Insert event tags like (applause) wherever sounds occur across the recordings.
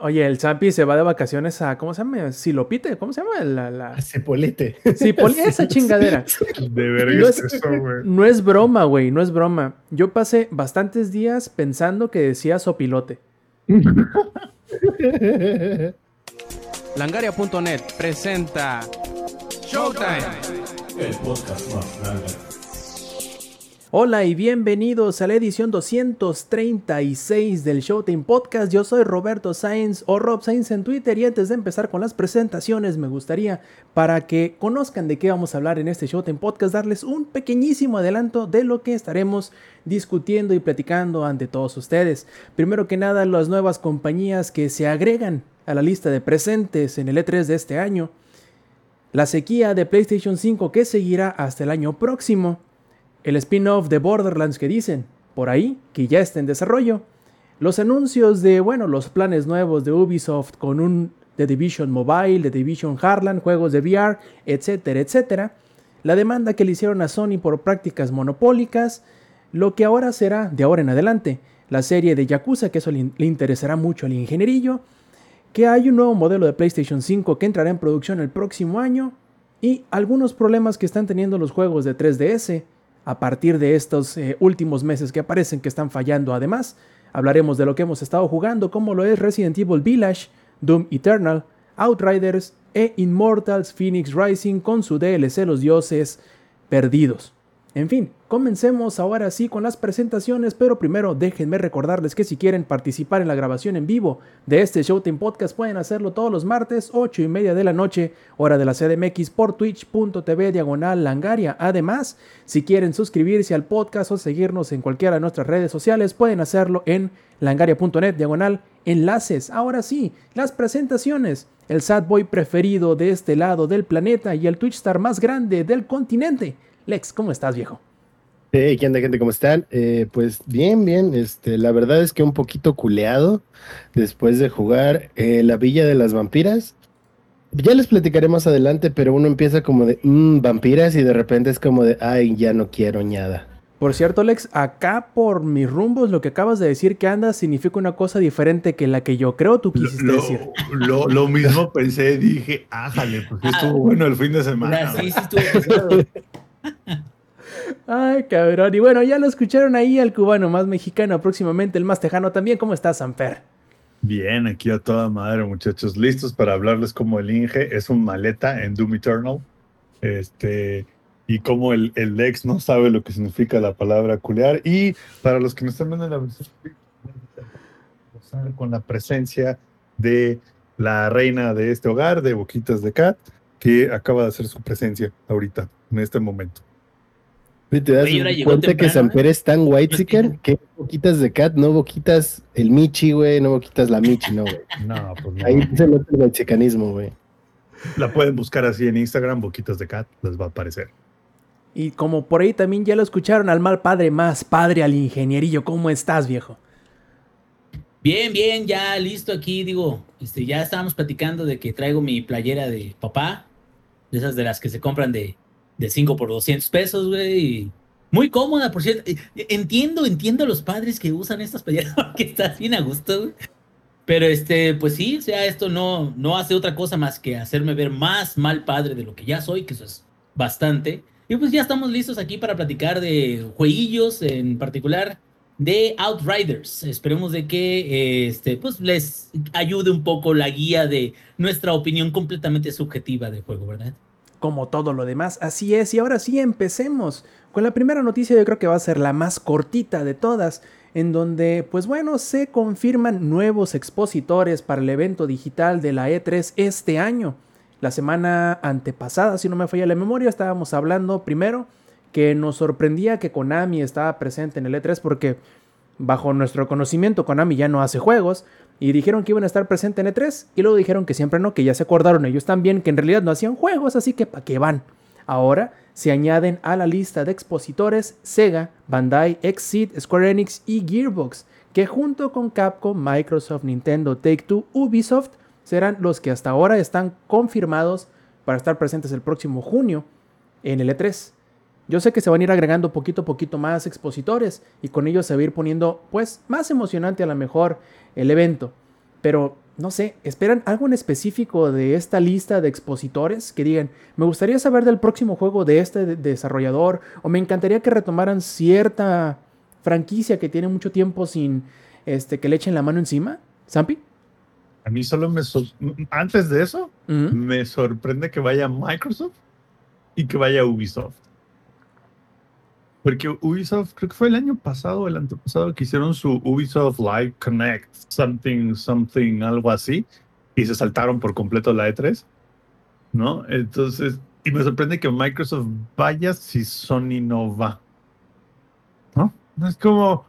oye, el Champi se va de vacaciones a, ¿cómo se llama? Silopite, ¿cómo se llama? La, la... Cepolite. (laughs) esa chingadera. De verdad no es, no es broma, güey, no es broma. Yo pasé bastantes días pensando que decía sopilote. (laughs) Langaria.net presenta Showtime. El podcast más Hola y bienvenidos a la edición 236 del Showtime Podcast. Yo soy Roberto Sainz o Rob Sainz en Twitter y antes de empezar con las presentaciones me gustaría para que conozcan de qué vamos a hablar en este Showtime Podcast darles un pequeñísimo adelanto de lo que estaremos discutiendo y platicando ante todos ustedes. Primero que nada las nuevas compañías que se agregan a la lista de presentes en el E3 de este año. La sequía de PlayStation 5 que seguirá hasta el año próximo el spin-off de Borderlands que dicen, por ahí, que ya está en desarrollo, los anuncios de, bueno, los planes nuevos de Ubisoft con un The Division Mobile, The Division Heartland, juegos de VR, etcétera, etcétera, la demanda que le hicieron a Sony por prácticas monopólicas, lo que ahora será, de ahora en adelante, la serie de Yakuza, que eso le, interesará mucho al ingenierillo, que hay un nuevo modelo de PlayStation 5 que entrará en producción el próximo año, y algunos problemas que están teniendo los juegos de 3DS, a partir de estos eh, últimos meses que aparecen que están fallando. Además, hablaremos de lo que hemos estado jugando, como lo es Resident Evil Village, Doom Eternal, Outriders e Immortals Phoenix Rising con su DLC Los Dioses Perdidos. En fin, comencemos ahora sí con las presentaciones, pero primero déjenme recordarles que si quieren participar en la grabación en vivo de este Showtime Podcast pueden hacerlo todos los martes 8 y media de la noche, hora de la CDMX por twitch.tv diagonal langaria. Además, si quieren suscribirse al podcast o seguirnos en cualquiera de nuestras redes sociales pueden hacerlo en langaria.net diagonal enlaces. Ahora sí, las presentaciones. El sad boy preferido de este lado del planeta y el Twitch star más grande del continente Lex, ¿cómo estás, viejo? Hey, ¿qué onda, gente? ¿Cómo están? Eh, pues bien, bien. Este, la verdad es que un poquito culeado después de jugar eh, la Villa de las Vampiras. Ya les platicaré más adelante, pero uno empieza como de mmm, vampiras y de repente es como de ay, ya no quiero nada. Por cierto, Lex, acá por mis rumbos, lo que acabas de decir que andas significa una cosa diferente que la que yo creo tú quisiste decir. Lo, mismo pensé, dije, ájale, porque estuvo bueno el fin de semana. Sí, sí estuvo (laughs) Ay, cabrón. Y bueno, ya lo escucharon ahí al cubano más mexicano, próximamente el más tejano también. ¿Cómo estás, Sanfer? Bien, aquí a toda madre, muchachos. Listos para hablarles como el Inge es un maleta en Doom Eternal. Este, y como el, el ex no sabe lo que significa la palabra culear. Y para los que no están viendo la versión, con la presencia de la reina de este hogar, de Boquitas de Cat, que acaba de hacer su presencia ahorita, en este momento. ¿Te das cuenta que Samper es tan white seeker que boquitas de cat, no boquitas el Michi, güey, no boquitas la Michi, no, güey. (laughs) No, pues no. Ahí se mete el chicanismo, güey. La pueden buscar así en Instagram, boquitas de cat, les va a aparecer. Y como por ahí también ya lo escucharon al mal padre más padre al ingenierillo, ¿cómo estás, viejo? Bien, bien, ya listo aquí, digo, este, ya estábamos platicando de que traigo mi playera de papá, de esas de las que se compran de de 5 por 200 pesos, güey. Muy cómoda, por cierto. Entiendo, entiendo a los padres que usan estas playeras (laughs) que está bien a gusto, güey. Pero este, pues sí, o sea, esto no, no hace otra cosa más que hacerme ver más mal padre de lo que ya soy, que eso es bastante. Y pues ya estamos listos aquí para platicar de jueguillos, en particular de Outriders. Esperemos de que este, pues les ayude un poco la guía de nuestra opinión completamente subjetiva del juego, ¿verdad? Como todo lo demás. Así es, y ahora sí empecemos con la primera noticia, yo creo que va a ser la más cortita de todas, en donde, pues bueno, se confirman nuevos expositores para el evento digital de la E3 este año. La semana antepasada, si no me falla la memoria, estábamos hablando primero que nos sorprendía que Konami estaba presente en el E3 porque bajo nuestro conocimiento Konami ya no hace juegos, y dijeron que iban a estar presentes en E3 y luego dijeron que siempre no, que ya se acordaron ellos también que en realidad no hacían juegos, así que ¿para qué van? Ahora se añaden a la lista de expositores Sega, Bandai, Exit, Square Enix y Gearbox, que junto con Capcom, Microsoft, Nintendo, Take-Two, Ubisoft serán los que hasta ahora están confirmados para estar presentes el próximo junio en el E3. Yo sé que se van a ir agregando poquito a poquito más expositores y con ellos se va a ir poniendo pues más emocionante a lo mejor el evento. Pero no sé, esperan algo en específico de esta lista de expositores que digan, me gustaría saber del próximo juego de este de- desarrollador o me encantaría que retomaran cierta franquicia que tiene mucho tiempo sin este que le echen la mano encima. ¿Zampi? A mí solo me... Antes de eso, me sorprende que vaya Microsoft y que vaya Ubisoft. Porque Ubisoft, creo que fue el año pasado el antepasado que hicieron su Ubisoft Live Connect, something, something, algo así, y se saltaron por completo la E3, ¿no? Entonces, y me sorprende que Microsoft vaya si Sony no va, ¿no? Es como,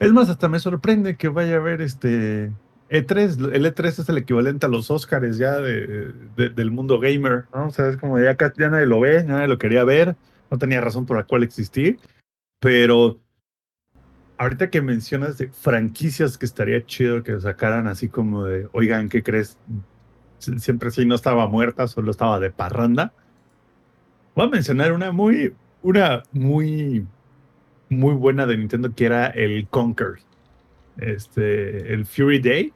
es más, hasta me sorprende que vaya a ver este E3, el E3 es el equivalente a los Oscars ya de, de- del mundo gamer, ¿no? O sea, es como ya, ya nadie lo ve, nadie lo quería ver, no tenía razón por la cual existir, pero ahorita que mencionas de franquicias que estaría chido que sacaran así como de, oigan, ¿qué crees? Sie- Siempre sí no estaba muerta, solo estaba de parranda. Voy a mencionar una muy, una muy, muy buena de Nintendo que era el Conquer este, el Fury Day.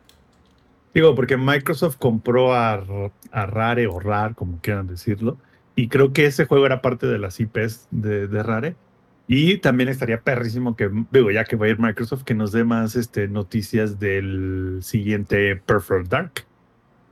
Digo, porque Microsoft compró a, a Rare o RAR, como quieran decirlo, y creo que ese juego era parte de las IPs de, de Rare. Y también estaría perrísimo que, digo, ya que va a ir Microsoft, que nos dé más este, noticias del siguiente Perfect Dark.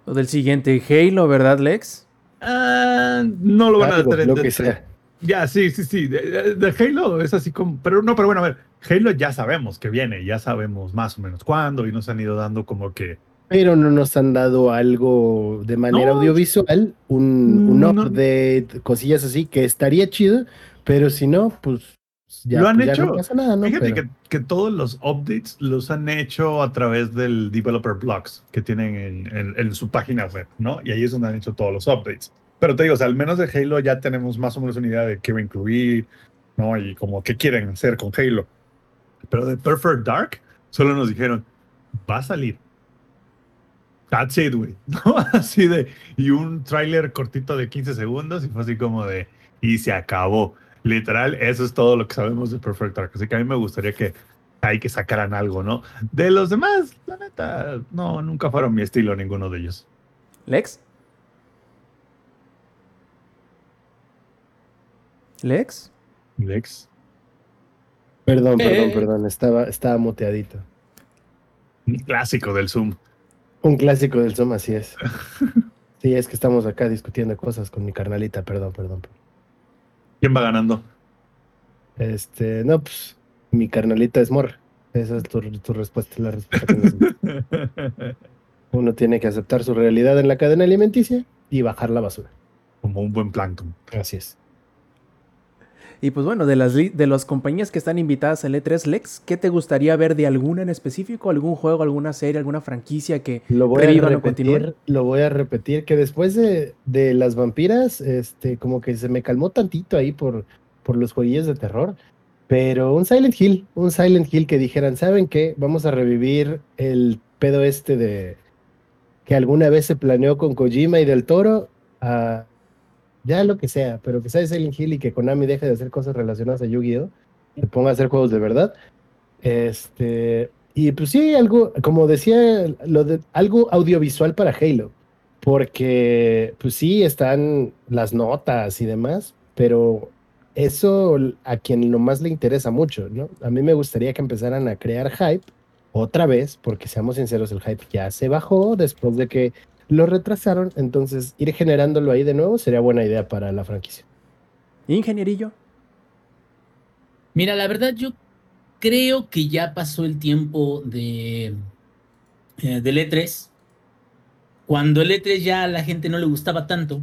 O del siguiente Halo, ¿verdad, Lex? Ah, no lo van a tener. lo que sea. Ya, sí, sí, sí. De, de- de Halo es así como. Pero no, pero bueno, a ver. Halo ya sabemos que viene, ya sabemos más o menos cuándo y nos han ido dando como que. Pero no nos han dado algo de manera No. audiovisual, un, un No. update, cosillas así, que estaría chido, pero si no, pues ya, Lo han pues, hecho. no pasa nada, ¿no? Fíjate Pero- que, que todos los updates los han hecho a través del developer blogs que tienen en, en- en su página web, ¿no? Y ahí es donde han hecho todos los updates. Pero te digo, o sea, al menos de Halo ya tenemos más o menos una idea de qué va a incluir, ¿no? Y como qué quieren hacer con Halo. Pero de Perfect Dark solo nos dijeron, va a salir. That's it, güey. (laughs) ¿No? Así de, y un tráiler cortito de 15 segundos y fue así como de, y se acabó. Literal, eso es todo lo que sabemos de Perfect Dark. Así que a mí me gustaría que hay que sacaran algo, ¿no? De los demás, la neta, no, nunca fueron mi estilo ninguno de ellos. ¿Lex? ¿Lex? Lex. Perdón, perdón, Eh. perdón, estaba, estaba muteadito. Un clásico del Zoom. Un clásico del Zoom, así es. (laughs) Sí, es que estamos acá discutiendo cosas con mi carnalita, perdón, perdón. ¿Quién va ganando? Este, no, pues, mi carnalita es morra. Esa es tu, tu respuesta, la respuesta que. (laughs) Uno tiene que aceptar su realidad en la cadena alimenticia y bajar la basura. Como un buen plancton. Así es. Y pues bueno, de las, de las compañías que están invitadas al E3, Lex, ¿qué te gustaría ver de alguna en específico? ¿Algún juego, alguna serie, alguna franquicia que... Lo voy a o repetir, continúen. lo voy a repetir, que después de, de las vampiras, este, como que se me calmó tantito ahí por, por los jueguillos de terror. Pero un Silent Hill, un Silent Hill que dijeran, ¿saben qué? Vamos a revivir el pedo este de que alguna vez se planeó con Kojima y del Toro, ya lo que sea, pero que sea Silent Hill y que Konami deje de hacer cosas relacionadas a Yu-Gi-Oh! y ponga a hacer juegos de verdad. Este, y pues sí, algo, como decía, lo de, algo audiovisual para Halo, porque pues sí, están las notas y demás, pero eso a quien lo más le interesa mucho, ¿no? A mí me gustaría que empezaran a crear hype otra vez, porque seamos sinceros, el hype ya se bajó después de que lo retrasaron, entonces ir generándolo ahí de nuevo sería buena idea para la franquicia. Ingenierillo. Mira, la verdad yo creo que ya pasó el tiempo de eh, del E3. Cuando el E3 ya a la gente no le gustaba tanto,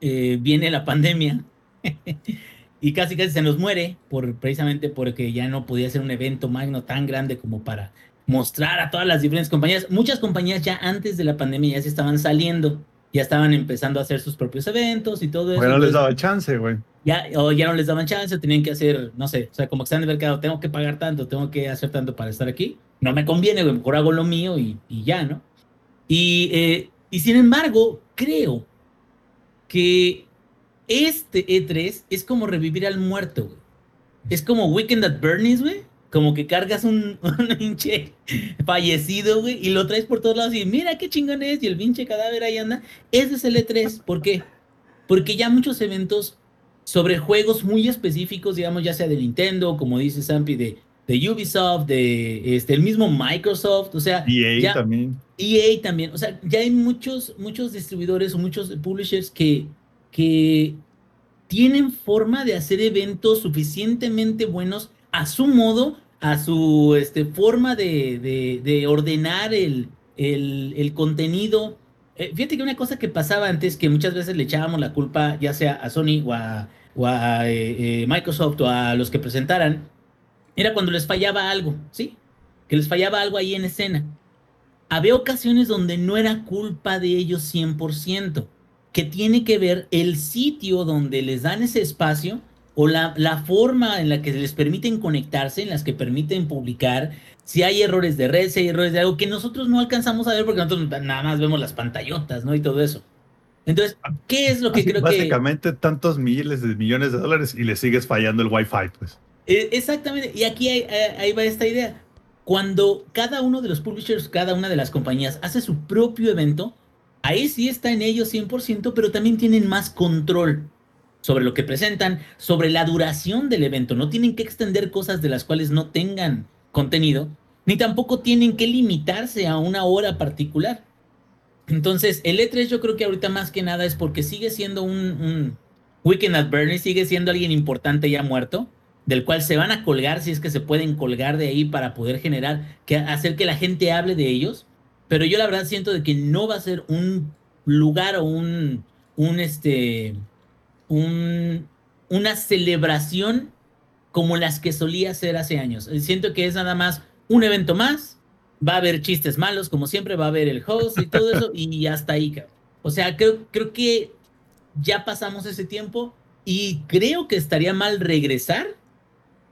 eh, viene la pandemia (laughs) y casi casi se nos muere por precisamente porque ya no podía ser un evento magno tan grande como para mostrar a todas las diferentes compañías. Muchas compañías ya antes de la pandemia ya se estaban saliendo, ya estaban empezando a hacer sus propios eventos y todo eso. Bueno, les entonces- daba chance, güey. ya, o ya no les daban chance, tenían que hacer, no sé, o sea, como que están en el mercado, tengo que pagar tanto, tengo que hacer tanto para estar aquí. No me conviene, güey, mejor hago lo mío y, y ya, ¿no? Y, eh, y sin embargo, creo que este E3 es como revivir al muerto, güey. Es como Weekend at Bernie's, güey. Como que cargas un, (laughs) un pinche fallecido, güey, y lo traes por todos lados y mira qué chingón es, y el pinche cadáver ahí anda. Ese es el E3. ¿Por qué? Porque ya muchos eventos sobre juegos muy específicos, digamos, ya sea de Nintendo, como dice Sampi, de, de Ubisoft, de este, el mismo Microsoft, o sea. EA también. EA también, o sea, ya hay muchos, muchos distribuidores o muchos publishers que, que tienen forma de hacer eventos suficientemente buenos a su modo, a su este, forma de, de, ordenar el, el, contenido. Eh, fíjate que una cosa que pasaba antes, que muchas veces le echábamos la culpa, ya sea a Sony o a, o a eh, eh, Microsoft o a los que presentaran, era cuando les fallaba algo, ¿sí? Que les fallaba algo ahí en escena. Había ocasiones donde no era culpa de ellos 100%, que tiene que ver el sitio donde les dan ese espacio o la, la, forma en la que les permiten conectarse, en las que permiten publicar, si hay errores de red, si hay errores de algo que nosotros no alcanzamos a ver porque nosotros nada más vemos las pantallotas, ¿no? Y todo eso. Entonces, ¿qué es lo que creo que... Básicamente tantos miles de millones de dólares y le sigues fallando el Wi-Fi, pues. E, exactamente, y aquí ahí va esta idea. Cuando cada uno de los publishers, cada una de las compañías hace su propio evento, ahí sí está en ellos 100%, pero también tienen más control sobre lo que presentan, sobre la duración del evento. No tienen que extender cosas de las cuales no tengan contenido, ni tampoco tienen que limitarse a una hora particular. Entonces, el E3 yo creo que ahorita más que nada es porque sigue siendo un, Weekend at Bernie, sigue siendo alguien importante ya muerto, del cual se van a colgar si es que se pueden colgar de ahí para poder generar, que, hacer que la gente hable de ellos. Pero yo la verdad siento de que no va a ser un lugar o un, un este, un, una celebración como las que solía ser hace años. Siento que es nada más un evento más, va a haber chistes malos, como siempre, va a haber el host y todo eso, y hasta ahí. O sea, creo, creo que ya pasamos ese tiempo y creo que estaría mal regresar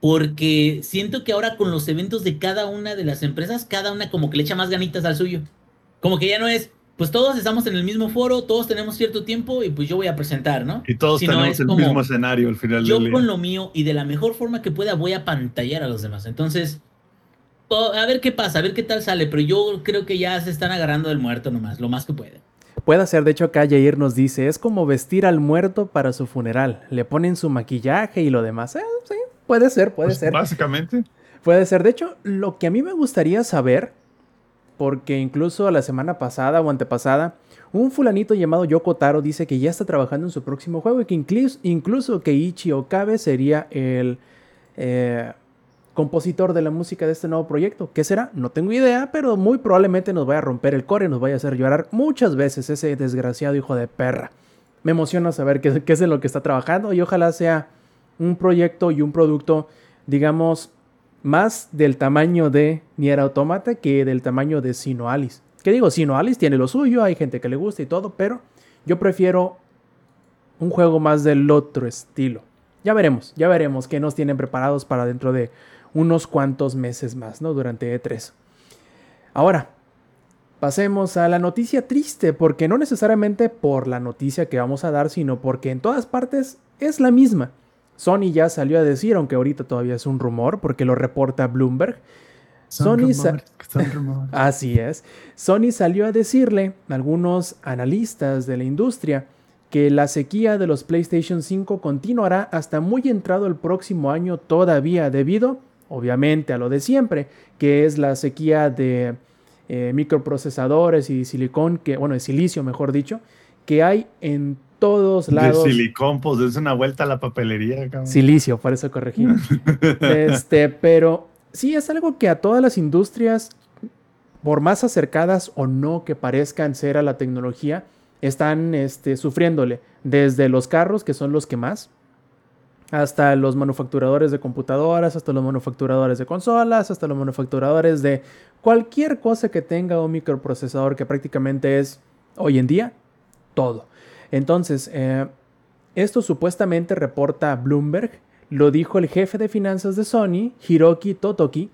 porque siento que ahora con los eventos de cada una de las empresas, cada una como que le echa más ganitas al suyo. Como que ya no es, pues todos estamos en el mismo foro, todos tenemos cierto tiempo y pues yo voy a presentar, ¿no? Y todos tenemos el mismo escenario al final Yo con lo mío y de la mejor forma que pueda voy a pantallar a los demás. Entonces, a ver qué pasa, a ver qué tal sale, pero yo creo que ya se están agarrando del muerto nomás, lo más que pueden. Puede ser, de hecho acá Jair nos dice, es como vestir al muerto para su funeral, le ponen su maquillaje y lo demás. Eh, sí, puede ser, puede pues, ser. Básicamente. Puede ser, de hecho, lo que a mí me gustaría saber porque incluso la semana pasada o antepasada, un fulanito llamado Yoko Taro dice que ya está trabajando en su próximo juego y que incluso, que Ichi Okabe sería el eh, compositor de la música de este nuevo proyecto. ¿Qué será? No tengo idea, pero muy probablemente nos vaya a romper el core, nos vaya a hacer llorar muchas veces ese desgraciado hijo de perra. Me emociona saber qué, qué es en lo que está trabajando y ojalá sea un proyecto y un producto, digamos, más del tamaño de Nier Automata que del tamaño de Sino Alice. Que digo, Sino Alice tiene lo suyo, hay gente que le gusta y todo, pero yo prefiero un juego más del otro estilo. Ya veremos, ya veremos qué nos tienen preparados para dentro de unos cuantos meses más, ¿no? Durante E3. Ahora, pasemos a la noticia triste, porque no necesariamente por la noticia que vamos a dar, sino porque en todas partes es la misma. Sony ya salió a decir, aunque ahorita todavía es un rumor, porque lo reporta Bloomberg. Sony (laughs) Así es. Sony salió a decirle a algunos analistas de la industria que la sequía de los PlayStation 5 continuará hasta muy entrado el próximo año todavía debido, obviamente, a lo de siempre, que es la sequía de eh, microprocesadores y silicón, que, bueno, de silicio, mejor dicho, que hay en todos lados. De silicón, pues es una vuelta a la papelería. Cabrón. Silicio, por eso corregí. (laughs) este, pero sí es algo que a todas las industrias, por más acercadas o no que parezcan ser a la tecnología, están este, sufriéndole. Desde los carros, que son los que más, hasta los manufacturadores de computadoras, hasta los manufacturadores de consolas, hasta los manufacturadores de cualquier cosa que tenga un microprocesador que prácticamente es hoy en día todo. Entonces, eh, esto supuestamente reporta Bloomberg, lo dijo el jefe de finanzas de Sony, Hiroki Totoki,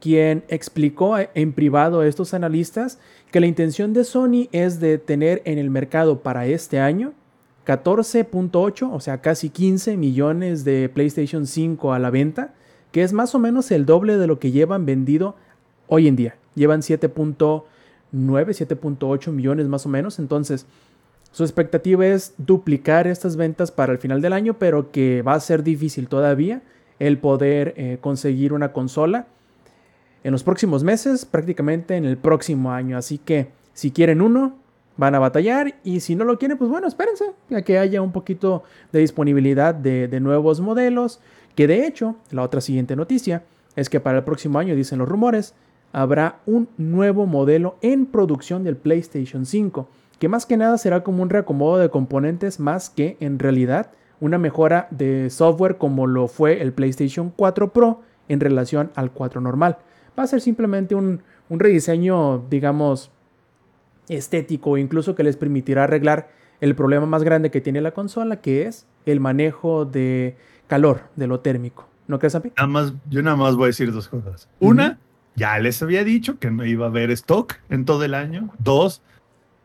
quien explicó en privado a estos analistas que la intención de Sony es de tener en el mercado para este año 14.8, o sea, casi 15 millones de PlayStation 5 a la venta, que es más o menos el doble de lo que llevan vendido hoy en día. Llevan 7.9, 7.8 millones más o menos. Entonces, su expectativa es duplicar estas ventas para el final del año, pero que va a ser difícil todavía el poder eh, conseguir una consola en los próximos meses, prácticamente en el próximo año. Así que si quieren uno, van a batallar y si no lo quieren, pues bueno, espérense a que haya un poquito de disponibilidad de, de nuevos modelos. Que de hecho, la otra siguiente noticia es que para el próximo año, dicen los rumores, habrá un nuevo modelo en producción del PlayStation 5, que más que nada será como un reacomodo de componentes más que en realidad una mejora de software como lo fue el PlayStation 4 Pro en relación al 4 normal. Va a ser simplemente un, un rediseño, digamos, estético, incluso que les permitirá arreglar el problema más grande que tiene la consola, que es el manejo de calor, de lo térmico. ¿No crees, Ampi? Nada más, yo nada más voy a decir dos cosas. Una, ya les había dicho que no iba a haber stock en todo el año. Dos,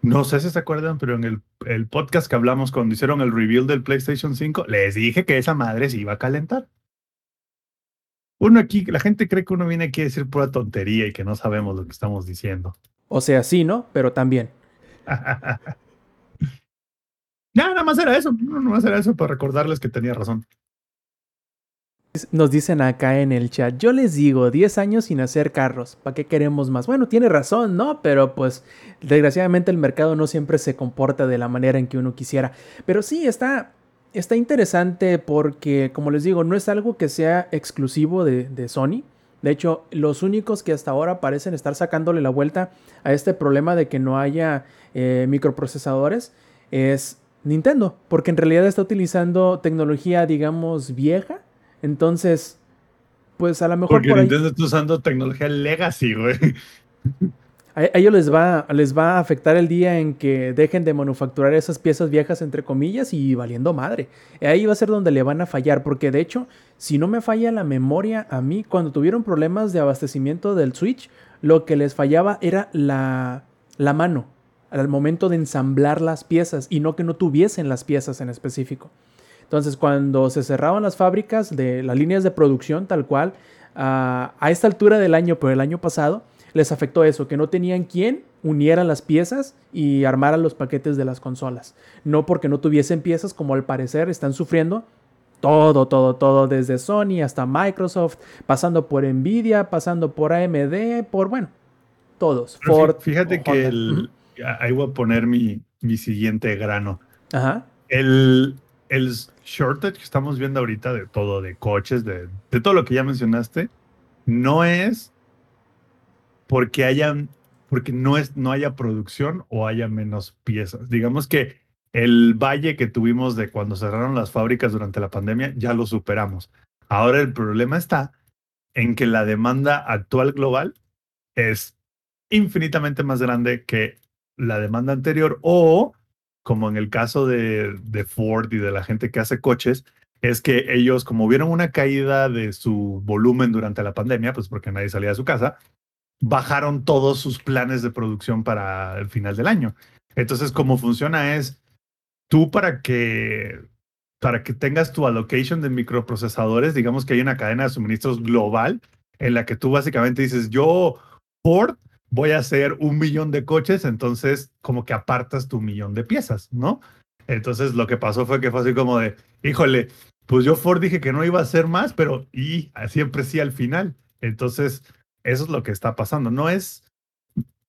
no sé si se acuerdan, pero en el, el podcast que hablamos cuando hicieron el reveal del PlayStation 5, les dije que esa madre se iba a calentar. Uno aquí, la gente cree que uno viene aquí a decir pura tontería y que no sabemos lo que estamos diciendo. O sea, sí, ¿no? Pero también. (laughs) Nada más era eso. Nada más era eso para recordarles que tenía razón. Nos dicen acá en el chat, yo les digo, 10 años sin hacer carros, ¿para qué queremos más? Bueno, tiene razón, ¿no? Pero pues desgraciadamente el mercado no siempre se comporta de la manera en que uno quisiera. Pero sí, está, está interesante porque, como les digo, no es algo que sea exclusivo de, Sony. De hecho, los únicos que hasta ahora parecen estar sacándole la vuelta a este problema de que no haya eh, microprocesadores es Nintendo, porque en realidad está utilizando tecnología, digamos, vieja. Entonces, pues a lo mejor Porque por ahí, Nintendo está usando tecnología legacy, güey. a, a ellos les va, les va a afectar el día en que dejen de manufacturar esas piezas viejas, entre comillas, y valiendo madre. Ahí va a ser donde le van a fallar, porque de hecho, si no me falla la memoria a mí, cuando tuvieron problemas de abastecimiento del Switch, lo que les fallaba era la, la mano al momento de ensamblar las piezas y no que no tuviesen las piezas en específico. Entonces, cuando se cerraban las fábricas de las líneas de producción, tal cual, a, a esta altura del año, pero el año pasado, les afectó eso, que no tenían quien uniera las piezas y armara los paquetes de las consolas. No porque no tuviesen piezas, como al parecer están sufriendo todo, todo, todo, desde Sony hasta Microsoft, pasando por Nvidia, pasando por AMD, por, bueno, todos. Pero Ford, fí- Fíjate que el, ahí voy a poner mi, mi siguiente grano. Ajá. El, el shortage que estamos viendo ahorita de todo, de coches, de, de todo lo que ya mencionaste, no es porque hayan, porque no es, no haya producción o haya menos piezas. Digamos que el valle que tuvimos de cuando cerraron las fábricas durante la pandemia ya lo superamos. Ahora el problema está en que la demanda actual global es infinitamente más grande que la demanda anterior o como en el caso de, Ford y de la gente que hace coches, es que ellos, como vieron una caída de su volumen durante la pandemia, pues porque nadie salía de su casa, bajaron todos sus planes de producción para el final del año. Entonces, cómo funciona es, tú para que, para que tengas tu allocation de microprocesadores, digamos que hay una cadena de suministros global en la que tú básicamente dices, yo, Ford, voy a hacer un millón de coches, entonces como que apartas tu millón de piezas, ¿no? Entonces lo que pasó fue que fue así como de, híjole, pues yo Ford dije que no iba a hacer más, pero y siempre sí al final. Entonces, eso es lo que está pasando. No es,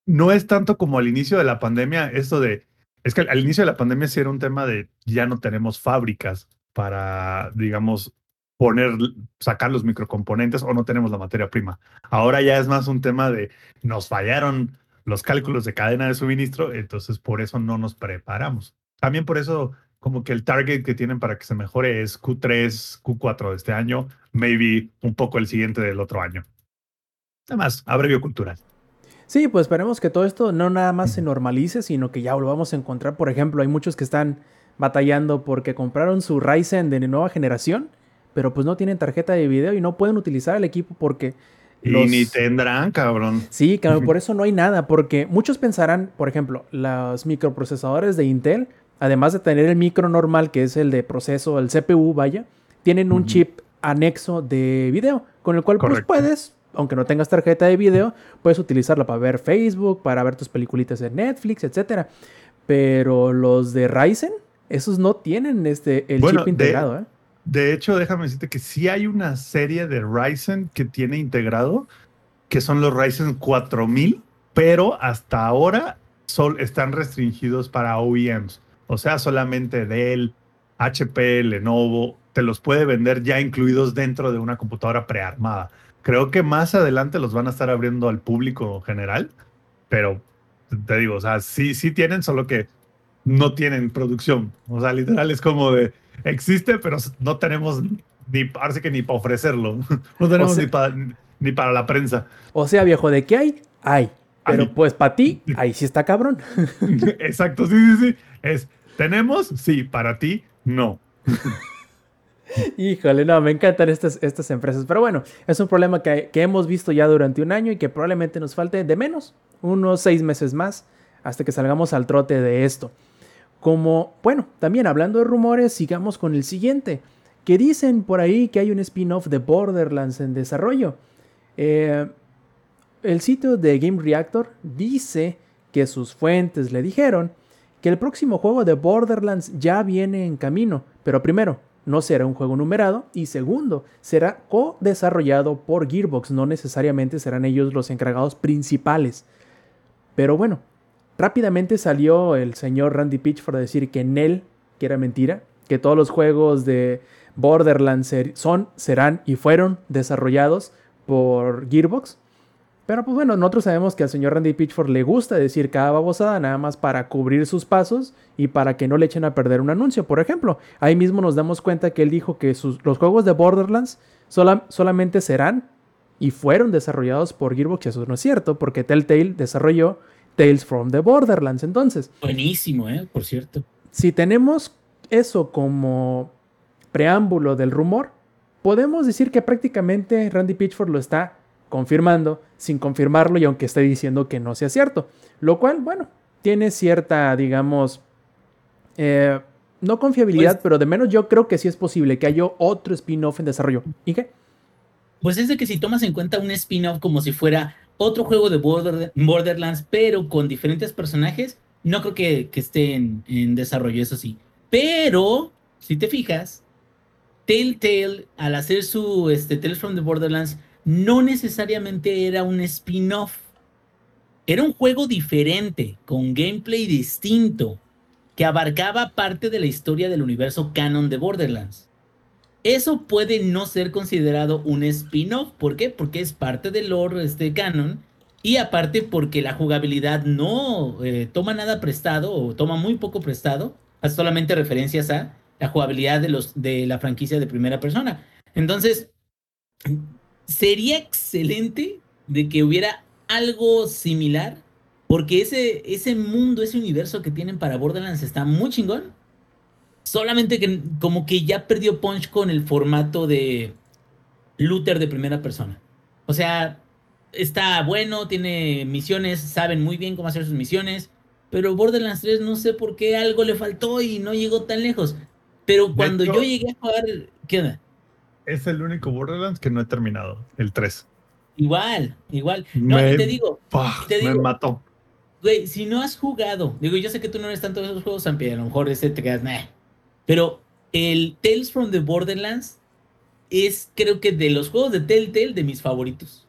no es tanto como al inicio de la pandemia, esto de, es que al, al inicio de la pandemia sí era un tema de ya no tenemos fábricas para, digamos, poner, sacar los microcomponentes o no tenemos la materia prima. Ahora ya es más un tema de nos fallaron los cálculos de cadena de suministro, entonces por eso no nos preparamos. También por eso como que el target que tienen para que se mejore es Q3, Q4 de este año, maybe un poco el siguiente del otro año. Además, abrevio cultural. Sí, pues esperemos que todo esto no nada más se normalice, sino que ya lo a encontrar. Por ejemplo, hay muchos que están batallando porque compraron su Ryzen de nueva generación, pero pues no tienen tarjeta de video y no pueden utilizar el equipo porque... Y los- ni tendrán, cabrón. Sí, claro, (laughs) por eso no hay nada, porque muchos pensarán, por ejemplo, los microprocesadores de Intel, además de tener el micro normal, que es el de proceso, el CPU, vaya, tienen un chip anexo de video, con el cual pues puedes, aunque no tengas tarjeta de video, puedes utilizarla para ver Facebook, para ver tus peliculitas en Netflix, etcétera. Pero los de Ryzen, esos no tienen este el Bueno, chip de- integrado, ¿eh? De hecho, déjame decirte que sí hay una serie de Ryzen que tiene integrado, que son los Ryzen 4000, pero hasta ahora sol, están restringidos para OEMs. O sea, solamente Dell, HP, Lenovo, te los puede vender ya incluidos dentro de una computadora prearmada. Creo que más adelante los van a estar abriendo al público general, pero te digo, o sea, sí, sí tienen, solo que no tienen producción. O sea, literal es como de, existe, pero no tenemos ni, parece que ni para ofrecerlo. (laughs) No tenemos sea- ni, para, ni para la prensa. O sea, viejo, ¿de qué hay? Hay. Pero Hay. pues para ti, ahí sí está cabrón. (laughs) Exacto, sí, sí, sí. Es, ¿tenemos? Sí, para ti, no. (laughs) Híjole, no, me encantan estas, estas empresas. Pero bueno, es un problema que, que hemos visto ya durante un año y que probablemente nos falte de menos, unos seis meses más, hasta que salgamos al trote de esto. Como, bueno, también hablando de rumores, sigamos con el siguiente. Que dicen por ahí que hay un spin-off de Borderlands en desarrollo. Eh, el sitio de Game Reactor dice que sus fuentes le dijeron que el próximo juego de Borderlands ya viene en camino, pero primero, no será un juego numerado y segundo, será co-desarrollado por Gearbox, no necesariamente serán ellos los encargados principales. Pero bueno, rápidamente salió el señor Randy Pitchford a decir que en él, que era mentira, que todos los juegos de Borderlands son, serán y fueron desarrollados por Gearbox. Pero pues bueno, nosotros sabemos que al señor Randy Pitchford le gusta decir cada babosada nada más para cubrir sus pasos y para que no le echen a perder un anuncio. Por ejemplo, ahí mismo nos damos cuenta que él dijo que sus, los juegos de Borderlands sola- solamente serán y fueron desarrollados por Gearbox. Eso no es cierto, porque Telltale desarrolló Tales from the Borderlands. Entonces, Buenísimo, ¿eh? Por cierto. si tenemos eso como preámbulo del rumor, podemos decir que prácticamente Randy Pitchford lo está confirmando sin confirmarlo y aunque esté diciendo que no sea cierto. Lo cual, bueno, tiene cierta, digamos, eh, no confiabilidad, Pues- pero de menos yo creo que sí es posible que haya otro spin-off en desarrollo. ¿Y qué? Pues es de que si tomas en cuenta un spin-off como si fuera otro juego de Border- Borderlands, pero con diferentes personajes, no creo que, esté en, en desarrollo, eso sí. Pero, si te fijas, Telltale, al hacer su este, Tales from the Borderlands, no necesariamente era un spin-off. Era un juego diferente, con gameplay distinto, que abarcaba parte de la historia del universo canon de Borderlands. Eso puede no ser considerado un spin-off. ¿Por qué? Porque es parte del lore este canon. Y aparte porque la jugabilidad no eh, toma nada prestado o toma muy poco prestado. Hace solamente referencias a la jugabilidad de, los, de la franquicia de primera persona. Entonces, sería excelente de que hubiera algo similar. Porque ese, ese mundo, ese universo que tienen para Borderlands está muy chingón. Solamente que como que ya perdió punch con el formato de looter de primera persona. O sea, está bueno, tiene misiones, saben muy bien cómo hacer sus misiones, pero Borderlands 3 no sé por qué algo le faltó y no llegó tan lejos. Pero cuando hecho- yo llegué a jugar, ¿qué onda? Es el único Borderlands que no he terminado, el 3. Igual, igual. No, Me- te digo, Te me mató. Güey, si no has jugado, digo, yo sé que tú no eres tanto de esos juegos, Zampi, a lo mejor ese te quedas, nah. Pero el Tales from the Borderlands es, creo que de los juegos de Telltale, de mis favoritos.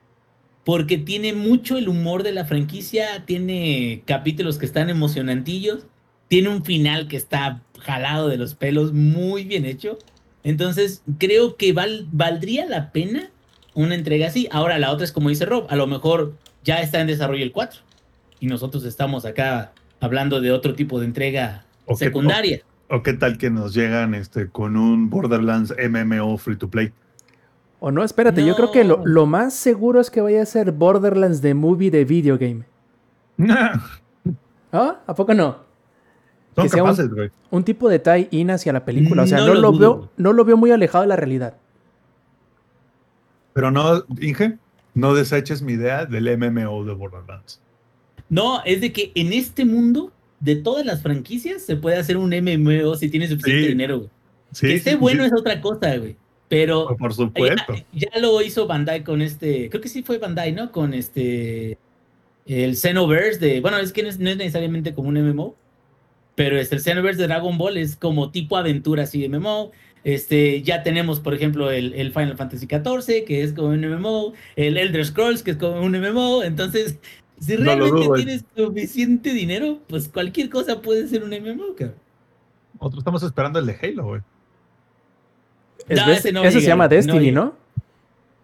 Porque tiene mucho el humor de la franquicia, tiene capítulos que están emocionantillos, tiene un final que está jalado de los pelos, muy bien hecho. Entonces, creo que val- valdría la pena una entrega así. Ahora, la otra es como dice Rob, a lo mejor ya está en desarrollo el 4 y nosotros estamos acá hablando de otro tipo de entrega O secundaria. ¿O qué tal que nos llegan este, con un Borderlands MMO free to play? O no, espérate, yo creo que lo, lo más seguro es que vaya a ser Borderlands de movie de video game. (laughs) ¿Ah? ¿A poco no? Son Que sea un- capaces, güey. Un tipo de tie-in hacia la película. O sea, No no, lo lo, veo, no lo veo muy alejado de la realidad. Pero no, Inge, no deseches mi idea del MMO de Borderlands. No, es de que en este mundo, de todas las franquicias, se puede hacer un MMO si tienes suficiente Sí. dinero, güey. Sí, que esté sí, bueno es otra cosa, güey. Pero Por supuesto. ya, ya lo hizo Bandai con este, creo que sí fue Bandai, ¿no? Con este, el Xenoverse de, bueno, es que no es, no es necesariamente como un MMO, pero este, el Xenoverse de Dragon Ball es como tipo aventura así de MMO. Este, ya tenemos, por ejemplo, el, el Final Fantasy XIV, que es como un MMO, el Elder Scrolls, que es como un MMO. Entonces, si No realmente eh. tienes suficiente dinero, pues cualquier cosa puede ser un MMO, cabrón. Nosotros estamos esperando el de Halo, güey. Es No, ese no ese se llama Destiny. ¿no?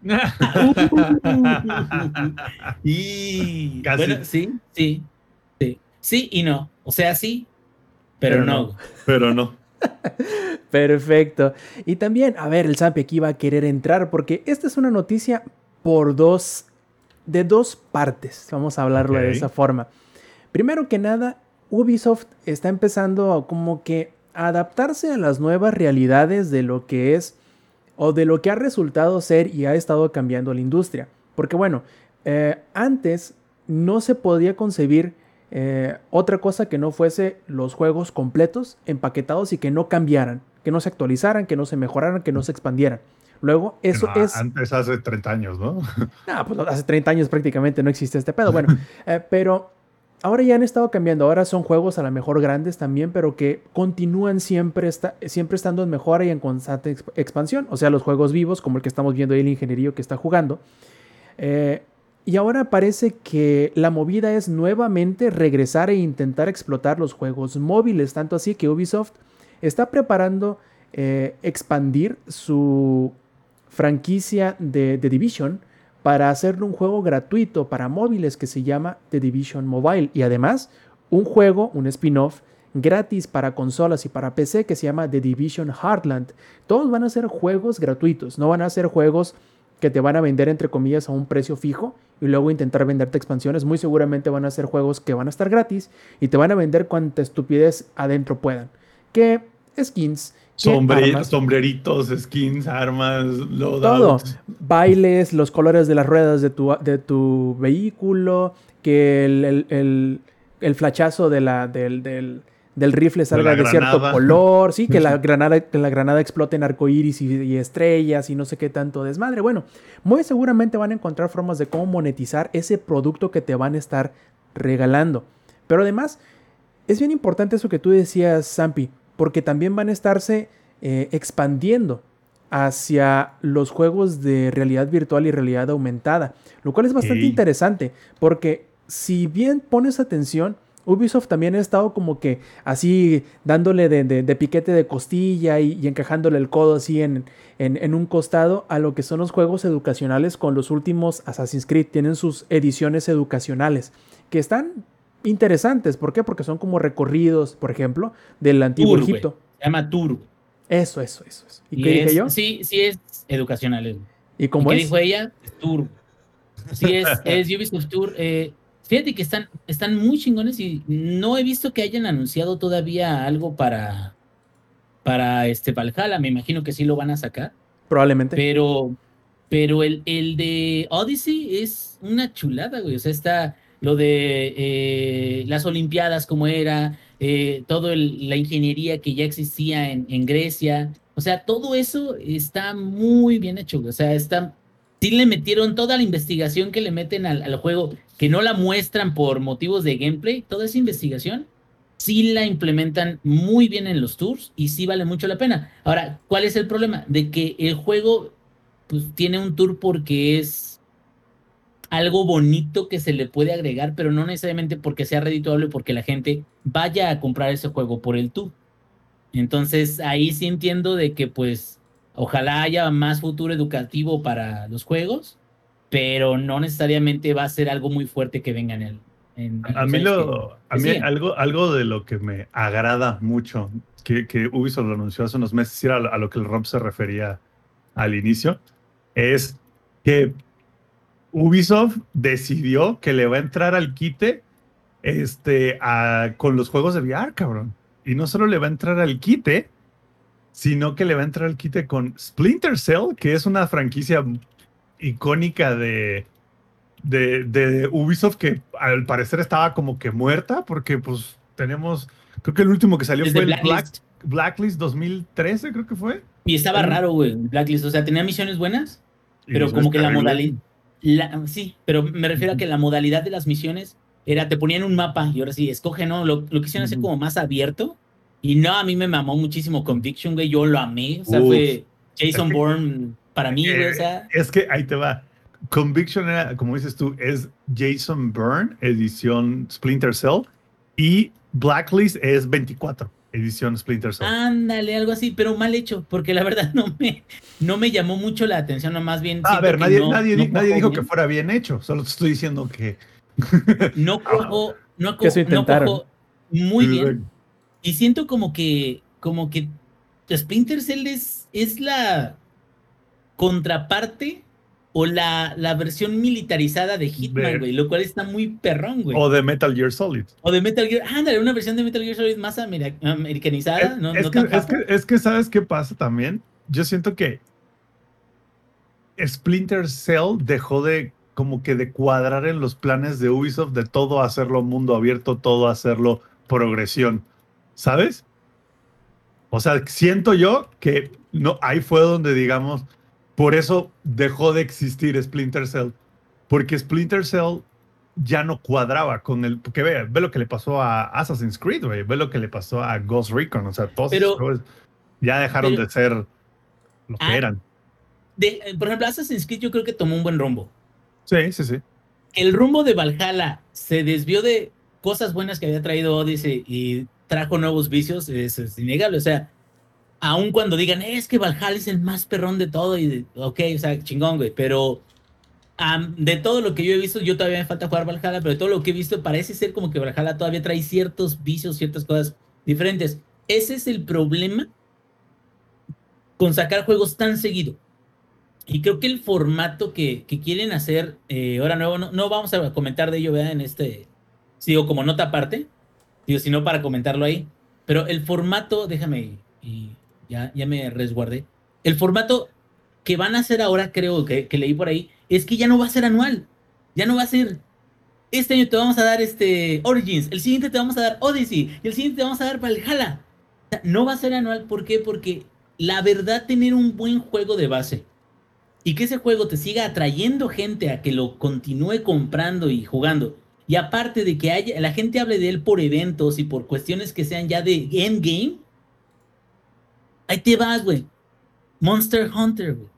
(laughs) Y Casi. bueno, sí, sí, sí, sí y no. O sea, sí, pero, Pero no. no. Pero no. (laughs) Perfecto. Y también, a ver, el Zampi aquí va a querer entrar porque esta es una noticia por dos, de dos partes. Vamos a hablarlo de esa forma. Primero que nada, Ubisoft está empezando a como que a adaptarse a las nuevas realidades de lo que es o de lo que ha resultado ser y ha estado cambiando la industria. Porque bueno, eh, antes no se podía concebir eh, otra cosa que no fuese los juegos completos, empaquetados y que no cambiaran, que no se actualizaran, que no se mejoraran, que no se expandieran. Luego, eso No, es... Antes, hace 30 años, ¿no? (laughs) Ah, pues hace 30 años prácticamente no existe este pedo. Bueno, (laughs) eh, pero ahora ya han estado cambiando. Ahora son juegos a lo mejor grandes también, pero que continúan siempre, esta- siempre estando en mejora y en constante exp- expansión. O sea, los juegos vivos, como el que estamos viendo ahí, el ingeniería que está jugando. Eh, y ahora parece que la movida es nuevamente regresar e intentar explotar los juegos móviles. Tanto así que Ubisoft está preparando eh, expandir su franquicia de The Division para hacerle un juego gratuito para móviles que se llama The Division Mobile. Y además, un juego, un spin-off gratis para consolas y para PC que se llama The Division Heartland. Todos van a ser juegos gratuitos, no van a ser juegos que te van a vender entre comillas a un precio fijo y luego intentar venderte expansiones. Muy seguramente van a ser juegos que van a estar gratis y te van a vender cuanta estupidez adentro puedan. Que skins, Sombre- armas, sombreritos, skins, armas, todo. loadouts. Bailes, los colores de las ruedas de tu, de tu vehículo, que el, el, el- el flachazo de la, del, del- del rifle salga de, cierto color, sí, que la (laughs) granada, que la granada explote en arcoíris y, y estrellas y no sé qué tanto desmadre. Bueno, muy seguramente van a encontrar formas de cómo monetizar ese producto que te van a estar regalando. Pero además, es bien importante eso que tú decías, Zampi, porque también van a estarse eh, expandiendo hacia los juegos de realidad virtual y realidad aumentada, lo cual es bastante interesante, porque si bien pones atención, Ubisoft también ha estado como que así dándole de, de- de piquete de costilla y, y encajándole el codo así en, en- en un costado a lo que son los juegos educacionales con los últimos Assassin's Creed. Tienen sus ediciones educacionales que están interesantes. ¿Por qué? Porque son como recorridos, por ejemplo, del antiguo Tour. Egipto. Se llama Tour. Eso, eso, eso. eso. ¿Y, Y qué es- dije yo? Sí, sí es educacional. ¿Y ¿Y cómo qué es? dijo ella? Tour. Sí es, (laughs) es Ubisoft Tour. eh, fíjate que están, están muy chingones y no he visto que hayan anunciado todavía algo para, para este Valhalla. Me imagino que sí lo van a sacar. Probablemente. Pero, pero el, el de Odyssey es una chulada, güey. O sea, está lo de eh, las Olimpiadas, como era, eh, todo el- la ingeniería que ya existía en, en Grecia. O sea, todo eso está muy bien hecho. O sea, está. Sí le metieron toda la investigación que le meten al, al juego, que no la muestran por motivos de gameplay, toda esa investigación sí la implementan muy bien en los tours y sí vale mucho la pena. Ahora, ¿cuál es el problema? De que el juego pues, tiene un tour porque es algo bonito que se le puede agregar, pero no necesariamente porque sea redituable, porque la gente vaya a comprar ese juego por el tour. Entonces, ahí sí entiendo de que pues ojalá haya más futuro educativo para los juegos, pero no necesariamente va a ser algo muy fuerte que venga en en- A mí, lo, que- a mí sí. algo, algo de lo que me agrada mucho, que, que Ubisoft lo anunció hace unos meses, era a, lo- a lo que el Rob se refería al inicio, es que Ubisoft decidió que le va a entrar al quite este, a- con los juegos de VR, cabrón. Y no solo le va a entrar al quite, sino que le va a entrar al quite con Splinter Cell, que es una franquicia icónica de, de, de Ubisoft que al parecer estaba como que muerta, porque pues tenemos, creo que el último que salió Desde fue el Blacklist. Black, Blacklist 2013, creo que fue. Y estaba raro, güey, Blacklist. O sea, tenía misiones buenas, pero como que la modalidad. La- sí, pero me refiero a que la modalidad de las misiones era, te ponían un mapa y ahora sí, escoge, ¿no? Lo, lo quisieron hacer como más abierto. Y no, a mí me mamó muchísimo Conviction, güey. Yo lo amé. O sea, Uf. fue Jason (laughs) Bourne para mí, güey. O Eh, sea, es que ahí te va. Conviction era, como dices tú, es Jason Byrne, edición Splinter Cell, y Blacklist es 24, edición Splinter Cell. ándale, algo así, pero mal hecho, porque la verdad (laughs) no me, no me llamó mucho la atención, no más bien. a siento ver, que nadie, no- nadie, no nadie dijo bien. que fuera bien hecho, solo te estoy diciendo que. (laughs) no cojo, no cojo, no cojo muy bien. Y siento como que, como que Splinter Cell es, es la contraparte o la, la versión militarizada de Hitman, güey, lo cual está muy perrón, güey. O de Metal Gear Solid. O de Metal Gear, ándale, una versión de Metal Gear Solid más ameri- americanizada, Es, no, es no que, tan es, que, es que, ¿sabes qué pasa también? Yo siento que Splinter Cell dejó de como que de cuadrar en los planes de Ubisoft de todo hacerlo mundo abierto, todo hacerlo progresión, ¿sabes? O sea, siento yo que no, ahí fue donde digamos, por eso dejó de existir Splinter Cell, porque Splinter Cell ya no cuadraba con el, porque ve, ve lo que le pasó a Assassin's Creed, ve lo que le pasó a Ghost Recon, o sea, todos Pero- esos juegos ya dejaron pero- de ser lo que Ah. eran. De- por ejemplo, Assassin's Creed yo creo que tomó un buen rumbo. Sí, sí, sí. el rumbo de Valhalla se desvió de cosas buenas que había traído Odyssey y trajo nuevos vicios, es, es innegable. O sea, aun cuando digan, "Eh, es que Valhalla es el más perrón de todo, y ok, o sea, chingón, güey, pero de todo lo que yo he visto, yo todavía me falta jugar Valhalla, pero de todo lo que he visto, parece ser como que Valhalla todavía trae ciertos vicios, ciertas cosas diferentes. Ese es el problema con sacar juegos tan seguido. Y creo que el formato que, que quieren hacer eh, ahora nuevo, no, no vamos a comentar de ello, ¿verdad? En este, digo, como nota aparte, digo, sino para comentarlo ahí. Pero el formato, déjame, ya, ya me resguardé. El formato que van a hacer ahora, creo que, que leí por ahí, es que ya no va a ser anual. Ya no va a ser. Este año te vamos a dar este Origins, el siguiente te vamos a dar Odyssey, y el siguiente te vamos a dar Valhalla. No va a ser anual, ¿por qué? Porque la verdad, tener un buen juego de base y que ese juego te siga atrayendo gente a que lo continúe comprando y jugando. Y aparte de que haya, la gente hable de él por eventos y por cuestiones que sean ya de endgame, ahí te vas, güey. Monster Hunter, güey.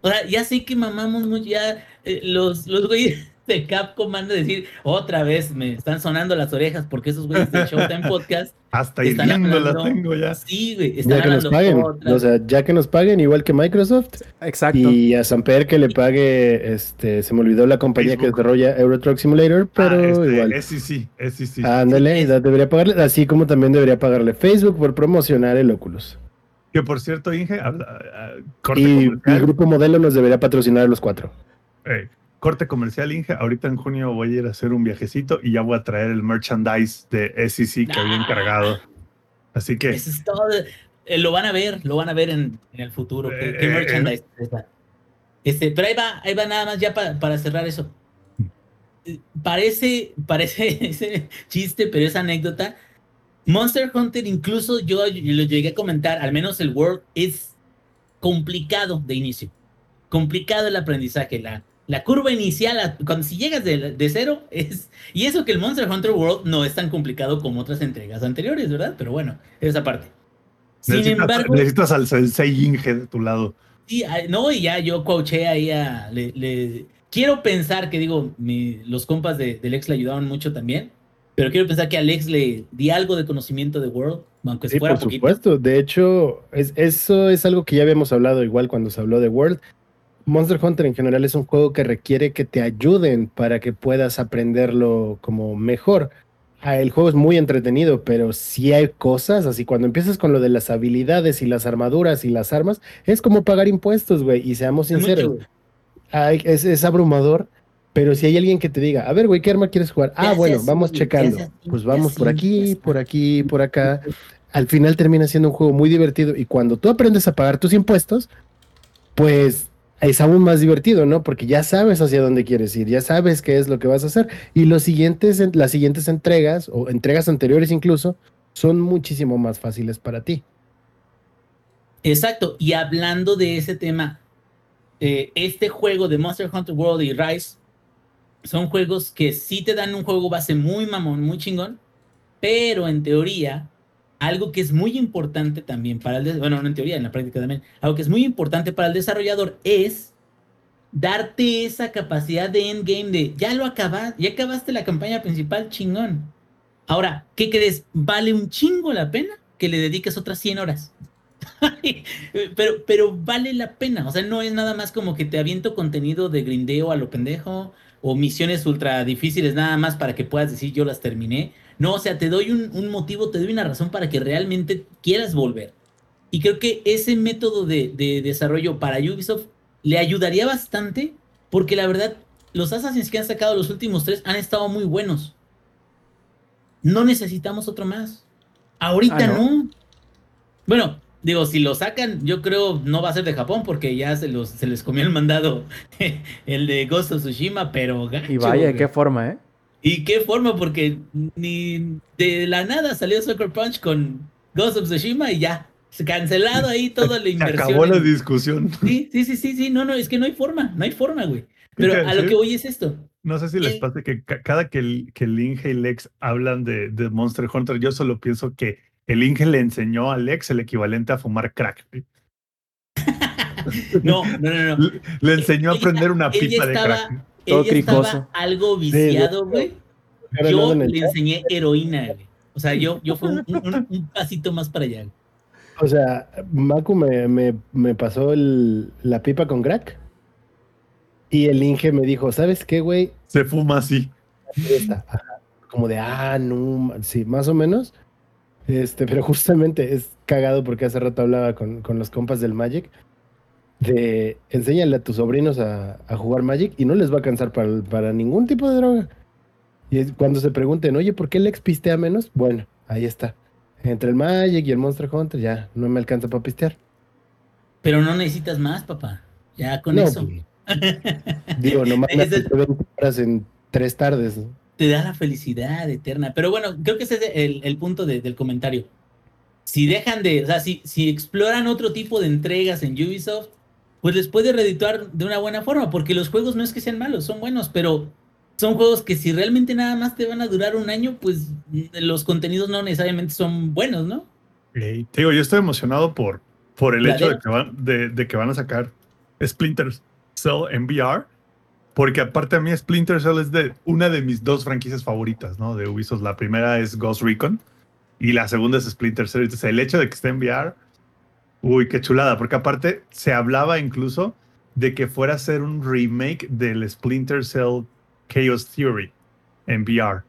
O sea, ya sé que mamamos mucho, ya eh, los, los güeyes (laughs) de Capcom van a decir, otra vez me están sonando las orejas porque esos güeyes de Showtime Podcast, (laughs) Hasta Están hirviendo la hablando- tengo ya. sí, güey, están Ya que nos hablando paguen. otra O sea, ya que nos paguen, igual que Microsoft. Exacto. Y a Samper que le pague, este, se me olvidó la compañía que desarrolla Euro Truck Simulator, pero Ah, este, igual. SEC, SEC. Ándale, debería pagarle, así como también debería pagarle Facebook por promocionar el Oculus. Que por cierto, Inge, habla- ah, corte Y el comercial. grupo modelo nos debería patrocinar a los cuatro. eh, corte comercial, Inge. Ahorita en junio voy a ir a hacer un viajecito y ya voy a traer el merchandise de SEC que había encargado. Así que Eso es todo. Eh, lo van a ver, lo van a ver en, en el futuro. ¿Qué, qué Eh, merchandise es esta? Este, pero ahí va, ahí va nada más ya pa- para cerrar eso. Eh, Parece, (laughs) parece ese chiste, pero es anécdota. Monster Hunter, incluso yo lo llegué a comentar, al menos el World es complicado de inicio. Complicado el aprendizaje. La, la curva inicial, la- cuando si llegas de, de cero, es. Y eso que el Monster Hunter World no es tan complicado como otras entregas anteriores, ¿verdad? Pero bueno, esa parte. Sin necesitas, embargo, necesitas al sensei Inge de tu lado. sí, ah, no, y ya yo coaché ahí a. le- le- quiero pensar que, digo, mi- los compas de, del ex le ayudaron mucho también. Pero quiero pensar que Alex le di algo de conocimiento de World, aunque Sí, fuera por poquito. supuesto. De hecho, es, eso es algo que ya habíamos hablado igual cuando se habló de World. Monster Hunter en general es un juego que requiere que te ayuden para que puedas aprenderlo como mejor. Ah, El juego es muy entretenido, pero sí hay cosas, así cuando empiezas con lo de las habilidades y las armaduras y las armas, es como pagar impuestos, güey, y seamos sinceros. güey. Ay, es, es abrumador, pero si hay alguien que te diga, a ver, güey, ¿qué arma quieres jugar? ¿Qué Ah, bueno, así, vamos checando. Pues ¿Qué vamos por aquí, ¿Qué por aquí, por acá. Al final termina siendo un juego muy divertido y cuando tú aprendes a pagar tus impuestos, pues es aún más divertido, ¿no? Porque ya sabes hacia dónde quieres ir, ya sabes qué es lo que vas a hacer y los siguientes, las siguientes entregas o entregas anteriores incluso son muchísimo más fáciles para ti. Exacto, y hablando de ese tema, eh, este juego de Monster Hunter World y Rise son juegos que sí te dan un juego base muy mamón, muy chingón, pero en teoría, algo que es muy importante también para el, bueno, no en teoría, en la práctica también, algo que es muy importante para el desarrollador es darte esa capacidad de endgame de ya lo acabas, ya acabaste la campaña principal, chingón. Ahora, ¿qué crees? ¿Vale un chingo la pena que le dediques otras 100 horas? (laughs) pero, pero vale la pena. O sea, no es nada más como que te aviento contenido de grindeo a lo pendejo o misiones ultra difíciles nada más para que puedas decir yo las terminé. No, o sea, te doy un, un motivo, te doy una razón para que realmente quieras volver. Y creo que ese método de, de desarrollo para Ubisoft le ayudaría bastante porque la verdad, los Assassins que han sacado los últimos tres han estado muy buenos. No necesitamos otro más. Ahorita Ah, ¿no? ¿no? Bueno, digo, si lo sacan, yo creo no va a ser de Japón porque ya se, los, se les comió el mandado (laughs) el de Ghost of Tsushima, pero gacho, Y vaya, qué forma, ¿eh? ¿Y qué forma? Porque ni de la nada salió Sucker Punch con Ghost of Tsushima y ya. Cancelado ahí toda la (laughs) Se inversión. acabó la discusión. (laughs) Sí, sí, sí, sí, sí, no, no, es que no hay forma, no hay forma, güey. Pero Fíjate, a lo que voy es esto. No sé si les Eh. pasa que ca- cada que el, que el Inge y Lex hablan de, de Monster Hunter, yo solo pienso que el Inge le enseñó a Lex el equivalente a fumar crack. (laughs) No, no, no, no. Le, le enseñó a prender una pipa de crack. Todo Ella estaba algo viciado, güey. Yo le enseñé heroína, güey. O sea, yo, yo fui un, un- un pasito más para allá. güey. O sea, Maku me, me- me pasó el- la pipa con crack. Y el Inge me dijo, ¿sabes qué, güey? Se fuma así. Como de, ah, no, sí, más o menos. Este, pero justamente es cagado porque hace rato hablaba con, con los compas del Magic. De enséñale a tus sobrinos a, a jugar Magic y no les va a cansar para, para ningún tipo de droga. Y es- cuando se pregunten, oye, ¿por qué Lex pistea menos? Bueno, ahí está. Entre el Magic y el Monster Hunter ya no me alcanza para pistear. Pero no necesitas más, papá. Ya con No, eso. pues, Digo, nomás (laughs) me Es el- aventé 20 horas en tres tardes. ¿no? Te da la felicidad eterna. Pero bueno, creo que ese es el, el punto de- del comentario. Si dejan de, o sea, si, si exploran otro tipo de entregas en Ubisoft, pues les puede redituar de una buena forma, porque los juegos no es que sean malos, son buenos, pero son juegos que si realmente nada más te van a durar un año, pues los contenidos no necesariamente son buenos, ¿no? Ey, te digo, yo estoy emocionado por, por el hecho de que, van, de, de que van a sacar Splinter Cell en VR. Porque aparte a mí Splinter Cell es de una de mis dos franquicias favoritas, ¿no? De Ubisoft. La primera es Ghost Recon y la segunda es Splinter Cell. Entonces el hecho de que esté en VR, uy, qué chulada. Porque aparte se hablaba incluso de que fuera a ser un remake del Splinter Cell Chaos Theory en VR.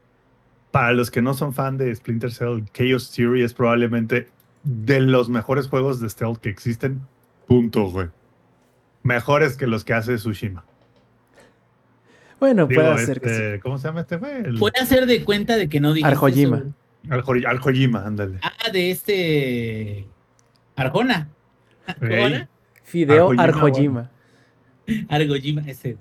Para los que no son fan de Splinter Cell, Chaos Theory es probablemente de los mejores juegos de stealth que existen. Punto, güey. Mejores que los que hace Tsushima. Bueno, Digo, puede ser que sí. este, ¿Cómo se llama este güey? El- Puede hacer de cuenta de que no dijiste Arjojima. eso, ándale. Ah, de este Arjona. ¿Cómo Ey. era? Fideo Arjojima, Arjojima. Argojima, ese.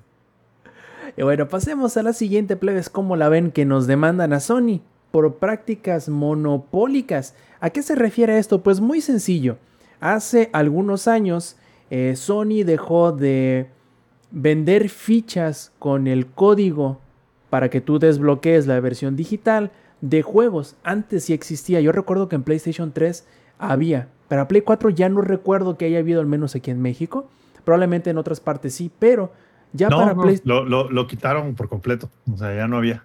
Y bueno, pasemos a la siguiente, plebes. ¿Cómo la ven que nos demandan a Sony por prácticas monopólicas? ¿A qué se refiere esto? Pues muy sencillo. Hace algunos años, eh, Sony dejó de vender fichas con el código para que tú desbloquees la versión digital de juegos. Antes sí existía. Yo recuerdo que en PlayStation 3 había. Para Play 4 ya no recuerdo que haya habido, al menos aquí en México. Probablemente en otras partes sí, pero ya no, para no, Play lo, lo- lo quitaron por completo. O sea, ya no había.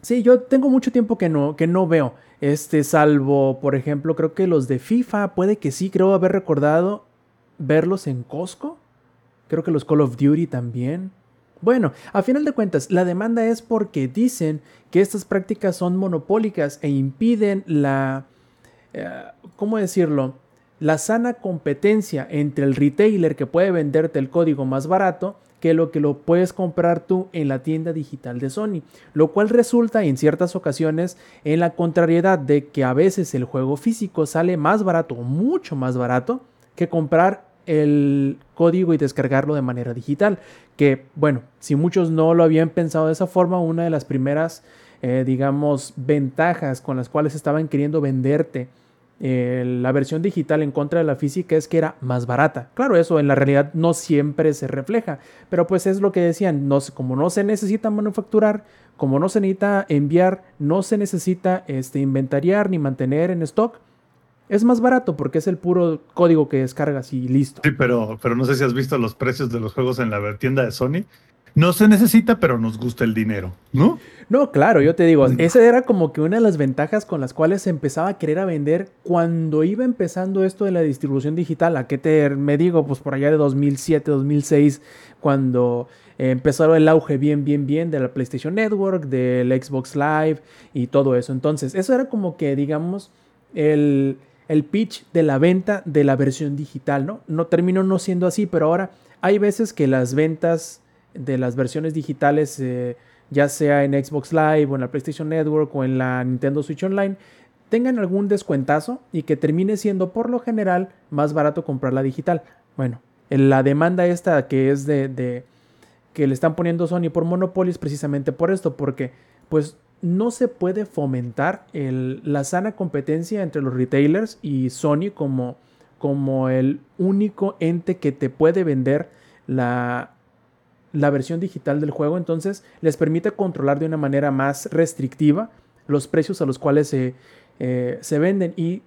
Sí, yo tengo mucho tiempo que no, que no veo. Este, salvo, por ejemplo, creo que los de FIFA, puede que sí, creo haber recordado verlos en Costco. Creo que los Call of Duty también. Bueno, a final de cuentas, la demanda es porque dicen que estas prácticas son monopólicas e impiden la, eh, ¿cómo decirlo? La sana competencia entre el retailer que puede venderte el código más barato que lo que lo puedes comprar tú en la tienda digital de Sony, lo cual resulta en ciertas ocasiones en la contrariedad de que a veces el juego físico sale más barato, mucho más barato, que comprar el código y descargarlo de manera digital. Que bueno, si muchos no lo habían pensado de esa forma, una de las primeras eh, digamos, ventajas con las cuales estaban queriendo venderte eh, la versión digital en contra de la física es que era más barata. Claro, eso en la realidad no siempre se refleja, pero pues es lo que decían, no, como no se necesita manufacturar, como no se necesita enviar, no se necesita este, inventariar ni mantener en stock, es más barato porque es el puro código que descargas y listo. Sí, pero, pero no sé si has visto los precios de los juegos en la tienda de Sony. No se necesita, pero nos gusta el dinero, ¿no? No, claro, yo te digo, esa era como que una de las ventajas con las cuales se empezaba a querer a vender cuando iba empezando esto de la distribución digital. ¿A qué te me digo? Pues por allá de 2007, 2006, cuando empezó el auge bien, bien, bien de la PlayStation Network, del Xbox Live y todo eso. Entonces, eso era como que, digamos, el, el pitch de la venta de la versión digital, ¿no? No terminó no siendo así, pero ahora hay veces que las ventas de las versiones digitales, eh, ya sea en Xbox Live o en la PlayStation Network o en la Nintendo Switch Online, tengan algún descuentazo y que termine siendo por lo general más barato comprar la digital. Bueno, la demanda esta que es de, de que le están poniendo Sony por Monopoly es precisamente por esto, porque pues no se puede fomentar la sana competencia entre los retailers y Sony como, como el único ente que te puede vender la, la versión digital del juego, entonces les permite controlar de una manera más restrictiva los precios a los cuales se, eh, se venden. Y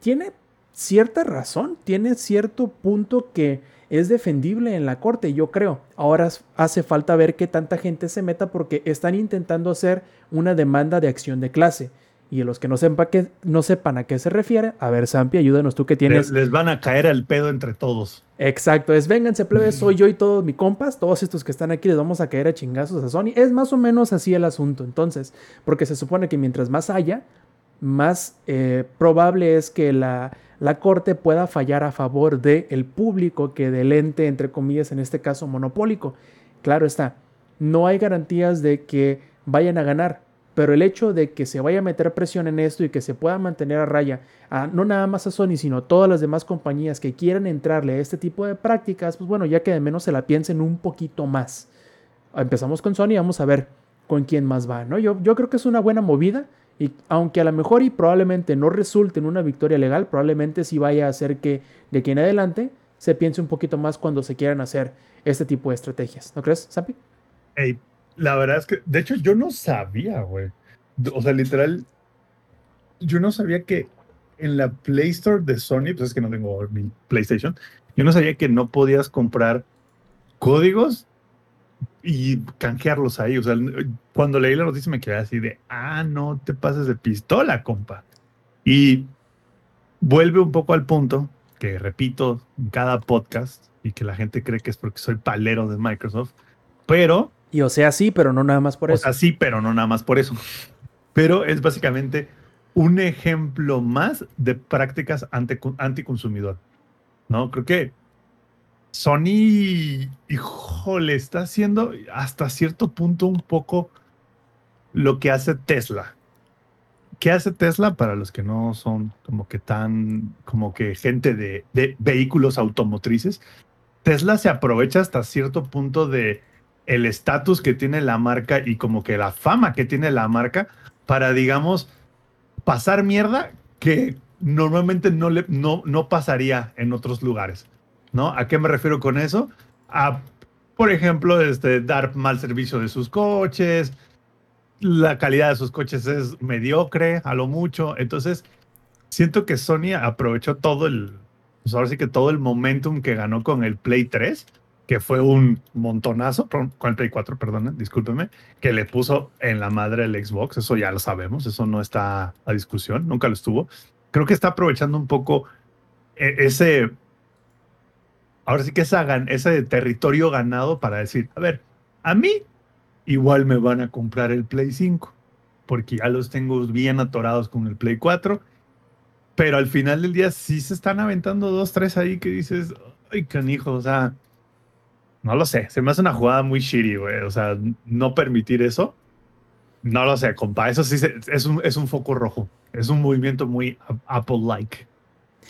tiene cierta razón, tiene cierto punto que es defendible en la corte, yo creo. Ahora hace falta ver que tanta gente se meta porque están intentando hacer una demanda de acción de clase. Y los que no, sepa que, no sepan a qué se refiere, a ver, Sampi, ayúdanos tú que tienes. Les, van a caer al pedo entre todos. Exacto, es vénganse, plebes, soy yo y todos mis compas, todos estos que están aquí les vamos a caer a chingazos a Sony. Es más o menos así el asunto, entonces, porque se supone que mientras más haya, más eh, probable es que la, la corte pueda fallar a favor del el público que del ente, entre comillas, en este caso monopólico. Claro está, no hay garantías de que vayan a ganar, pero el hecho de que se vaya a meter presión en esto y que se pueda mantener a raya, a, no nada más a Sony, sino a todas las demás compañías que quieran entrarle a este tipo de prácticas, pues bueno, ya que de menos se la piensen un poquito más. Empezamos con Sony, vamos a ver con quién más va, ¿no? Yo, yo creo que es una buena movida y aunque a lo mejor y probablemente no resulte en una victoria legal, probablemente sí vaya a hacer que de aquí en adelante se piense un poquito más cuando se quieran hacer este tipo de estrategias. ¿No crees, Sapi? Hey, la verdad es que, de hecho, yo no sabía, güey. O sea, literal, yo no sabía que en la Play Store de Sony, pues es que no tengo mi PlayStation, yo no sabía que no podías comprar códigos y canjearlos ahí. O sea, cuando leí la noticia me quedé así de, ah, no te pases de pistola, compa. Y vuelve un poco al punto que repito en cada podcast y que la gente cree que es porque soy palero de Microsoft, pero y o sea, sí, pero no nada más por eso. O sea, sí, pero no nada más por eso. Pero es básicamente un ejemplo más de prácticas anticonsumidor. ¿No? Creo que Sony, híjole, está haciendo hasta cierto punto un poco lo que hace Tesla. ¿Qué hace Tesla para los que no son como que tan, como que gente de, de vehículos automotrices? Tesla se aprovecha hasta cierto punto de el estatus que tiene la marca y como que la fama que tiene la marca para, digamos, pasar mierda que normalmente no, le, no, no pasaría en otros lugares. ¿No? ¿A qué me refiero con eso? A, por ejemplo, este, dar mal servicio de sus coches, la calidad de sus coches es mediocre a lo mucho. Entonces, siento que Sony aprovechó todo el, pues ahora sí que todo el momentum que ganó con el Play 3 que fue un montonazo, con el Play 4, perdón, discúlpeme, que le puso en la madre el Xbox, eso ya lo sabemos, eso no está a discusión, nunca lo estuvo. Creo que está aprovechando un poco e, ese, ahora sí que ese territorio ganado para decir, a ver, a mí igual me van a comprar el Play 5, porque ya los tengo bien atorados con el Play 4, pero al final del día sí se están aventando dos, tres ahí que dices, ay, canijo, o sea, no lo sé, se me hace una jugada muy shitty, güey. O sea, no permitir eso. No lo sé, compa. Eso sí es un, es un foco rojo. Es un movimiento muy Apple-like.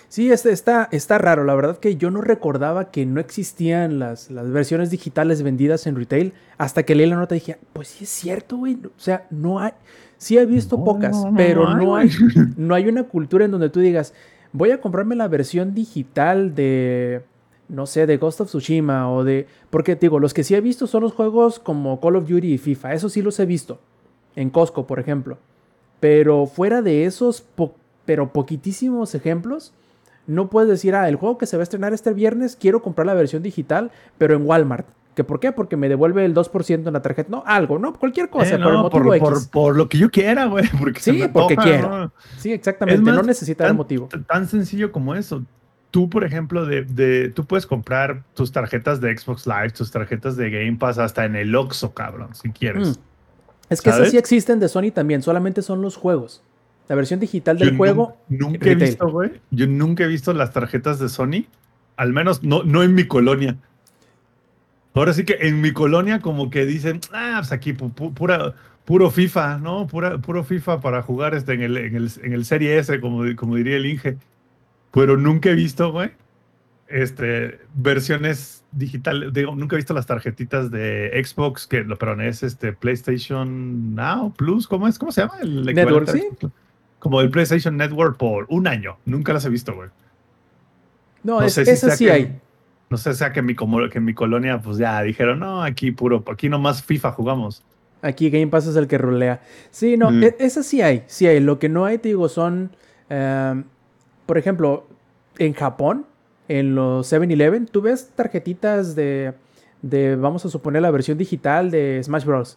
Sí, este está, está raro. La verdad que yo no recordaba que no existían las, las versiones digitales vendidas en retail hasta que leí la nota y dije, pues sí es cierto, güey. O sea, no hay. Sí he visto No, pocas, no, no pero no hay, (laughs) no hay una cultura en donde tú digas, voy a comprarme la versión digital de, no sé, de Ghost of Tsushima o de... Porque te digo, los que sí he visto son los juegos como Call of Duty y FIFA. Eso sí los he visto. En Costco, por ejemplo. Pero fuera de esos, po- pero poquitísimos ejemplos, no puedes decir, ah, el juego que se va a estrenar este viernes, quiero comprar la versión digital, pero en Walmart. ¿Que por qué? Porque me devuelve el 2% en la tarjeta. No, algo, ¿no? Cualquier cosa, Eh, por el no, motivo por, X. por- por lo que yo quiera, güey. (laughs) Porque Sí, porque quiero. ¿no? Sí, exactamente. Más, no necesita el motivo. Tan sencillo como eso. Tú, por ejemplo, de, de- tú puedes comprar tus tarjetas de Xbox Live, tus tarjetas de Game Pass hasta en el Oxxo, cabrón, si quieres. Mm. Es que esas ¿Sabes? sí existen de Sony también, solamente son los juegos. La versión digital del Yo juego. nun- Nunca he visto, güey. Yo nunca he visto las tarjetas de Sony. Al menos no, no en mi colonia. Ahora sí que en mi colonia, como que dicen, ah, pues aquí pu- pu- pura, puro FIFA, ¿no? Pura, puro FIFA para jugar este en el, en el, en el Serie S, como, como diría el Inge. Pero nunca he visto, güey, este, versiones digitales. Digo, nunca he visto las tarjetitas de Xbox, que, no, perdón, es este PlayStation Now Plus, ¿cómo es? ¿Cómo se llama? El Network, sí. Como el PlayStation Network por un año. Nunca las he visto, güey. No, No es- sé si esas sea sí que- hay. No sé, sea que en mi, como, que en mi colonia, pues ya dijeron, no, aquí puro, aquí nomás FIFA jugamos. Aquí Game Pass es el que rolea. Sí, no, Mm. e- esas sí hay. Sí hay. Lo que no hay, te digo, son. em, por ejemplo, en Japón, en los 7-Eleven, tú ves tarjetitas de, de, vamos a suponer, la versión digital de Smash Bros.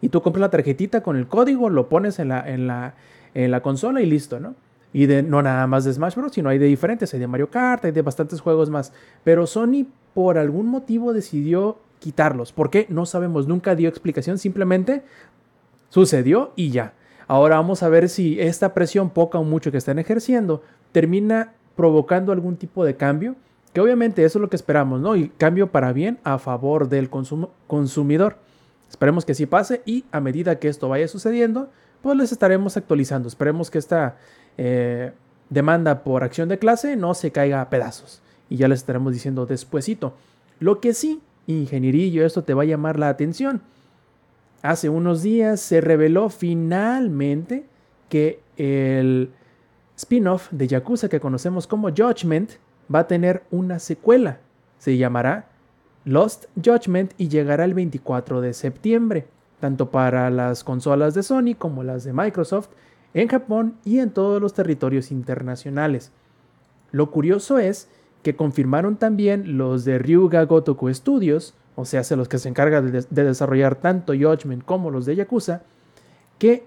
Y tú compras la tarjetita con el código, lo pones en la, en la, en la consola y listo, ¿no? Y de, no nada más de Smash Bros., sino hay de diferentes, hay de Mario Kart, hay de bastantes juegos más. Pero Sony, por algún motivo, decidió quitarlos. ¿Por qué? No sabemos, nunca dio explicación, simplemente sucedió y ya. Ahora vamos a ver si esta presión, poca o mucho que están ejerciendo, termina provocando algún tipo de cambio, que obviamente eso es lo que esperamos, ¿no? Y cambio para bien a favor del consumidor. Esperemos que sí pase y a medida que esto vaya sucediendo, pues les estaremos actualizando. Esperemos que esta eh, demanda por acción de clase no se caiga a pedazos. Y ya les estaremos diciendo despuesito. Lo que sí, ingenierillo, esto te va a llamar la atención. Hace unos días se reveló finalmente que el spin-off de Yakuza que conocemos como Judgment va a tener una secuela. Se llamará Lost Judgment y llegará el 24 de septiembre, tanto para las consolas de Sony como las de Microsoft, en Japón y en todos los territorios internacionales. Lo curioso es que confirmaron también los de Ryuga Gotoku Studios, o sea, se los que se encargan de, de desarrollar tanto Judgment como los de Yakuza, que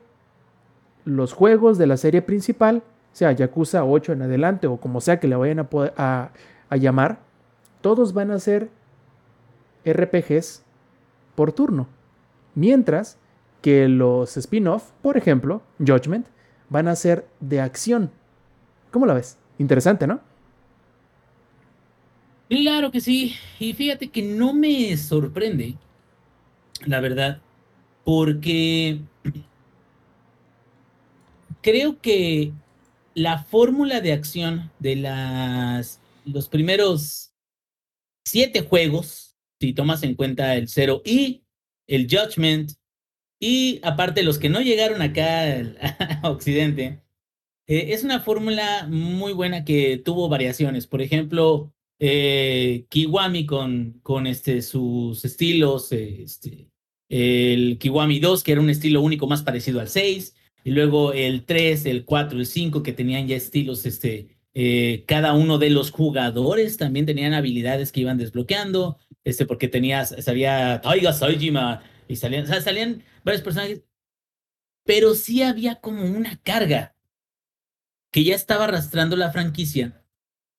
los juegos de la serie principal, sea Yakuza 8 en adelante o como sea que le vayan a llamar, todos van a ser RPGs por turno. Mientras que los spin-off, por ejemplo, Judgment, van a ser de acción. ¿Cómo la ves? Interesante, ¿no? Claro que sí. Y fíjate que no me sorprende, la verdad, porque creo que la fórmula de acción de las, los primeros siete juegos, si tomas en cuenta el cero y el Judgment, y aparte los que no llegaron acá a (laughs) Occidente, eh, es una fórmula muy buena que tuvo variaciones. Por ejemplo, eh, Kiwami con, con este, sus estilos, eh, este, el Kiwami 2, que era un estilo único más parecido al 6, y luego el 3, el 4, el 5, que tenían ya estilos, este, cada uno de los jugadores también tenían habilidades que iban desbloqueando, este, porque tenías, salía Taiga Saijima, y salían, salían varios personajes, pero sí había como una carga que ya estaba arrastrando la franquicia,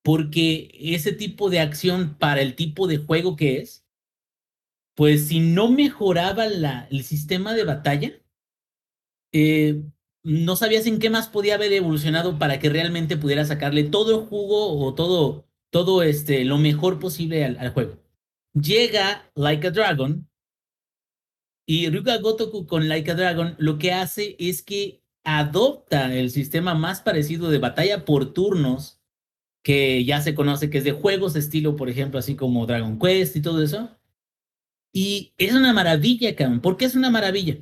porque ese tipo de acción para el tipo de juego que es, pues si no mejoraba la, el sistema de batalla, eh, no sabías en qué más podía haber evolucionado para que realmente pudiera sacarle todo el jugo o todo, todo este, lo mejor posible al juego. Llega Like a Dragon y Ryuga Gotoku con Like a Dragon lo que hace es que adopta el sistema más parecido de batalla por turnos que ya se conoce que es de juegos estilo, por ejemplo, así como Dragon Quest y todo eso. Y es una maravilla, cabrón. ¿Por qué es una maravilla?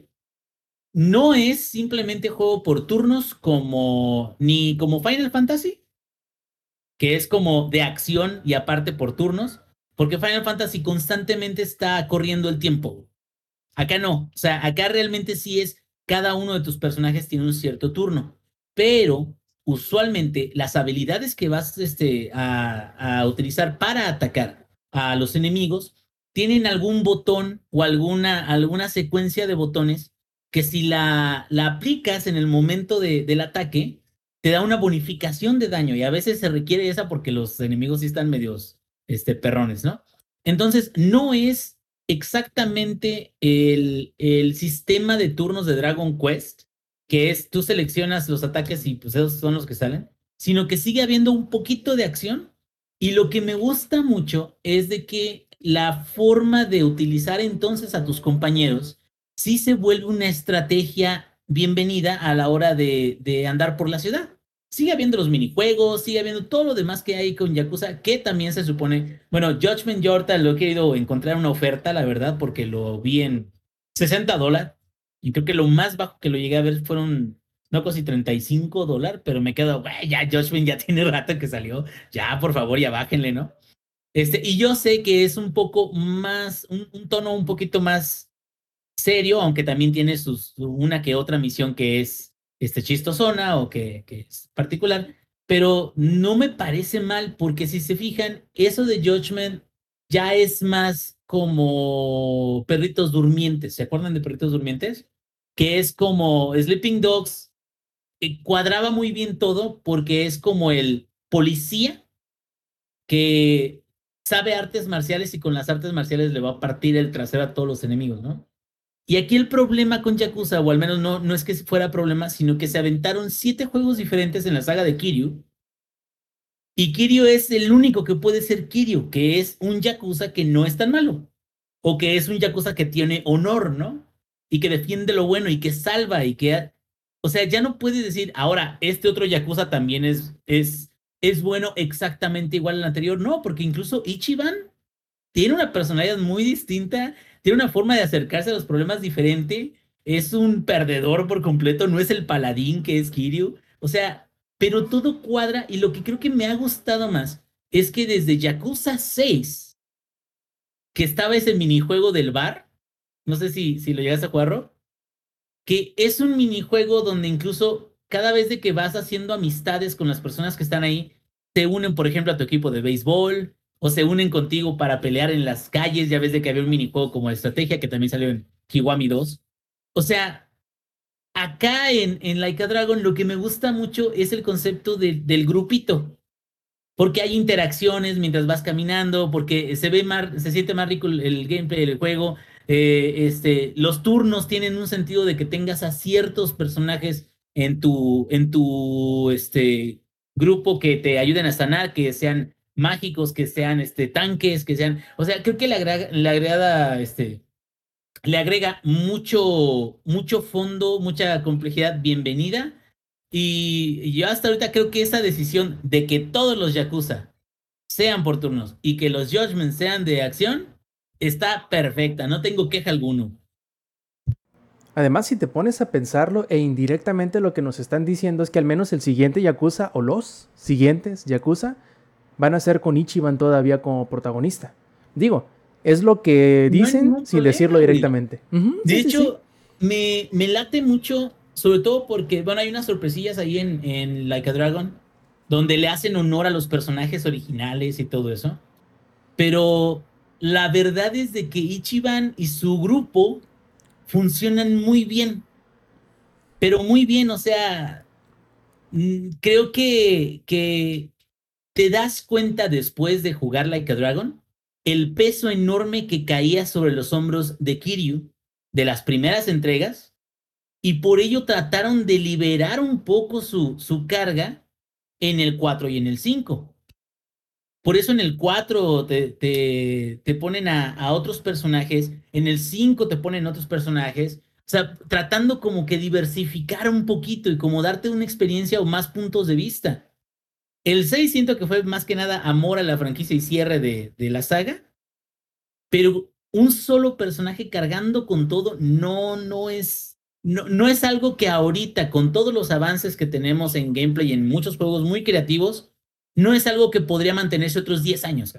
No es simplemente juego por turnos como ni como Final Fantasy, que es como de acción y aparte por turnos, porque Final Fantasy constantemente está corriendo el tiempo. Acá no, o sea, acá realmente sí es cada uno de tus personajes tiene un cierto turno, pero usualmente las habilidades que vas este, a, utilizar para atacar a los enemigos tienen algún botón o alguna, alguna secuencia de botones que si la, la aplicas en el momento de, del ataque, te da una bonificación de daño. Y a veces se requiere esa porque los enemigos sí están medios este, perrones, ¿no? Entonces, no es exactamente el, el sistema de turnos de Dragon Quest, que es tú seleccionas los ataques y pues esos son los que salen, sino que sigue habiendo un poquito de acción. Y lo que me gusta mucho es de que la forma de utilizar entonces a tus compañeros sí se vuelve una estrategia bienvenida a la hora de, de andar por la ciudad. Sigue habiendo los minijuegos, sigue habiendo todo lo demás que hay con Yakuza, que también se supone, bueno, Judgment Yorta lo he querido encontrar una oferta, la verdad, porque lo vi en 60 dólares, y creo que lo más bajo que lo llegué a ver fueron, no casi 35 dólares, pero me quedo, güey, ya Judgment ya (laughs) tiene rato que salió, ya por favor, ya bájenle, ¿no? Este, y yo sé que es un poco más, un, un tono un poquito más serio, aunque también tiene sus, una que otra misión que es este, chistosona o que, que es particular, pero no me parece mal porque si se fijan, eso de Judgment ya es más como perritos durmientes. ¿Se acuerdan de perritos durmientes? Que es como Sleeping Dogs, eh, cuadraba muy bien todo porque es como el policía que sabe artes marciales y con las artes marciales le va a partir el trasero a todos los enemigos, ¿no? Y aquí el problema con Yakuza, o al menos no, no es que fuera problema, sino que se aventaron siete juegos diferentes en la saga de Kiryu. Y Kiryu es el único que puede ser Kiryu, que es un Yakuza que no es tan malo. O que es un Yakuza que tiene honor, ¿no? Y que defiende lo bueno y que salva y que... O sea, ya no puedes decir, ahora, este otro Yakuza también es, es, es bueno exactamente igual al anterior. No, porque incluso Ichiban tiene una personalidad muy distinta tiene una forma de acercarse a los problemas diferente, es un perdedor por completo, no es el paladín que es Kiryu, o sea, pero todo cuadra y lo que creo que me ha gustado más es que desde Yakuza 6, que estaba ese minijuego del bar, no sé si, si lo llegas a jugar, que es un minijuego donde incluso cada vez de que vas haciendo amistades con las personas que están ahí, te unen, por ejemplo, a tu equipo de béisbol, o se unen contigo para pelear en las calles. Ya ves de que había un minijuego como estrategia que también salió en Kiwami 2. O sea, acá en, en Like a Dragon lo que me gusta mucho es el concepto del grupito. Porque hay interacciones mientras vas caminando, porque se ve más, se siente más rico el, gameplay del juego. Eh, este, los turnos tienen un sentido de que tengas a ciertos personajes en tu, en tu este, grupo que te ayuden a sanar, que sean mágicos, que sean este, tanques, que sean. O sea, creo que le agrega, le este, le agrega mucho, mucho fondo, mucha complejidad bienvenida. Y yo hasta ahorita creo que esa decisión de que todos los Yakuza sean por turnos y que los Judgments sean de acción está perfecta, no tengo queja alguno. Además, si te pones a pensarlo e indirectamente lo que nos están diciendo es que al menos el siguiente Yakuza o los siguientes Yakuza van a ser con Ichiban todavía como protagonista. Digo, es lo que dicen sin decirlo directamente. de hecho, Me, me late mucho, sobre todo porque, bueno, hay unas sorpresillas ahí en, en Like a Dragon, donde le hacen honor a los personajes originales y todo eso. Pero la verdad es de que Ichiban y su grupo funcionan muy bien. Pero muy bien, o sea, mm, creo que, que te das cuenta después de jugar Like a Dragon el peso enorme que caía sobre los hombros de Kiryu de las primeras entregas y por ello trataron de liberar un poco su, su carga en el 4 y en el 5. Por eso en el 4 te, te, te ponen a, a, otros personajes, en el 5 te ponen otros personajes, o sea, tratando como que diversificar un poquito y como darte una experiencia o más puntos de vista. El 6 siento que fue más que nada amor a la franquicia y cierre de, la saga. Pero un solo personaje cargando con todo no, no es, no, no es algo que ahorita, con todos los avances que tenemos en gameplay y en muchos juegos muy creativos, no es algo que podría mantenerse otros 10 años.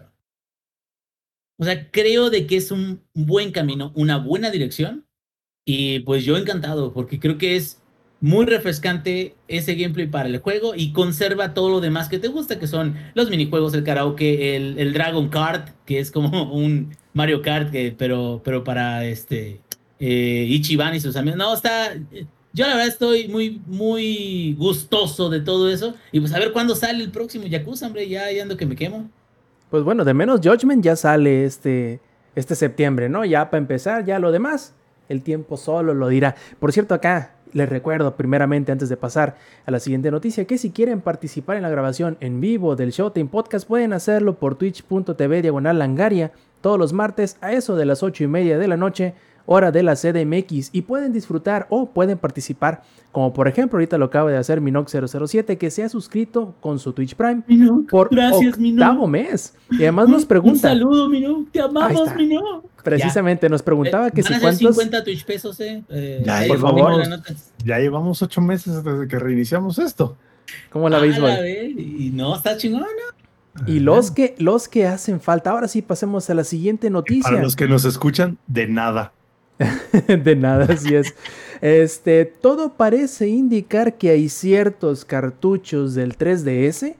O sea, creo de que es un buen camino, una buena dirección. Y pues yo encantado, porque creo que es muy refrescante ese gameplay para el juego y conserva todo lo demás que te gusta, que son los minijuegos, el karaoke, el, el Dragon Kart, que es como (laughs) un Mario Kart, pero, pero para este eh, Ichiban y sus amigos. No, está. Yo la verdad estoy muy, muy gustoso de todo eso. Y pues a ver cuándo sale el próximo Yakuza, hombre. Ya, ya ando que me quemo. Pues bueno, de menos Judgment ya sale este, este septiembre, ¿no? Ya para empezar, ya lo demás, el tiempo solo lo dirá. Por cierto, acá les recuerdo primeramente antes de pasar a la siguiente noticia que si quieren participar en la grabación en vivo del Showtime Podcast pueden hacerlo por twitch.tv diagonal langaria todos los martes a eso de las 8 y media de la noche hora de la CDMX y pueden disfrutar o pueden participar como por ejemplo ahorita lo acaba de hacer Minox007 que se ha suscrito con su Twitch Prime Minoc, por gracias, octavo Minoc. mes y además nos pregunta Un saludo, Minoc. Te amamos. Minoc. precisamente nos preguntaba Eh, que si cuántos 50 Twitch pesos, eh. eh Ya, por favor. Ya llevamos ocho meses desde que reiniciamos esto. cómo la Ah, veis la ve, Y no, está chingón, ¿no? y los que los que hacen falta ahora sí pasemos a la siguiente noticia Para los que nos escuchan, de nada. (laughs) De nada, así es. Este, todo parece indicar que hay ciertos cartuchos del 3DS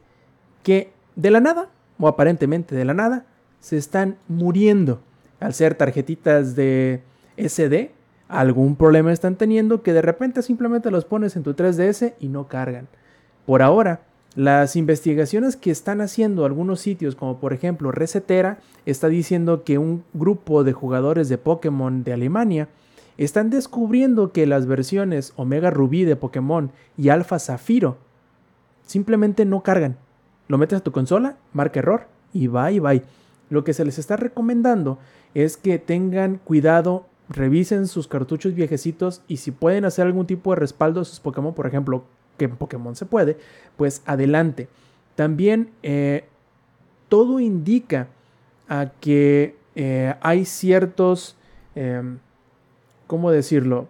que de la nada, o aparentemente de la nada, se están muriendo. Al ser tarjetitas de SD, algún problema están teniendo que de repente simplemente los pones en tu 3DS y no cargan. Por ahora, las investigaciones que están haciendo algunos sitios, como por ejemplo Resetera, está diciendo que un grupo de jugadores de Pokémon de Alemania están descubriendo que las versiones Omega Rubí de Pokémon y Alpha Zafiro simplemente no cargan. Lo metes a tu consola, marca error y bye bye. Lo que se les está recomendando es que tengan cuidado, revisen sus cartuchos viejecitos y si pueden hacer algún tipo de respaldo a sus Pokémon, por ejemplo, que en Pokémon se puede, pues adelante. También eh, todo indica a que eh, hay ciertos, em, ¿cómo decirlo?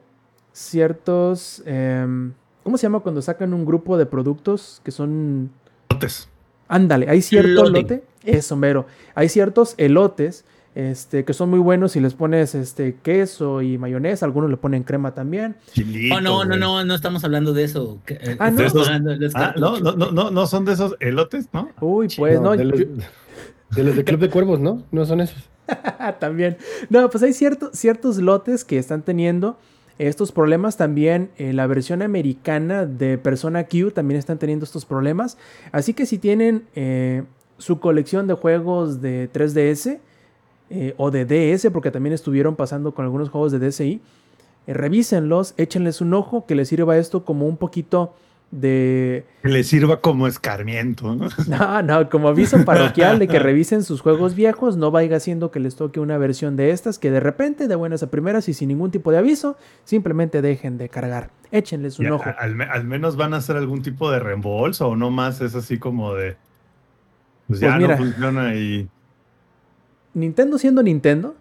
Ciertos, em, ¿cómo se llama cuando sacan un grupo de productos que son Lotes. Ándale, hay cierto Loading. elote. Eso, mero. Hay ciertos elotes este, que son muy buenos si les pones este, queso y mayonesa. Algunos le ponen crema también. Chilito, Oh, no, no, no, no estamos hablando de eso. eh, Ah, no. los Ah, no, no, no, no, no son de esos elotes, ¿no? Uy, pues no. de, los, yo- (laughs) de los de Club de Cuervos, ¿no? No son esos. (laughs) también. No, pues hay cierto- ciertos lotes que están teniendo estos problemas. También eh, la versión americana de Persona Q también están teniendo estos problemas. Así que si tienen eh, su colección de juegos de 3DS eh, o de DS, porque también estuvieron pasando con algunos juegos de DSi, eh, revísenlos, échenles un ojo, que les sirva esto como un poquito de... Que les sirva como escarmiento, ¿no? (laughs) No, no, como aviso parroquial de que revisen sus juegos viejos, no vaya siendo que les toque una versión de estas que de repente, de buenas a primeras y sin ningún tipo de aviso, simplemente dejen de cargar. Échenles un Ya, ojo. al, me- al menos van a hacer algún tipo de reembolso o no más es así como de pues ya Pues mira. no funciona y Nintendo siendo Nintendo,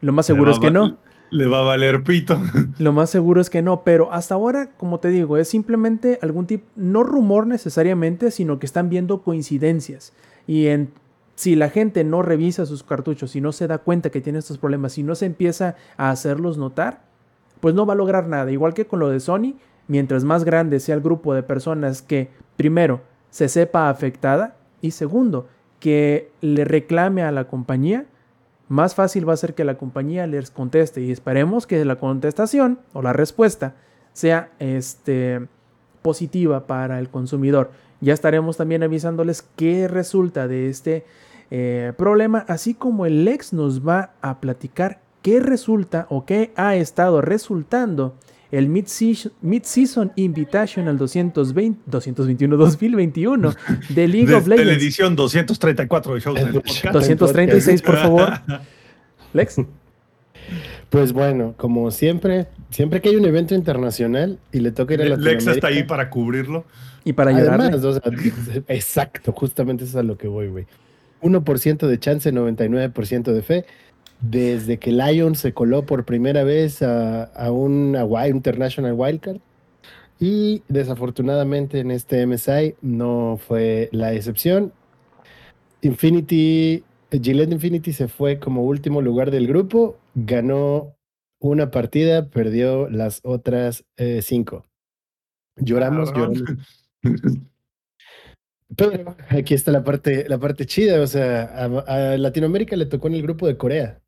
lo más seguro es que no. le va a valer pito (laughs) Lo más seguro es que no, pero hasta ahora, como te digo, es simplemente algún tipo, no rumor necesariamente, sino que están viendo coincidencias. Y en, si la gente no revisa sus cartuchos, si no se da cuenta que tiene estos problemas, si no se empieza a hacerlos notar, pues no va a lograr nada. Igual que con lo de Sony, mientras más grande sea el grupo de personas que, primero, se sepa afectada y segundo, que le reclame a la compañía, más fácil va a ser que la compañía les conteste y esperemos que la contestación o la respuesta sea este, positiva para el consumidor. Ya estaremos también avisándoles qué resulta de este eh, problema, así como el Lex nos va a platicar qué resulta o qué ha estado resultando el Mid-Season Mid-Season Invitational 220, 221-2021 de (laughs) League of desde la Legends. edición 234 de shows del podcast. 236, por favor. (laughs) Lex. Pues bueno, como siempre, siempre que hay un evento internacional y le toca ir a Latinoamérica. Lex está ahí para cubrirlo. Y para. Además, o sea, (laughs) exacto, justamente eso es a lo que voy, güey. 1% de chance, 99% de fe. Desde que Lion se coló por primera vez a, a un a Wild- International Wildcard. Y desafortunadamente en este MSI no fue la excepción. Infinity, Gillette Infinity se fue como último lugar del grupo. Ganó una partida, perdió las otras eh, cinco. Lloramos, lloramos. Pero aquí está la parte, la parte chida. O sea, a, a Latinoamérica le tocó en el grupo de Corea.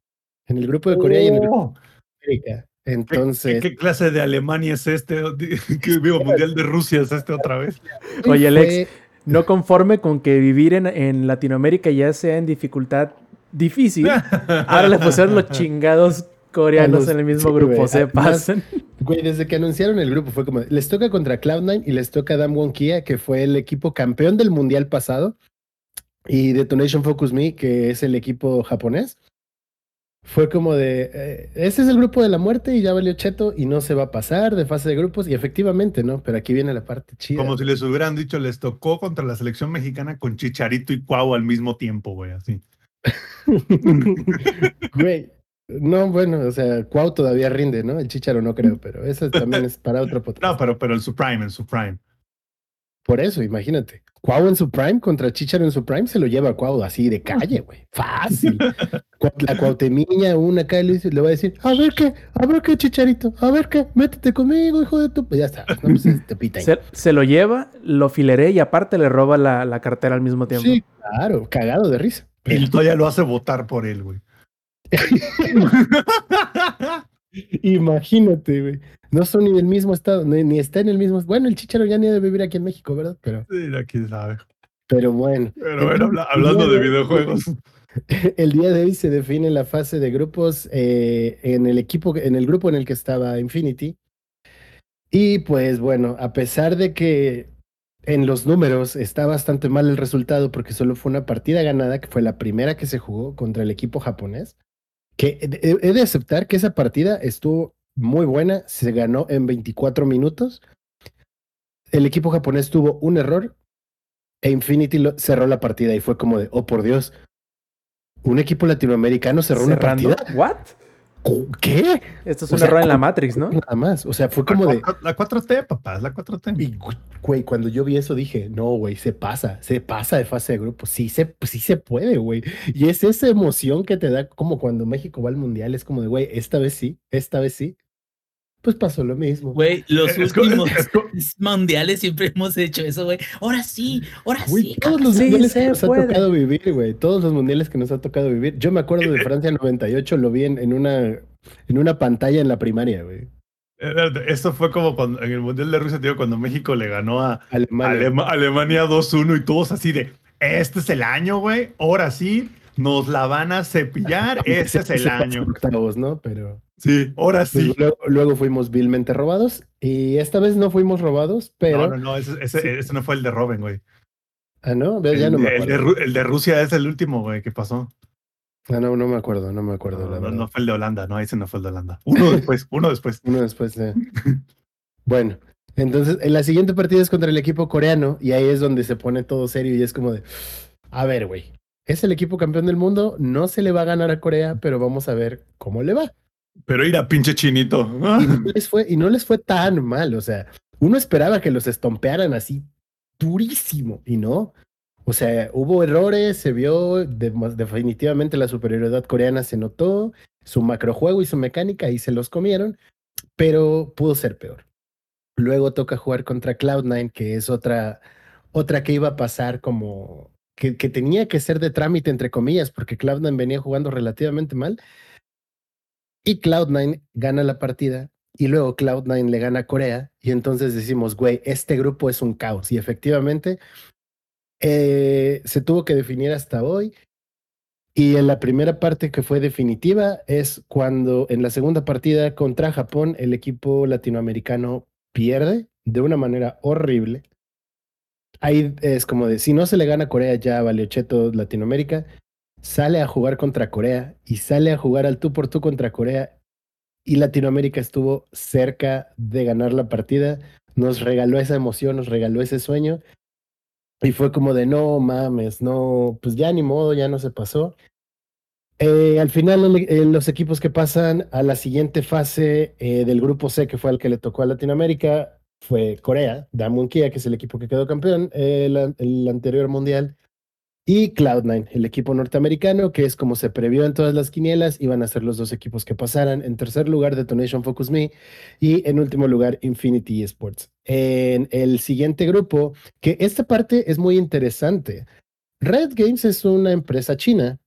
En el grupo de Corea y en el grupo Oh, de América. ¿qué- Entonces, ¿qué, clase de Alemania es este? (laughs) ¿Qué vivo mundial de Rusia es este otra vez? Oye, Alex, no conforme con que vivir en, en Latinoamérica ya sea en dificultad difícil, (laughs) ahora le pusieron los chingados coreanos en el mismo sí, grupo. güey, Se pasan. Güey, desde que anunciaron el grupo fue como, les toca contra Cloud9 y les toca Damwon Kia, que fue el equipo campeón del mundial pasado, y Detonation Focus Me, que es el equipo japonés. Fue como de, eh, ese es el grupo de la muerte y ya valió cheto y no se va a pasar de fase de grupos, y efectivamente, ¿no? Pero aquí viene la parte chida. Como si les hubieran dicho, les tocó contra la selección mexicana con Chicharito y Cuau al mismo tiempo, güey, así. (laughs) Güey, no, bueno, o sea, Cuau todavía rinde, ¿no? El Chicharo no creo, pero eso también es para otro (laughs) podcast. No, pero, pero en su prime, en su prime. Por eso, imagínate. Cuau en su prime contra Chicharo en su prime se lo lleva a Cuau así de calle, güey. Fácil. (laughs) La Cuautemilla, una acá le, dice- le va a decir, a ver qué, a ver qué, Chicharito, a ver qué, métete conmigo, hijo de tu... Pues ya está, no, pues, te pita ahí. Se, se lo lleva, lo fileré y aparte le roba la, la cartera al mismo tiempo. Sí, claro, cagado de risa. Y todavía lo hace votar por él, güey. (laughs) Imagínate, güey. No son ni del mismo estado, ni, ni está en el mismo... Bueno, el Chicharo ya ni debe vivir aquí en México, ¿verdad? Pero, Sí, quién sabe. pero bueno. Pero bueno, habla- hablando de videojuegos. (laughs) El día de hoy se define la fase de grupos eh, en el equipo, en el grupo en el que estaba Infinity. Y pues bueno, a pesar de que en los números está bastante mal el resultado porque solo fue una partida ganada, que fue la primera que se jugó contra el equipo japonés, que he de aceptar que esa partida estuvo muy buena, se ganó en 24 minutos. El equipo japonés tuvo un error e Infinity lo- cerró la partida y fue como de, oh por Dios, un equipo latinoamericano cerró una partida. ¿What? ¿Qué? Esto es O un sea, error en la. Matrix, ¿no? Nada más. O sea, fue como la, de. la 4T, papá, es la 4T. Y, güey, cuando yo vi eso dije, no, güey, se pasa, se pasa de fase de grupo. Sí se, sí se puede, güey. Y es esa emoción que te da como cuando México va al mundial. Es como de, güey, esta vez sí, esta vez sí. Pues pasó lo mismo. Güey, los (laughs) Es co- es- últimos es (laughs) mundiales siempre hemos hecho eso, güey. Ahora sí, ahora sí. todos los Sí, mundiales que nos puede. ha tocado vivir, güey. Todos los mundiales que nos ha tocado vivir. Yo me acuerdo de (laughs) Francia 98, lo vi en, en una, en una pantalla en la primaria, güey. Esto fue como cuando, en el Mundial de Rusia, tío, cuando México le ganó a Alemania. Alema- Alemania 2-1 y todos así de, este es el año, güey, ahora sí, nos la van a cepillar, este es el año. octavos, ¿no? Pero Sí, ahora pues, sí. luego, luego fuimos vilmente robados y esta vez no fuimos robados, pero... No, no, no, ese, ese- ese no fue el de Robin, güey. Ah, no, ya El, no me de- el de, acuerdo. El de Rusia es el último, güey, que pasó. Ah, no, no me acuerdo, no me acuerdo, la No, no, fue el de Holanda, no, ese no fue el de Holanda. Uno después, uno después. (laughs) Uno después de... (laughs) Bueno, entonces en la siguiente partida es contra el equipo coreano y ahí es donde se pone todo serio y es como de, a ver, güey, es el equipo campeón del mundo, no se le va a ganar a Corea, pero vamos a ver cómo le va. Pero ir a pinche chinito. Y no les fue, y no les fue tan mal, o sea, uno esperaba que los estompearan así durísimo y no. O sea, hubo errores, se vio de- definitivamente la superioridad coreana se notó, su macrojuego y su mecánica y se los comieron, pero pudo ser peor. Luego toca jugar contra Cloud9, que es otra, otra que iba a pasar como que, tenía que ser de trámite, entre comillas, porque Cloud9 venía jugando relativamente mal. Y Cloud9 gana la partida y luego Cloud9 le gana a Corea y entonces decimos, güey, este grupo es un caos. Y efectivamente eh, se tuvo que definir hasta hoy. Y en la primera parte que fue definitiva es cuando en la segunda partida contra Japón el equipo latinoamericano pierde de una manera horrible. Ahí es como de, si no se le gana a Corea ya valió cheto Latinoamérica, sale a jugar contra Corea y sale a jugar al tú por tú contra Corea y Latinoamérica estuvo cerca de ganar la partida. Nos regaló esa emoción, nos regaló ese sueño. Y fue como de no mames, no, pues ya ni modo, ya no se pasó. Eh, al final, eh, los equipos que pasan a la siguiente fase eh, del grupo C, que fue el que le tocó a Latinoamérica, fue Corea, Damun Kia, que es el equipo que quedó campeón el, el anterior mundial, y Cloud9, el equipo norteamericano, que es como se previó en todas las quinielas, iban a ser los dos equipos que pasaran. En tercer lugar, Detonation Focus Me y en último lugar, Infinity Esports. En el siguiente grupo, que esta parte es muy interesante. Red Games es una empresa china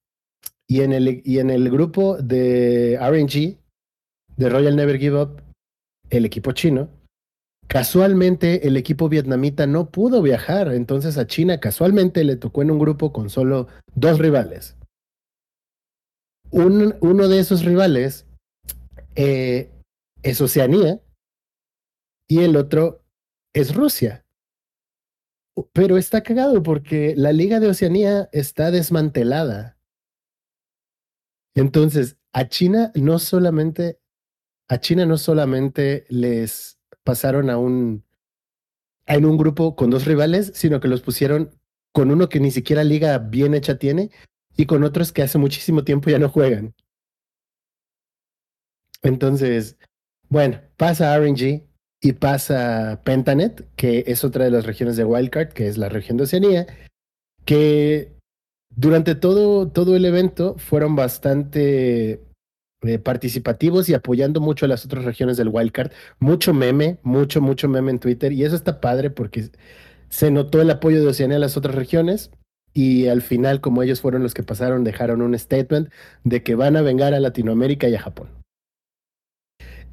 y en el, y en el grupo de RNG, de Royal Never Give Up, el equipo chino, Casualmente el equipo vietnamita no pudo viajar, entonces a China casualmente le tocó en un grupo con solo dos rivales. uno de esos rivales eh, es Oceanía y el otro es Rusia. Pero está cagado porque la Liga de Oceanía está desmantelada. Entonces, a China no solamente, a China no solamente les pasaron a un, en un grupo con dos rivales, sino que los pusieron con uno que ni siquiera liga bien hecha tiene y con otros que hace muchísimo tiempo ya no juegan. Entonces, bueno, pasa RNG y pasa Pentanet, que es otra de las regiones de Wildcard, que es la región de Oceanía, que durante todo, todo el evento fueron bastante eh, participativos y apoyando mucho a las otras regiones del wildcard. Mucho meme, mucho, mucho meme en Twitter. Y eso está padre porque se notó el apoyo de Oceanía a las otras regiones. Y al final, como ellos fueron los que pasaron, dejaron un statement de que van a vengar a Latinoamérica y a Japón.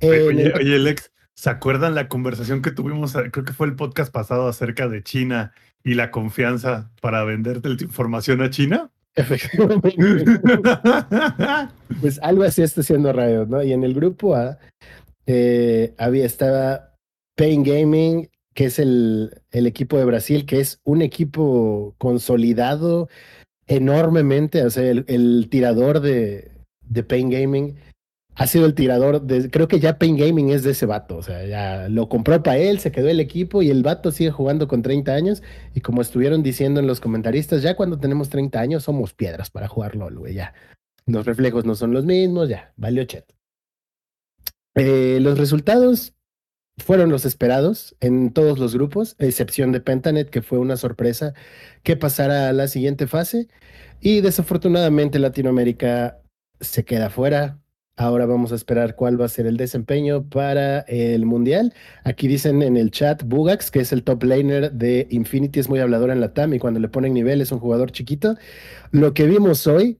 Oye, oye, Alex, ¿se acuerdan la conversación que tuvimos? Creo que fue el podcast pasado acerca de China y la confianza para venderte la información a China. Efectivamente. (laughs) pues algo así está haciendo Radio, ¿no? Y en el grupo A eh, había, estaba Pain Gaming, que es el, el equipo de Brasil, que es un equipo consolidado enormemente, o sea, el, el tirador de, de Pain Gaming ha sido el tirador de, creo que ya Pain Gaming es de ese vato, o sea, ya lo compró para él, se quedó el equipo y el vato sigue jugando con 30 años y como estuvieron diciendo en los comentaristas, ya cuando tenemos 30 años somos piedras para jugar LOL, güey, ya. Los reflejos no son los mismos, ya, valió chet. Eh, los resultados fueron los esperados en todos los grupos, excepción de Pentanet, que fue una sorpresa que pasara a la siguiente fase. Y desafortunadamente Latinoamérica se queda fuera Ahora vamos a esperar cuál va a ser el desempeño para el Mundial. Aquí dicen en el chat, Bugax, que es el top laner de Infinity, es muy hablador en la TAM y cuando le ponen nivel es un jugador chiquito. Lo que vimos hoy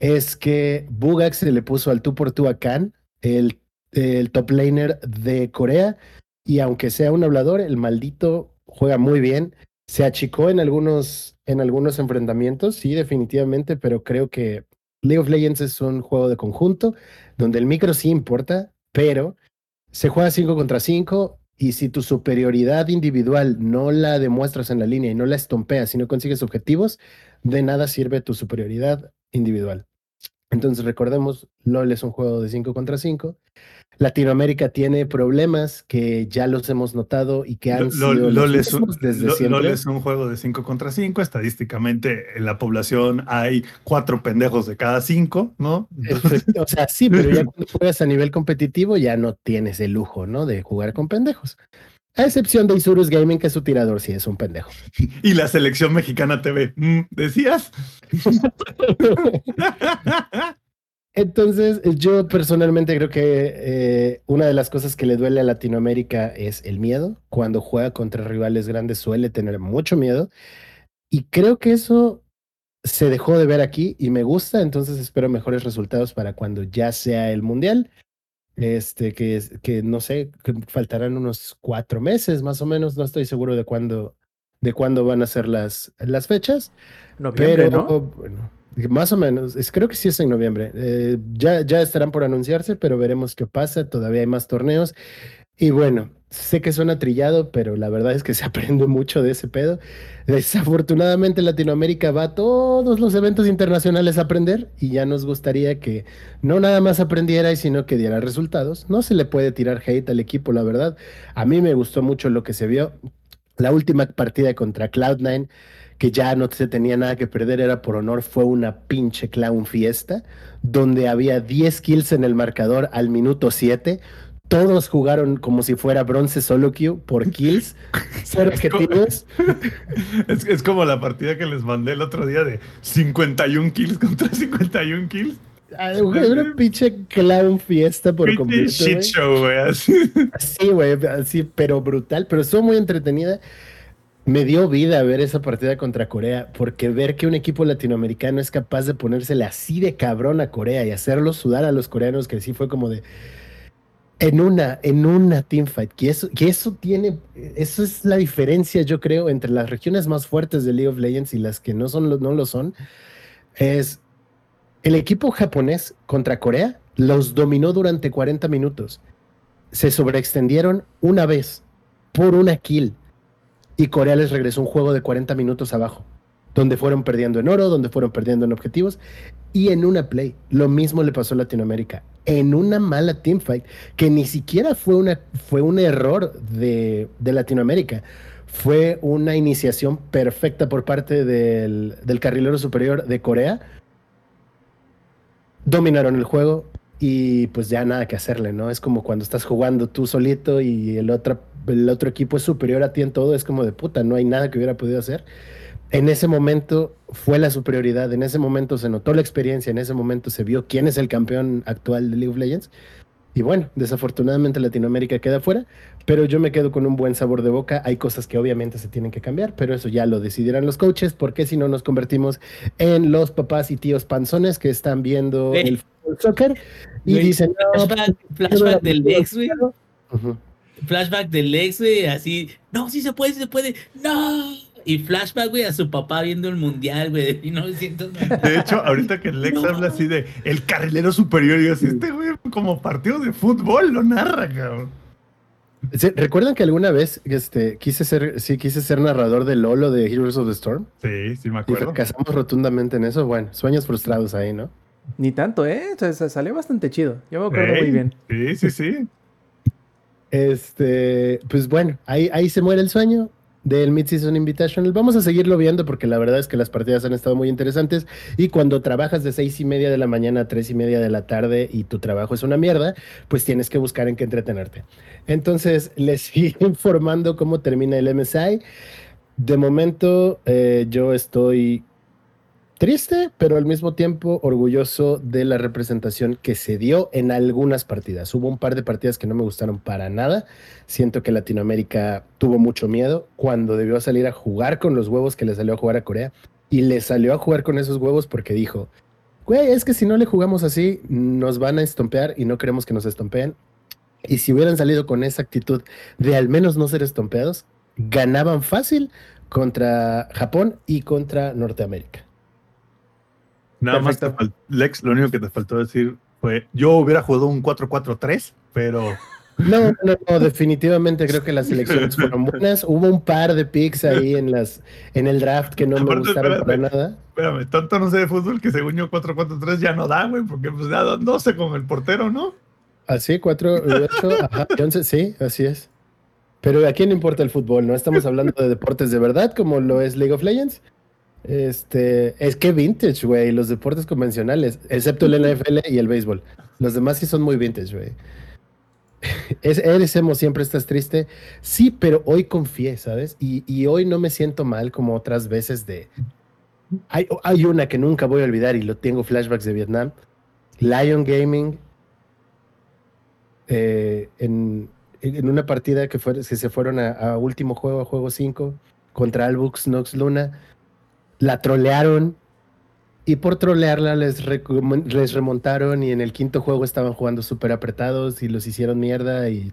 es que Bugax se le puso al tú por tú a Khan, el, el top laner de Corea, y aunque sea un hablador, el maldito juega muy bien. Se achicó en algunos, en algunos enfrentamientos, sí, definitivamente, pero creo que League of Legends es un juego de conjunto donde el micro sí importa, pero se juega 5 contra 5 y si tu superioridad individual no la demuestras en la línea y no la estompeas y no consigues objetivos, de nada sirve tu superioridad individual. Entonces recordemos, LOL es un juego de 5 contra 5 Latinoamérica tiene problemas que ya los hemos notado y que han sido LOL, es un, desde siempre. es un juego de 5 contra 5. Estadísticamente, en la población hay cuatro pendejos de cada cinco, ¿no? o sea, sí, pero ya (laughs) cuando juegas a nivel competitivo ya no tienes el lujo, ¿no? De jugar con pendejos. A excepción de Isurus Gaming, que su tirador sí es un pendejo. (laughs) Y la selección mexicana TV, mm, ¿decías? (laughs) Entonces, yo personalmente creo que eh, una de las cosas que le duele a Latinoamérica es el miedo. Cuando juega contra rivales grandes suele tener mucho miedo. Y creo que eso se dejó de ver aquí y me gusta, entonces espero mejores resultados para cuando ya sea el Mundial. Este, que, que no sé, que faltarán unos cuatro meses más o menos, no estoy seguro de cuándo, de cuándo van a ser las, las fechas. pero, ¿no? bueno, más o menos, creo que sí es en noviembre. Eh, ya, ya estarán por anunciarse, pero veremos qué pasa. Todavía hay más torneos. Y bueno, sé que suena trillado, pero la verdad es que se (laughs) aprende mucho de ese pedo. Desafortunadamente Latinoamérica va a todos los eventos internacionales a aprender y ya nos gustaría que no nada más aprendiera, sino que diera resultados. No se le puede tirar hate al equipo, la verdad. A mí me gustó mucho lo que se vio. La última partida contra Cloud9, que ya no se tenía nada que perder, era por honor, fue una pinche clown fiesta, donde había 10 kills en el marcador al minuto 7 todos jugaron como si fuera bronce solo queue por kills, (laughs) cero objetivos. (laughs) Es, es, como la partida que les mandé el otro día de 51 kills contra 51 kills. Ah, una pinche clown fiesta por completo. shit show, güey. Así. así, güey, así, pero brutal. Pero estuvo muy entretenida. Me dio vida ver esa partida contra Corea, porque ver que un equipo latinoamericano es capaz de ponérsele así de cabrón a Corea y hacerlo sudar a los coreanos, que sí fue como de en una, en una teamfight, que eso, eso tiene, eso es la diferencia, yo creo, entre las regiones más fuertes de League of Legends y las que no, son, no lo son, es el equipo japonés contra Corea los dominó durante 40 minutos. Se sobreextendieron una vez por una kill y Corea les regresó un juego de 40 minutos abajo donde fueron perdiendo en oro, donde fueron perdiendo en objetivos y en una play. Lo mismo le pasó a Latinoamérica, en una mala teamfight, que ni siquiera fue, una, fue un error de, de Latinoamérica. Fue una iniciación perfecta por parte del, del carrilero superior de Corea. Dominaron el juego y pues ya nada que hacerle, ¿no? Es como cuando estás jugando tú solito y el otro, el otro equipo es superior a ti en todo, es como de puta, no hay nada que hubiera podido hacer en ese momento fue la superioridad, en ese momento se notó la experiencia, en ese momento se vio quién es el campeón actual de League of Legends. Y bueno, desafortunadamente Latinoamérica queda fuera, pero yo me quedo con un buen sabor de boca. Hay cosas que obviamente se tienen que cambiar, pero eso ya lo decidirán los coaches, porque si no nos convertimos en los papás y tíos panzones que están viendo el soccer y dicen... flashback, flashback del ex, güey. Flashback del ex, güey, así, no, sí se puede, sí se puede, no y flashback, güey, a su papá viendo el mundial, güey, de 1990. De hecho, ahorita que el ex habla así de el carrilero superior, y así, este güey, como partido de fútbol, lo narra, cabrón. ¿Recuerdan que alguna vez este, quise ser, sí, quise ser narrador de Lolo de Heroes of the Storm? Sí, sí me acuerdo. Y fracasamos rotundamente en eso. Bueno, sueños frustrados ahí, ¿no? Ni tanto, ¿eh? O sea, salió bastante chido. Yo me acuerdo muy bien. Sí, sí, sí. Este, pues bueno, ahí, ahí se muere el sueño del Mid-Season Invitational. Vamos a seguirlo viendo porque la verdad es que las partidas han estado muy interesantes y cuando trabajas de seis y media de la mañana a tres y media de la tarde y tu trabajo es una mierda, pues tienes que buscar en qué entretenerte. Entonces, (laughs) les sigo informando cómo termina el MSI. De momento, eh, yo estoy triste, pero al mismo tiempo orgulloso de la representación que se dio en algunas partidas. Hubo un par de partidas que no me gustaron para nada. Siento que Latinoamérica tuvo mucho miedo cuando debió salir a jugar con los huevos que le salió a jugar a Corea. Y le salió a jugar con esos huevos porque dijo, güey, es que si no le jugamos así, nos van a estompear y no queremos que nos estompeen. Y si hubieran salido con esa actitud de al menos no ser estompeados, ganaban fácil contra Japón y contra Norteamérica. Nada más te Lex, lo único que te faltó decir fue, yo hubiera jugado un 4-4-3, pero... (laughs) No, no, no, definitivamente creo que las elecciones fueron buenas. Hubo un par de picks ahí en las en el draft que no me gustaron para nada. Espérame, tanto no sé de fútbol que según yo 4-4-3 ya no da, güey, porque pues ya 12 con el portero, ¿no? Así, 4, 8, (laughs) ajá, 11, sí, así es. Pero ¿a quién importa el fútbol? ¿No estamos hablando de deportes de verdad como lo es League of Legends? Este, es que vintage, güey, los deportes convencionales, excepto el NFL y el béisbol. Los demás sí son muy vintage, güey. (laughs) eres emo, siempre estás triste. Sí, pero hoy confié, ¿sabes? Y, hoy no me siento mal como otras veces de... Hay, una que nunca voy a olvidar y lo tengo flashbacks de Vietnam. Lion Gaming. Eh, en, una partida que, fue, que se fueron a, a último juego, a juego 5, contra Albux Nox Luna la trolearon y por trolearla les, les remontaron y en el quinto juego estaban jugando súper apretados y los hicieron mierda y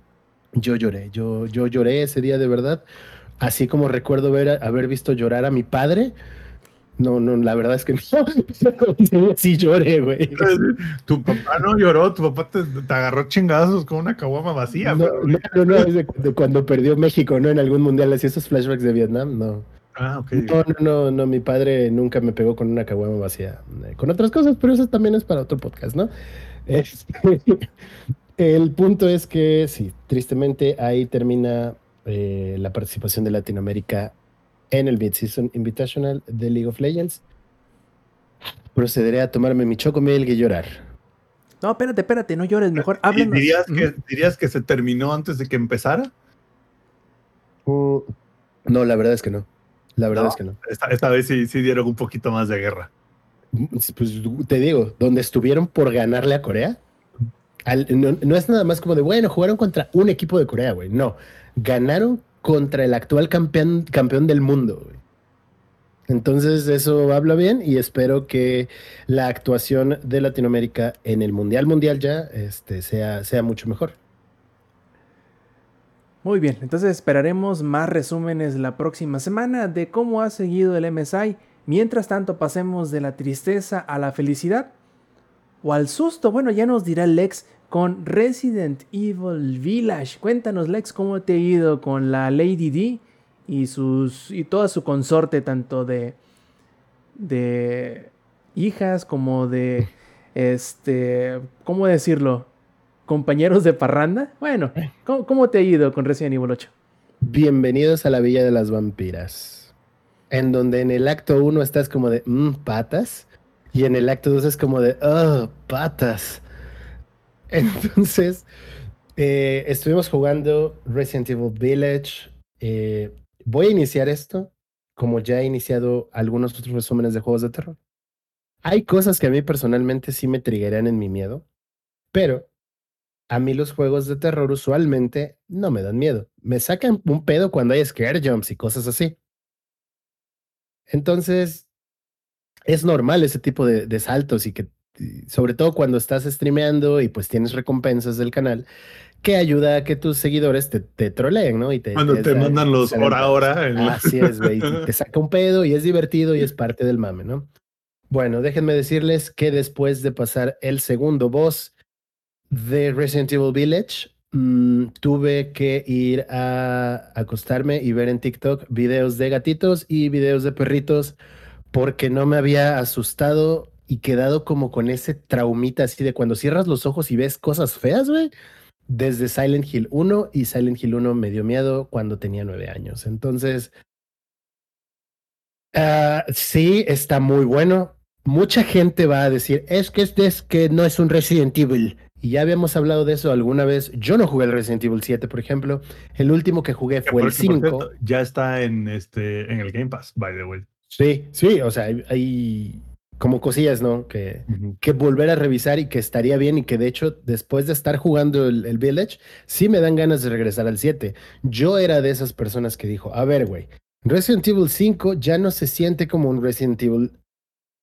yo lloré, yo, yo lloré ese día de verdad, así como recuerdo ver, haber visto llorar a mi padre, No, no, la verdad es que no. (laughs) sí lloré, güey. Tu papá no lloró, tu papá te, te agarró chingazos con una caguama vacía. No, pero- no, no, no, es de, de cuando perdió México, ¿no? En algún mundial, así esos flashbacks de Vietnam, no. Ah, ok. No, no, no, no, mi padre nunca me pegó con una caguama vacía. eh, Con otras cosas, pero eso también es para otro podcast, ¿no? (laughs) Este, el punto es que, sí, tristemente ahí termina eh, la participación de Latinoamérica en el Mid-Season Invitational de League of Legends. Procederé a tomarme mi chocomilk y llorar. No, espérate, espérate, no llores, mejor ¿Y háblanos. dirías que, dirías que se terminó antes de que empezara? Mm, No, la verdad es que no. La verdad No. es que no. Esta, esta vez sí, sí dieron un poquito más de guerra. Pues te digo, donde estuvieron por ganarle a Corea, al- no, no es nada más como de, bueno, jugaron contra un equipo de Corea, güey. No, ganaron contra el actual campeón, campeón del mundo, güey. Entonces eso habla bien y espero que la actuación de Latinoamérica en el Mundial Mundial ya este, sea, sea mucho mejor. Muy bien, entonces esperaremos más resúmenes la próxima semana de cómo ha seguido el MSI. Mientras tanto, pasemos de la tristeza a la felicidad o al susto. Bueno, ya nos dirá Lex con Resident Evil Village. Cuéntanos, Lex, cómo te ha ido con la Lady D y sus y toda su consorte, tanto de de hijas como de este, ¿cómo decirlo? Compañeros de parranda. Bueno, ¿cómo, cómo te ha ido con Resident Evil 8? Bienvenidos a la Villa de las Vampiras, en donde en el acto 1 estás como de, "Mm, patas, y en el acto 2 es como de, oh, patas. (laughs) Entonces, eh, estuvimos jugando Resident Evil Village. eh, voy a iniciar esto, como ya he iniciado algunos otros resúmenes de juegos de terror. Hay cosas que a mí personalmente sí me triggeran en mi miedo, pero a mí los juegos de terror usualmente no me dan miedo. Me sacan un pedo cuando hay scare jumps y cosas así. Entonces, es normal ese tipo de, de saltos y que, sobre todo cuando estás streameando y pues tienes recompensas del canal, que ayuda a que tus seguidores te, te troleen, ¿no? Y te, Cuando te da- mandan los hora a hora. en la- Así es, güey. Te saca un pedo y es divertido y es parte del mame, ¿no? Bueno, déjenme decirles que después de pasar el segundo boss de Resident Evil Village, mm, tuve que ir a acostarme y ver en TikTok videos de gatitos y videos de perritos porque no me había asustado y quedado como con ese traumita así de cuando cierras los ojos y ves cosas feas, güey. Desde Silent Hill 1 y Silent Hill 1 me dio miedo cuando tenía nueve años. Entonces, ah, sí, está muy bueno. Mucha gente va a decir, es que este es que no es un Resident Evil. Y ya habíamos hablado de eso alguna vez. Yo no jugué el Resident Evil 7, por ejemplo. El último que jugué fue el que por 5. cierto, Ya está en, este, en el Game Pass, by the way. Sí, sí, o sea, hay, hay como cosillas, ¿no? Que, que volver a revisar y que estaría bien y que de hecho después de estar jugando el, el Village, sí me dan ganas de regresar al 7. Yo era de esas personas que dijo, a ver, güey, Resident Evil 5 ya no se siente como un Resident Evil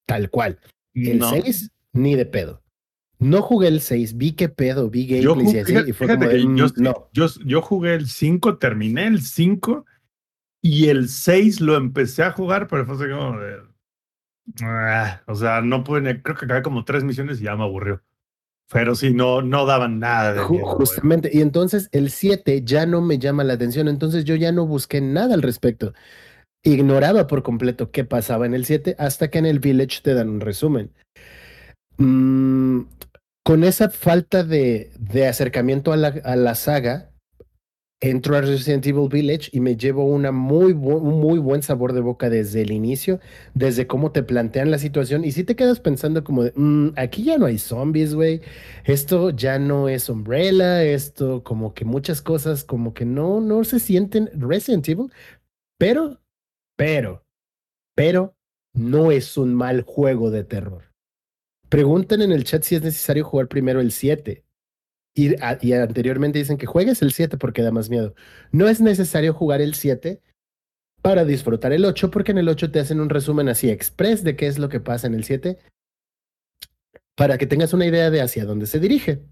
tal cual. El No. 6 ni de pedo. No jugué el 6, vi qué pedo, vi gameplays y así, y fue como de, "Mm, yo, no. yo, yo jugué el 5, terminé el 5 y el 6 lo empecé a jugar, pero fue así como de... ah, o sea, no pude, creo que acabé como tres misiones y ya me aburrió. Pero sí, no, no daban nada de miedo, güey. Justamente, y entonces el 7 ya no me llama la atención, entonces yo ya no busqué nada al respecto. Ignoraba por completo qué pasaba en el 7 hasta que en el Village te dan un resumen. Mm, con esa falta de, de acercamiento a la, a la saga, entro a Resident Evil Village y me llevo una muy muy buen sabor de boca desde el inicio, desde cómo te plantean la situación. Y si te quedas pensando como de, "Mm, aquí ya no hay zombies, güey. Esto ya no es Umbrella, esto como que muchas cosas como que no, no se sienten Resident Evil, pero, pero, pero no es un mal juego de terror. Preguntan en el chat si es necesario jugar primero el 7. Y, a- y anteriormente dicen que juegues el 7 porque da más miedo. No es necesario jugar el 7 para disfrutar el 8 porque en el 8 te hacen un resumen así express de qué es lo que pasa en el 7 para que tengas una idea de hacia dónde se dirige.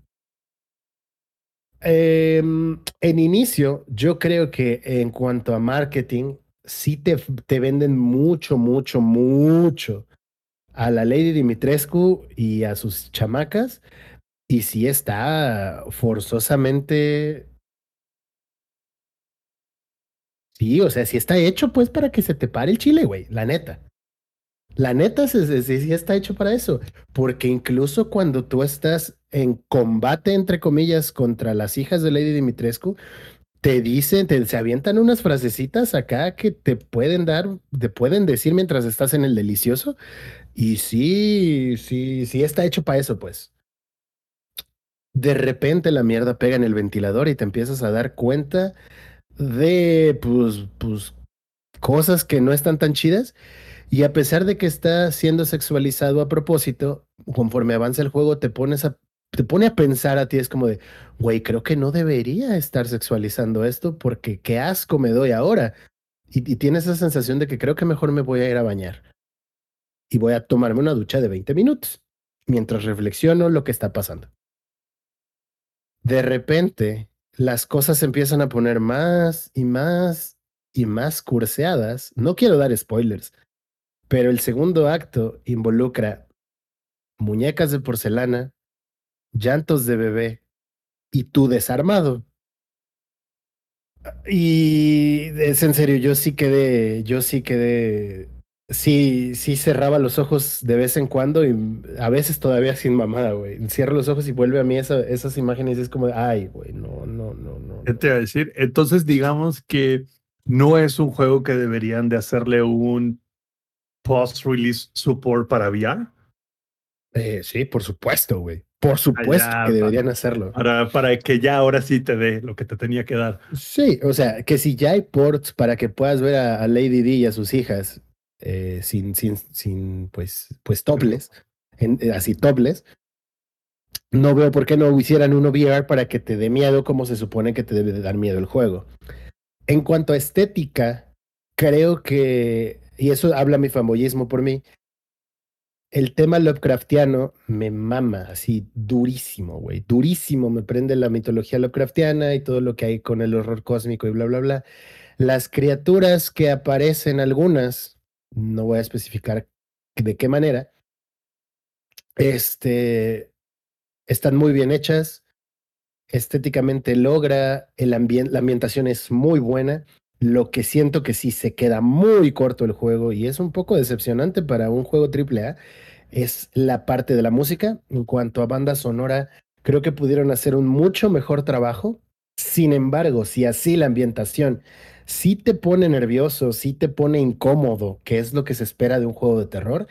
Em, en inicio, yo creo que en cuanto a marketing, sí te, te venden mucho, mucho, mucho a la Lady Dimitrescu y a sus chamacas. Y sí está forzosamente. Sí, o sea, sí está hecho pues para que se te pare el chile, güey, la neta. La neta sí, sí está hecho para eso, porque incluso cuando tú estás en combate, entre comillas, contra las hijas de Lady Dimitrescu, te dicen, te, se avientan unas frasecitas acá que te pueden dar, te pueden decir mientras estás en el delicioso. Y sí, sí, sí está hecho para eso, pues. De repente la mierda pega en el ventilador y te empiezas a dar cuenta de, pues, pues, cosas que no están tan chidas. Y a pesar de que está siendo sexualizado a propósito, conforme avanza el juego, te pones a, te pone a pensar a ti, es como de, güey, creo que no debería estar sexualizando esto porque qué asco me doy ahora. Y, tienes esa sensación de que creo que mejor me voy a ir a bañar. Y voy a tomarme una ducha de 20 minutos mientras reflexiono lo que está pasando. De repente, las cosas se empiezan a poner más y más y más curseadas. No quiero dar spoilers, pero el segundo acto involucra muñecas de porcelana, llantos de bebé y tú desarmado. Y es en serio, yo sí quedé, yo sí quedé, sí, sí cerraba los ojos de vez en cuando y a veces todavía sin mamada, güey. Cierro los ojos y vuelve a mí esa, esas imágenes y es como, ay, güey, no, no, no, no. ¿Qué te iba a decir? Entonces, digamos que no es un juego que deberían de hacerle un post-release support para VR. Eh, sí, por supuesto, güey. Por supuesto Allá, que deberían hacerlo. Para, para que ya ahora sí te dé lo que te tenía que dar. Sí, o sea, que si ya hay ports para que puedas ver a, a Lady D y a sus hijas eh, sin, sin, sin, pues, pues topless, en- eh, así topless, no veo por qué no hicieran uno VR para que te dé miedo como se supone que te debe de dar miedo el juego. En cuanto a estética, creo que, y eso habla mi fanboyismo por mí, el tema Lovecraftiano me mama así durísimo, güey, durísimo. Me prende la mitología Lovecraftiana y todo lo que hay con el horror cósmico y bla, bla, bla. Las criaturas que aparecen, algunas, no voy a especificar de qué manera, este, están muy bien hechas. Estéticamente logra, el la ambientación es muy buena. Lo que siento que sí se queda muy corto el juego y es un poco decepcionante para un juego AAA es la parte de la música. En cuanto a banda sonora, creo que pudieron hacer un mucho mejor trabajo. Sin embargo, si así la ambientación sí te pone nervioso, sí te pone incómodo, que es lo que se espera de un juego de terror,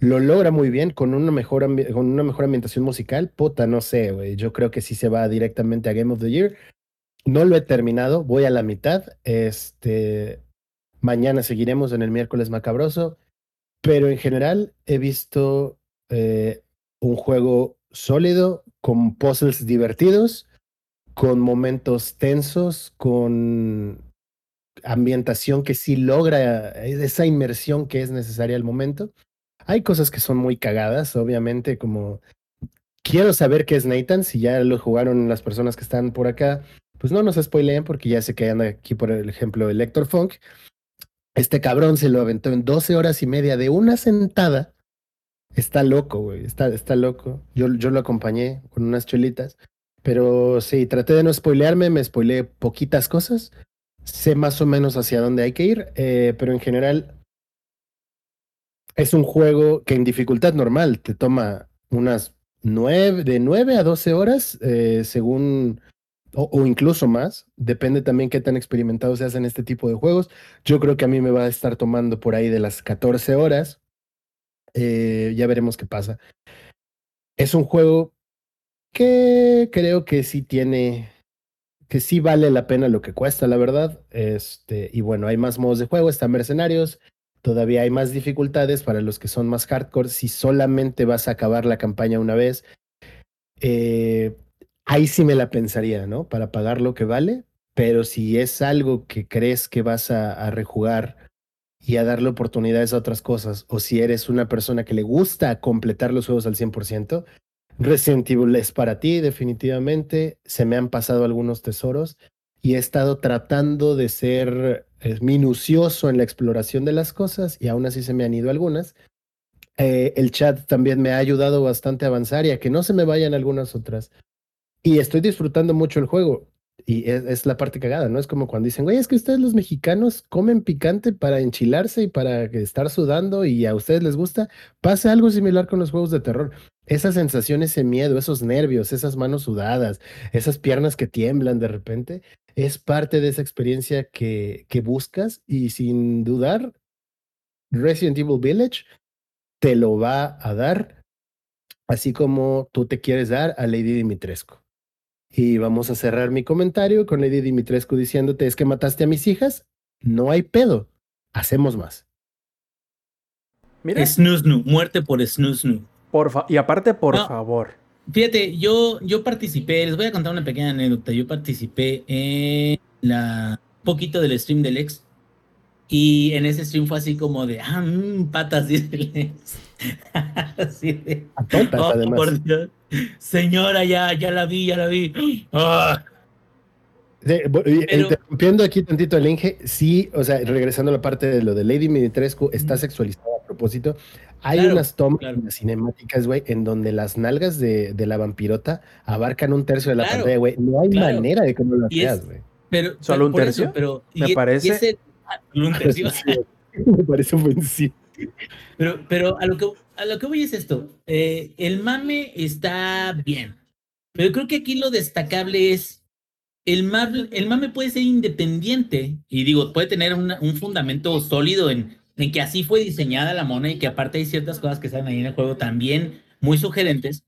lo logra muy bien con una mejor, con una mejor ambientación musical. Puta, no sé, güey. Yo creo que sí se va directamente a Game of the Year. No lo he terminado, voy a la mitad. Este, mañana seguiremos en el miércoles macabroso. Pero en general he visto eh, un juego sólido, con puzzles divertidos, con momentos tensos, con ambientación que sí logra esa inmersión que es necesaria al momento. Hay cosas que son muy cagadas, obviamente, como quiero saber qué es Nathan, si ya lo jugaron las personas que están por acá, pues no nos spoileen porque ya sé que anda aquí, por ejemplo, el Lector Funk. Este cabrón se lo aventó en 12 horas y media de una sentada. Está loco, güey. Está, está loco. Yo, yo lo acompañé con unas chelitas. Pero sí, traté de no spoilearme, me spoileé poquitas cosas. Sé más o menos hacia dónde hay que ir, eh, pero en general es un juego que en dificultad normal te toma unas nueve, de 9 a 12 horas, eh, según, o, incluso más. Depende también qué tan experimentados se hacen este tipo de juegos. Yo creo que a mí me va a estar tomando por ahí de las 14 horas. Eh, ya veremos qué pasa. Es un juego que creo que sí tiene, que sí vale la pena lo que cuesta, la verdad. Este, y bueno, hay más modos de juego, están mercenarios. Todavía hay más dificultades para los que son más hardcore. Si solamente vas a acabar la campaña una vez, eh, ahí sí me la pensaría, ¿no? Para pagar lo que vale. Pero si es algo que crees que vas a, rejugar y a darle oportunidades a otras cosas, o si eres una persona que le gusta completar los juegos al 100%, Resident Evil es para ti, definitivamente. Se me han pasado algunos tesoros y he estado tratando de ser eh, minucioso en la exploración de las cosas y aún así se me han ido algunas. Eh, el chat también me ha ayudado bastante a avanzar y a que no se me vayan algunas otras. Y estoy disfrutando mucho el juego. Y es, la parte cagada, ¿no? Es como cuando dicen, güey, es que ustedes los mexicanos comen picante para enchilarse y para estar sudando y a ustedes les gusta. Pasa algo similar con los juegos de terror. Esa sensación, ese miedo, esos nervios, esas manos sudadas, esas piernas que tiemblan de repente, es parte de esa experiencia que, que buscas y sin dudar, Resident Evil Village te lo va a dar, así como tú te quieres dar a Lady Dimitrescu. Y vamos a cerrar mi comentario con Lady Dimitrescu diciéndote, es que mataste a mis hijas, no hay pedo, hacemos más. Mira. Snusnu, muerte por Snusnu. Por y aparte, por no, favor. Fíjate, yo, yo participé, les voy a contar una pequeña anécdota, yo participé en la poquito del stream del ex y en ese stream fue así como de, ah, mmm, patas, (laughs) dice (laughs) así de, a tontas, oh, además. por Dios. Señora, ya, ya la vi, ya la vi. Ah. De, Pero, interrumpiendo aquí tantito el Inge, sí, o sea, regresando a la parte de lo de Lady Minitrescu, está sexualizada a propósito. Hay Claro, unas tomas claro. en las cinemáticas, güey, en donde las nalgas de, de la vampirota abarcan un tercio de la Claro, pantalla, güey. No hay claro. manera de que no las veas, güey. Pero, ¿Solo un tercio? Eso, pero, Me y- y parece- ese- ah, un tercio. (laughs) Me parece ofensivo. Pero, pero a, lo que, a lo que voy es esto. eh, el mame está bien. Pero creo que aquí lo destacable es. El mame, el mame puede ser independiente. Y digo, puede tener una- un fundamento sólido en, en que así fue diseñada la mona y que aparte hay ciertas cosas que están ahí en el juego también muy sugerentes.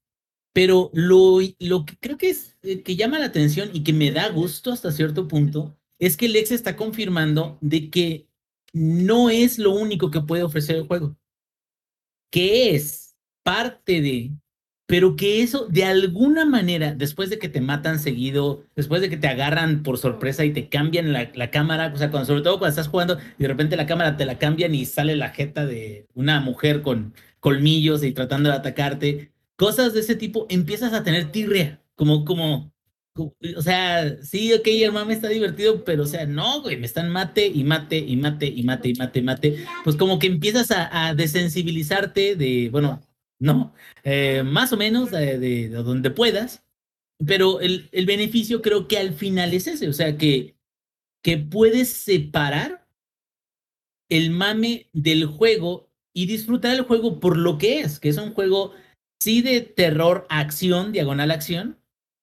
Pero lo, lo que creo que es eh, que llama la atención y que me da gusto hasta cierto punto es que Lex está confirmando de que no es lo único que puede ofrecer el juego que es parte de, pero que eso de alguna manera, después de que te matan seguido, después de que te agarran por sorpresa y te cambian la, la cámara, o sea, cuando, sobre todo cuando estás jugando y de repente la cámara te la cambian y sale la jeta de una mujer con colmillos y tratando de atacarte, cosas de ese tipo, empiezas a tener tirria, como, como, como- o sea, sí, ok, el mame está divertido, pero o sea, no, güey, me están mate y mate y mate y mate y mate y mate, pues como que empiezas a, desensibilizarte de, bueno, no, eh, más o menos de, de- de donde puedas, pero el, el beneficio creo que al final es ese, o sea, que, que puedes separar el mame del juego y disfrutar el juego por lo que es, que es un juego sí de terror, acción, diagonal acción,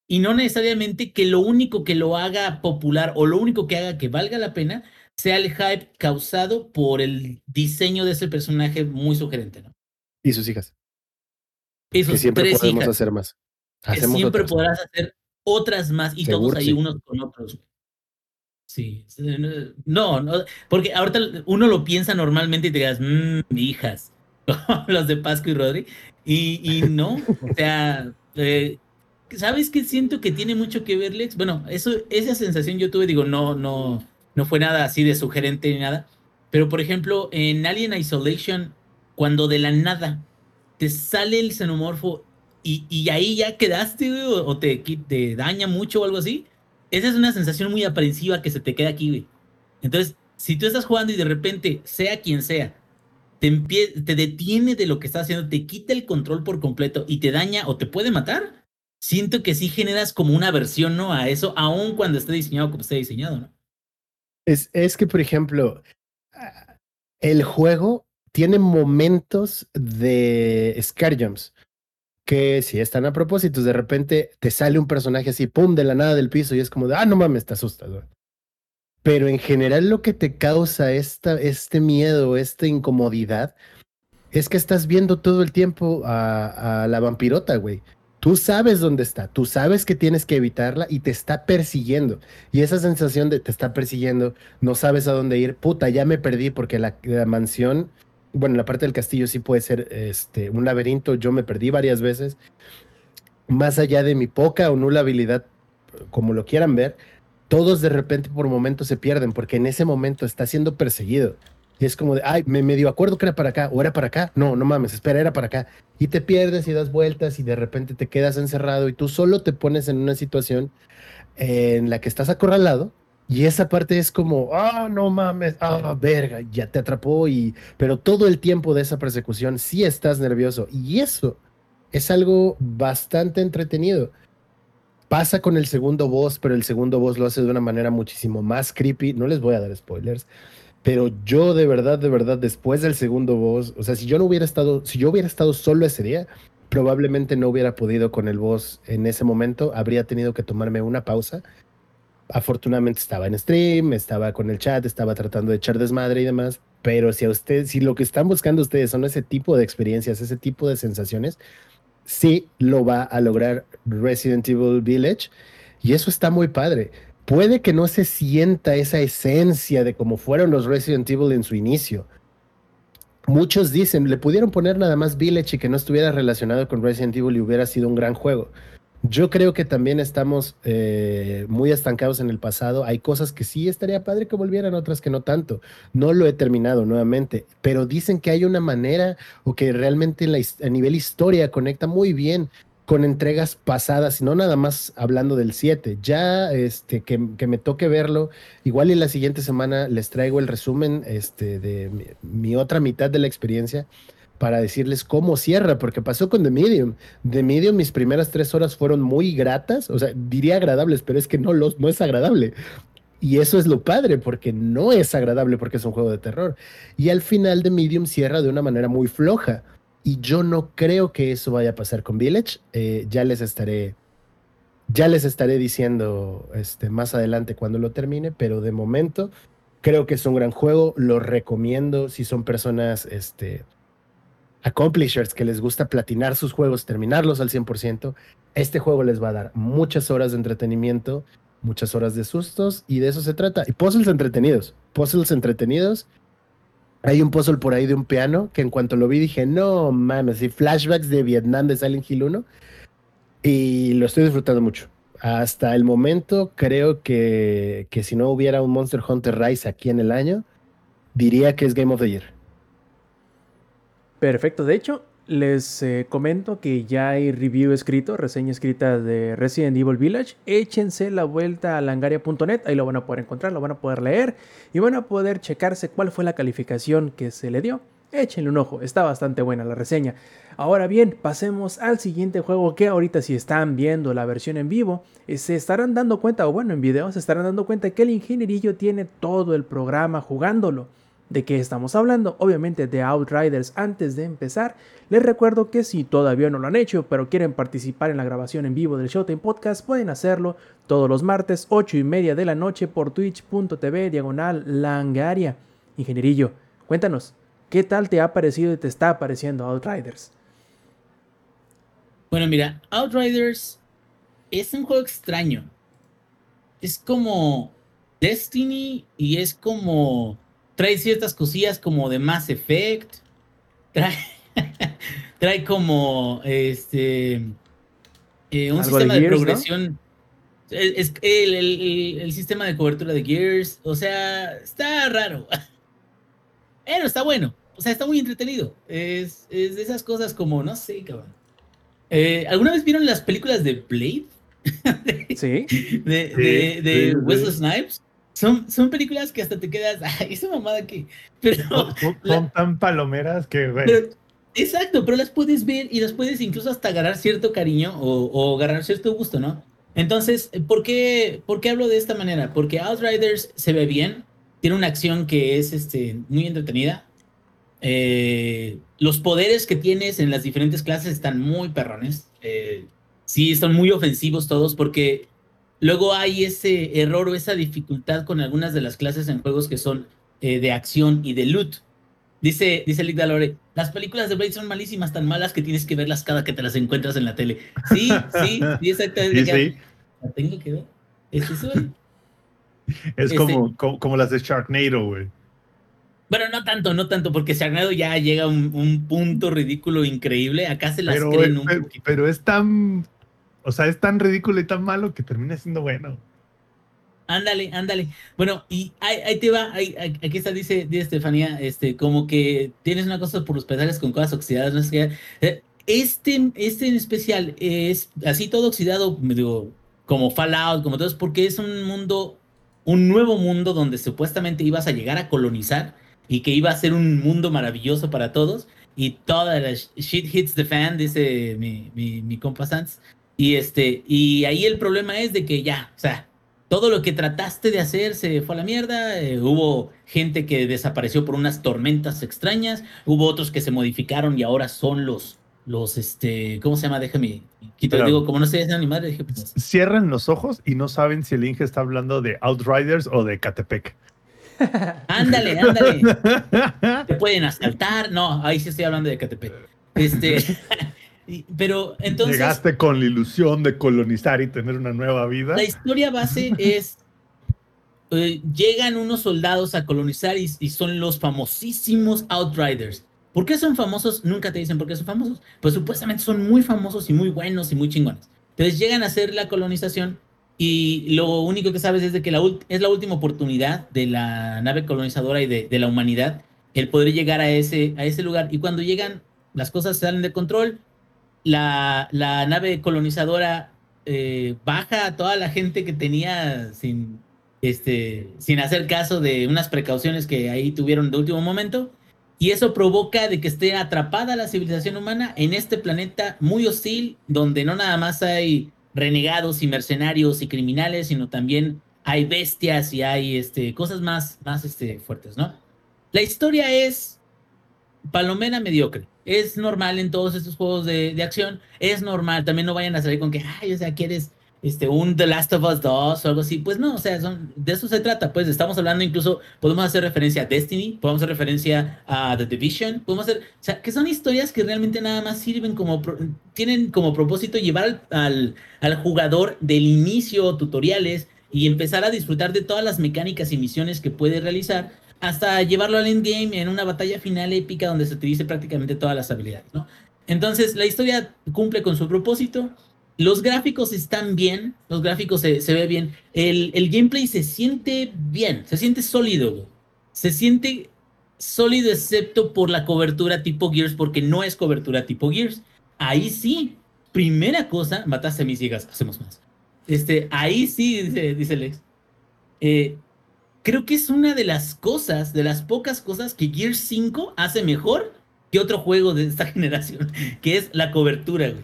y no necesariamente que lo único que lo haga popular o lo único que haga que valga la pena sea el hype causado por el diseño de ese personaje muy sugerente, ¿no? Y sus hijas. Esos que siempre tres podemos hijas hacer más. que Hacemos siempre otras. podrás hacer otras más y todos ahí sí. unos con otros. Sí, no, no, porque ahorita uno lo piensa normalmente y te digas, mmm, hijas, (laughs) los de Pascu y Rodri, y, y no, o sea, eh, ¿sabes qué siento que tiene mucho que ver, Lex? Bueno, eso, esa sensación yo tuve, digo, no, no, no fue nada así de sugerente ni nada, pero por ejemplo, en Alien Isolation, cuando de la nada te sale el xenomorfo y, y ahí ya quedaste, güey, o, te, daña mucho o algo así, esa es una sensación muy aprensiva que se te queda aquí. Entonces, si tú estás jugando y de repente, sea quien sea, te, te detiene de lo que estás haciendo, te quita el control por completo y te daña o te puede matar, siento que sí generas como una aversión, ¿no? A eso, aun cuando esté diseñado como esté diseñado, ¿no? Es, es que, por ejemplo, ah, el juego tiene momentos de scare jumps que si están a propósito, de repente te sale un personaje así, pum, de la nada del piso y es como de, ah, no mames, te asustas. güey". Pero en general lo que te causa esta, este miedo, esta incomodidad, es que estás viendo todo el tiempo a la vampirota, güey. Tú sabes dónde está, tú sabes que tienes que evitarla y te está persiguiendo. Y esa sensación de te está persiguiendo, no sabes a dónde ir, puta, ya me perdí porque la, mansión, bueno, la parte del castillo sí puede ser este, un laberinto, yo me perdí varias veces. Más allá de mi poca o nula habilidad, como lo quieran ver, todos de repente por momentos se pierden porque en ese momento está siendo perseguido. Es como de, ay, me medio acuerdo que era para acá, o era para acá. No, no mames, espera, era para acá. Y te pierdes y das vueltas y de repente te quedas encerrado y tú solo te pones en una situación en la que estás acorralado Y esa parte es como, ah, no mames, ah, verga, ya te atrapó y, pero todo el tiempo de esa persecución sí estás nervioso y eso es algo bastante entretenido. Pasa con el segundo boss, pero el segundo boss lo hace de una manera muchísimo más creepy. No les voy a dar spoilers, pero yo de verdad, de verdad, después del segundo boss, o sea, si yo no hubiera estado, si yo hubiera estado solo ese día, probablemente no hubiera podido con el boss en ese momento, habría tenido que tomarme una pausa. Afortunadamente estaba en stream, estaba con el chat, estaba tratando de echar desmadre y demás, pero si a ustedes, si lo que están buscando ustedes son ese tipo de experiencias, ese tipo de sensaciones, sí lo va a lograr Resident Evil Village y eso está muy padre puede que no se sienta esa esencia de cómo fueron los Resident Evil en su inicio. Muchos dicen, le pudieron poner nada más Village y que no estuviera relacionado con Resident Evil y hubiera sido un gran juego. Yo creo que también estamos eh, muy estancados en el pasado. Hay cosas que sí estaría padre que volvieran, otras que no tanto. No lo he terminado nuevamente, pero dicen que hay una manera o que realmente a nivel historia conecta muy bien con entregas pasadas, y no nada más hablando del 7. Ya este, que, me toque verlo, igual y la siguiente semana les traigo el resumen este, de mi, otra mitad de la experiencia para decirles cómo cierra, porque pasó con The Medium. The Medium, mis primeras tres horas fueron muy gratas, o sea, diría agradables, pero es que no, los, no es agradable. Y eso es lo padre, porque no es agradable porque es un juego de terror. Y al final The Medium cierra de una manera muy floja y yo no creo que eso vaya a pasar con Village. Eh, ya les estaré. Ya les estaré diciendo este, más adelante cuando lo termine, pero de momento creo que es un gran juego. Lo recomiendo si son personas este, accomplishers que les gusta platinar sus juegos, terminarlos al 100%. Este juego les va a dar muchas horas de entretenimiento, muchas horas de sustos y de eso se trata. Y puzzles entretenidos, puzzles entretenidos hay un puzzle por ahí de un piano que en cuanto lo vi dije, no mames, y flashbacks de Vietnam de Silent Hill 1. Y lo estoy disfrutando mucho. Hasta el momento creo que, que si no hubiera un Monster Hunter Rise aquí en el año, diría que es Game of the Year. Perfecto. De hecho, les eh, comento que ya hay review escrito, reseña escrita de Resident Evil Village. Échense la vuelta a langaria.net, ahí lo van a poder encontrar, lo van a poder leer y van a poder checarse cuál fue la calificación que se le dio. Échenle un ojo, está bastante buena la reseña. Ahora bien, pasemos al siguiente juego que ahorita si están viendo la versión en vivo, eh, se estarán dando cuenta, o bueno, en video se estarán dando cuenta que el ingenierillo tiene todo el programa jugándolo. ¿De qué estamos hablando? Obviamente de Outriders. Antes de empezar, les recuerdo que si todavía no lo han hecho, pero quieren participar en la grabación en vivo del Showtime Podcast, pueden hacerlo todos los martes, 8 y media de la noche por twitch.tv diagonal langaria. Ingenierillo, cuéntanos, ¿qué tal te ha parecido y te está pareciendo Outriders? Bueno, mira, Outriders es un juego extraño. Es como Destiny y es como trae ciertas cosillas como de Mass Effect, trae, (laughs) trae como este eh, un sistema de, progresión. Es el, sistema de cobertura de Gears, o sea, está raro. (laughs) Pero está bueno, o sea, está muy entretenido. Es, de esas cosas como, no sé, cabrón. Eh, ¿Alguna vez vieron las películas de Blade? (laughs) sí. De, de, Wesley Snipes. Son, son películas que hasta te quedas, (laughs) ay, esa mamada que. Pero, son, tan palomeras que, exacto, pero las puedes ver y las puedes incluso hasta agarrar cierto cariño o, o agarrar cierto gusto, ¿no? Entonces, ¿por qué, ¿por qué hablo de esta manera? Porque Outriders se ve bien, tiene una acción que es este, muy entretenida. Eh, los poderes que tienes en las diferentes clases están muy perrones. Eh, sí, están muy ofensivos todos porque Luego hay ese error o esa dificultad con algunas de las clases en juegos que son eh, de acción y de loot. Dice, dice Lick Dalore, las películas de Blade son malísimas, tan malas que tienes que verlas cada que te las encuentras en la tele. Sí, sí, sí, exactamente. Sí, La tengo que ver. Es eso, Es como, como, las de Sharknado, güey. Bueno, no tanto, no tanto, porque Sharknado ya llega a un, punto ridículo increíble. Acá se las creen un poquito. Pero es tan o sea, es tan ridículo y tan malo que termina siendo bueno. Ándale, ándale. Bueno, y ahí, te va, aquí está, dice, dice Estefanía, este, como que tienes una cosa por los pedales con cosas oxidadas, no sé eh, Este, este en especial es así todo oxidado, digo, como Fallout, como todo, porque es un mundo un nuevo mundo donde supuestamente ibas a llegar a colonizar y que iba a ser un mundo maravilloso para todos. Y toda la shit hits the fan, dice mi, mi, mi compa Sanz. Y, este, y ahí el problema es de que ya, o sea, todo lo que trataste de hacer se fue a la mierda. eh, hubo gente que desapareció por unas tormentas extrañas. Hubo otros que se modificaron y ahora son los, los, este, ¿cómo se llama? Déjame, quito, Pero- digo, como no sé, ni madre, dije, pues, Cierran los ojos y no saben si el Inge está hablando de Outriders o de Catepec. (laughs) (laughs) ándale, ándale. te pueden asaltar. No, ahí sí estoy hablando de KTP. Este, (laughs) pero entonces Llegaste con la ilusión de colonizar y tener una nueva vida. la historia base (laughs) es eh, llegan unos soldados a colonizar y, y son los famosísimos Outriders. ¿Por qué son famosos? Nunca te dicen por qué son famosos. Pues supuestamente son muy famosos y muy buenos y muy chingones. Entonces llegan a hacer la colonización y lo único que sabes es de que la es la última oportunidad de la nave colonizadora y de, de la humanidad el poder llegar a ese, a ese lugar. Y cuando llegan, las cosas salen de control. La, la nave colonizadora eh, baja a toda la gente que tenía sin, este, sin hacer caso de unas precauciones que ahí tuvieron de último momento. Y eso provoca de que esté atrapada la civilización humana en este planeta muy hostil, donde no nada más hay renegados y mercenarios y criminales, sino también hay bestias y hay este, cosas más, más este, fuertes, ¿no? La historia es palomera mediocre. Es normal en todos estos juegos de, de acción. Es normal. También no vayan a salir con que, ay, o sea, quieres este, un The Last of Us 2 o algo así. Pues no, o sea, son, de eso se trata. Pues estamos hablando incluso, podemos hacer referencia a Destiny, podemos hacer referencia a The Division, podemos hacer, o sea, que son historias que realmente nada más sirven como, tienen como propósito llevar al, al jugador del inicio, tutoriales, y empezar a disfrutar de todas las mecánicas y misiones que puede realizar hasta llevarlo al endgame en una batalla final épica donde se utilice prácticamente todas las habilidades, ¿no? Entonces, la historia cumple con su propósito. Los gráficos están bien, los gráficos se, se ve bien. El, el gameplay se siente bien, se siente sólido. Se siente sólido excepto por la cobertura tipo Gears, porque no es cobertura tipo Gears. Ahí sí, primera cosa, mataste a mis hijas, hacemos más. Este, ahí sí, dice, dice Lex. Eh, creo que es una de las cosas, de las pocas cosas que Gears 5 hace mejor que otro juego de esta (laughs) generación, que es la cobertura, güey.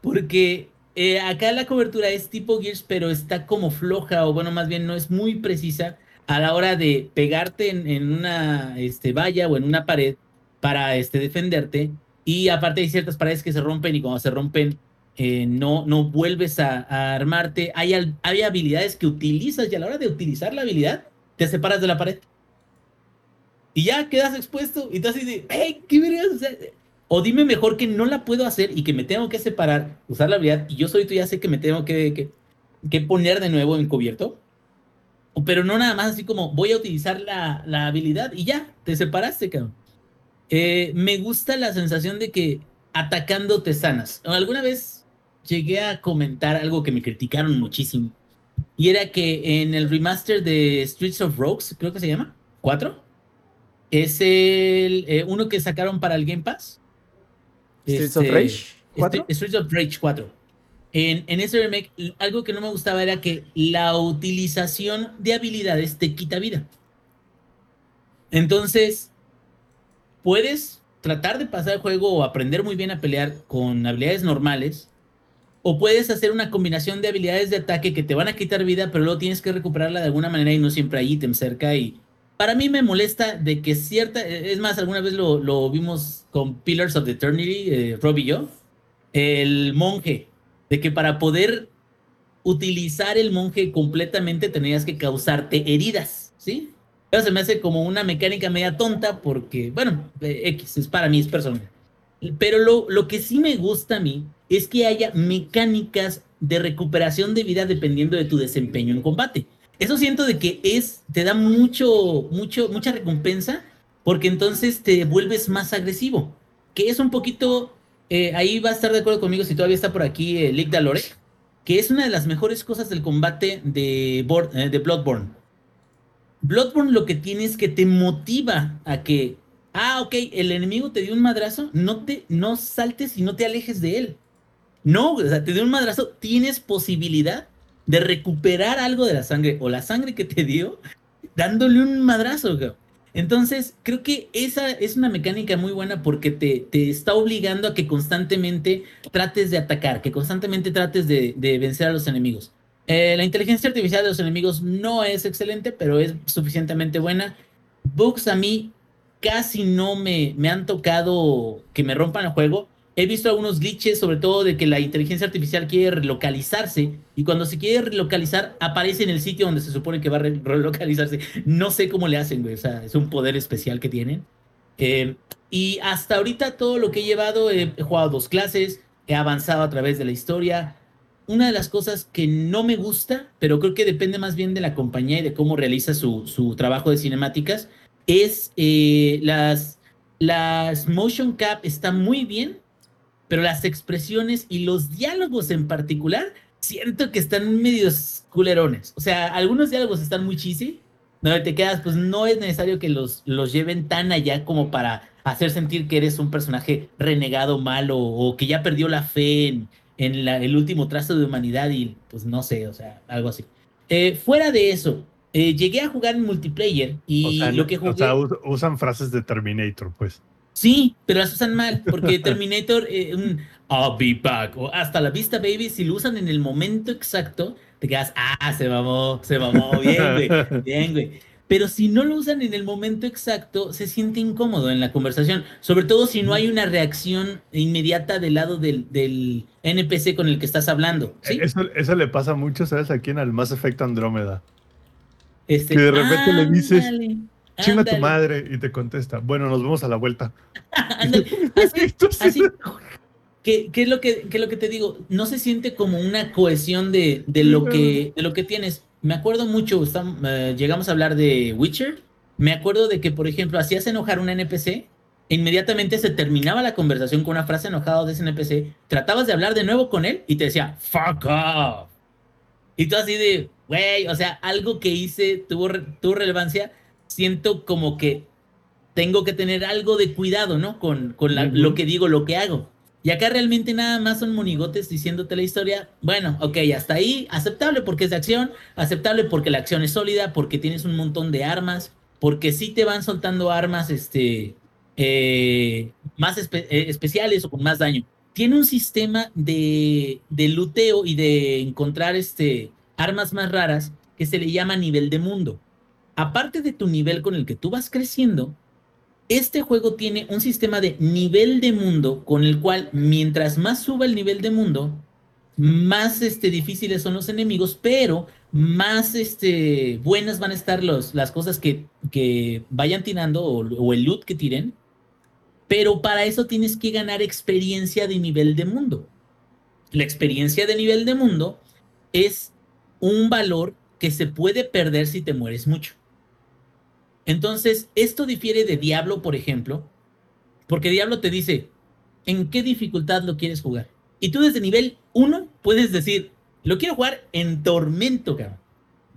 Porque eh, acá la cobertura es tipo Gears, pero está como floja, o bueno, más bien no es muy precisa a la hora de pegarte en, una este, valla o en una pared para este, defenderte. Y aparte hay ciertas paredes que se rompen y cuando se rompen eh, no, vuelves a, a armarte. Hay habilidades que utilizas y a la hora de utilizar la habilidad te separas de la pared. Y ya quedas expuesto y tú así hey, ¿qué vergas? O, o dime mejor que no la puedo hacer y que me tengo que separar, usar la habilidad y yo solito ya sé que me tengo que, que, poner de nuevo encubierto. Pero no nada más así como voy a utilizar la, la habilidad y ya, te separaste, cabrón. Eh, me gusta la sensación de que atacando te sanas. Alguna vez llegué a comentar algo que me criticaron muchísimo. Y era que en el remaster de Streets of Rogues, creo que se llama, 4, es el eh, uno que sacaron para el Game Pass. Streets of Rage 4. este- Streets of Rage 4. En, en ese remake, algo que no me gustaba era que la utilización de habilidades te quita vida. Entonces, puedes tratar de pasar el juego o aprender muy bien a pelear con habilidades normales, o puedes hacer una combinación de habilidades de ataque que te van a quitar vida, pero luego tienes que recuperarla de alguna manera y no siempre hay ítem cerca. Y para mí me molesta de que cierta. Es más, alguna vez lo, lo vimos con Pillars of Eternity, eh, Rob y yo. El monje. De que para poder utilizar el monje completamente tenías que causarte heridas, ¿sí? Eso se me hace como una mecánica media tonta porque, bueno, eh, X, es para mí, es personal. Pero lo, lo que sí me gusta a mí es que haya mecánicas de recuperación de vida dependiendo de tu desempeño en combate. Eso siento de que es, te da mucho, mucho, mucha recompensa porque entonces te vuelves más agresivo. Que es un poquito, eh, ahí va a estar de acuerdo conmigo si todavía está por aquí eh, Lick que es una de las mejores cosas del combate eh, de Bloodborne. Bloodborne lo que tiene es que te motiva a que, ah, ok, el enemigo te dio un madrazo, no te, no saltes y no te alejes de él. No, o sea, te dio un madrazo, tienes posibilidad de recuperar algo de la sangre o la sangre que te dio dándole un madrazo. Entonces, creo que esa es una mecánica muy buena porque te, te está obligando a que constantemente trates de atacar, que constantemente trates de, de vencer a los enemigos. Eh, la inteligencia artificial de los enemigos no es excelente, pero es suficientemente buena. Bugs a mí casi no me, me han tocado que me rompan el juego. He visto algunos glitches, sobre todo de que la inteligencia artificial quiere relocalizarse y cuando se quiere relocalizar aparece en el sitio donde se supone que va a relocalizarse. No sé cómo le hacen, güey. O sea, es un poder especial que tienen. Eh, y hasta ahorita todo lo que he llevado, he, he jugado dos clases, he avanzado a través de la historia. Una de las cosas que no me gusta, pero creo que depende más bien de la compañía y de cómo realiza su, su trabajo de cinemáticas, es eh, las, las motion cap están muy bien, pero las expresiones y los diálogos en particular siento que están medios culerones. O sea, algunos diálogos están muy cheesy, donde te quedas, pues no es necesario que los, los lleven tan allá como para hacer sentir que eres un personaje renegado, malo, o que ya perdió la fe en, en la, el último trazo de humanidad y pues no sé, o sea, algo así. Eh, fuera de eso, eh, llegué a jugar en multiplayer y O sea, lo que jugué... o sea, us- usan frases de Terminator, pues. Sí, pero las usan mal, porque (laughs) Terminator, eh, un I'll be back, o hasta la vista, baby, si lo usan en el momento exacto, te quedas, ah, se mamó, se mamó, bien, güey, (laughs) bien, güey. Pero si no lo usan en el momento exacto, se siente incómodo en la conversación, sobre todo si no hay una reacción inmediata del lado del, del NPC con el que estás hablando. ¿sí? Eso, eso le pasa mucho, ¿sabes? Aquí en el Mass Effect Andrómeda. Este, que de repente le dices, Chinga tu madre y te contesta. Bueno, nos vemos a la vuelta. (laughs) (laughs) Así, así. ¿Qué, qué es lo que, qué es lo que te digo? No se siente como una cohesión de, de, lo, que, de lo que tienes. Me acuerdo mucho, estam- eh, llegamos a hablar de Witcher. Me acuerdo de que, por ejemplo, hacías enojar a un NPC, e inmediatamente se terminaba la conversación con una frase enojada de ese NPC, tratabas de hablar de nuevo con él y te decía, fuck off. Y tú así de, güey, o sea, algo que hice tuvo, tuvo relevancia, siento como que tengo que tener algo de cuidado, ¿no? Con, con la- lo que digo, lo que hago. Y acá realmente nada más son monigotes diciéndote la historia. Bueno, ok, hasta ahí aceptable porque es de acción, aceptable porque la acción es sólida, porque tienes un montón de armas, porque sí te van soltando armas este, eh, más espe- eh, especiales o con más daño. Tiene un sistema de, de luteo y de encontrar este, armas más raras que se le llama nivel de mundo. Aparte de tu nivel con el que tú vas creciendo, este juego tiene un sistema de nivel de mundo con el cual mientras más suba el nivel de mundo, más este, difíciles son los enemigos, pero más este, buenas van a estar las cosas que, que vayan tirando o, o el loot que tiren. Pero para eso tienes que ganar experiencia de nivel de mundo. La experiencia de nivel de mundo es un valor que se puede perder si te mueres mucho. Entonces, esto difiere de Diablo, por ejemplo, porque Diablo te dice, ¿en qué dificultad lo quieres jugar? Y tú desde nivel 1 puedes decir, lo quiero jugar en tormento, cabrón.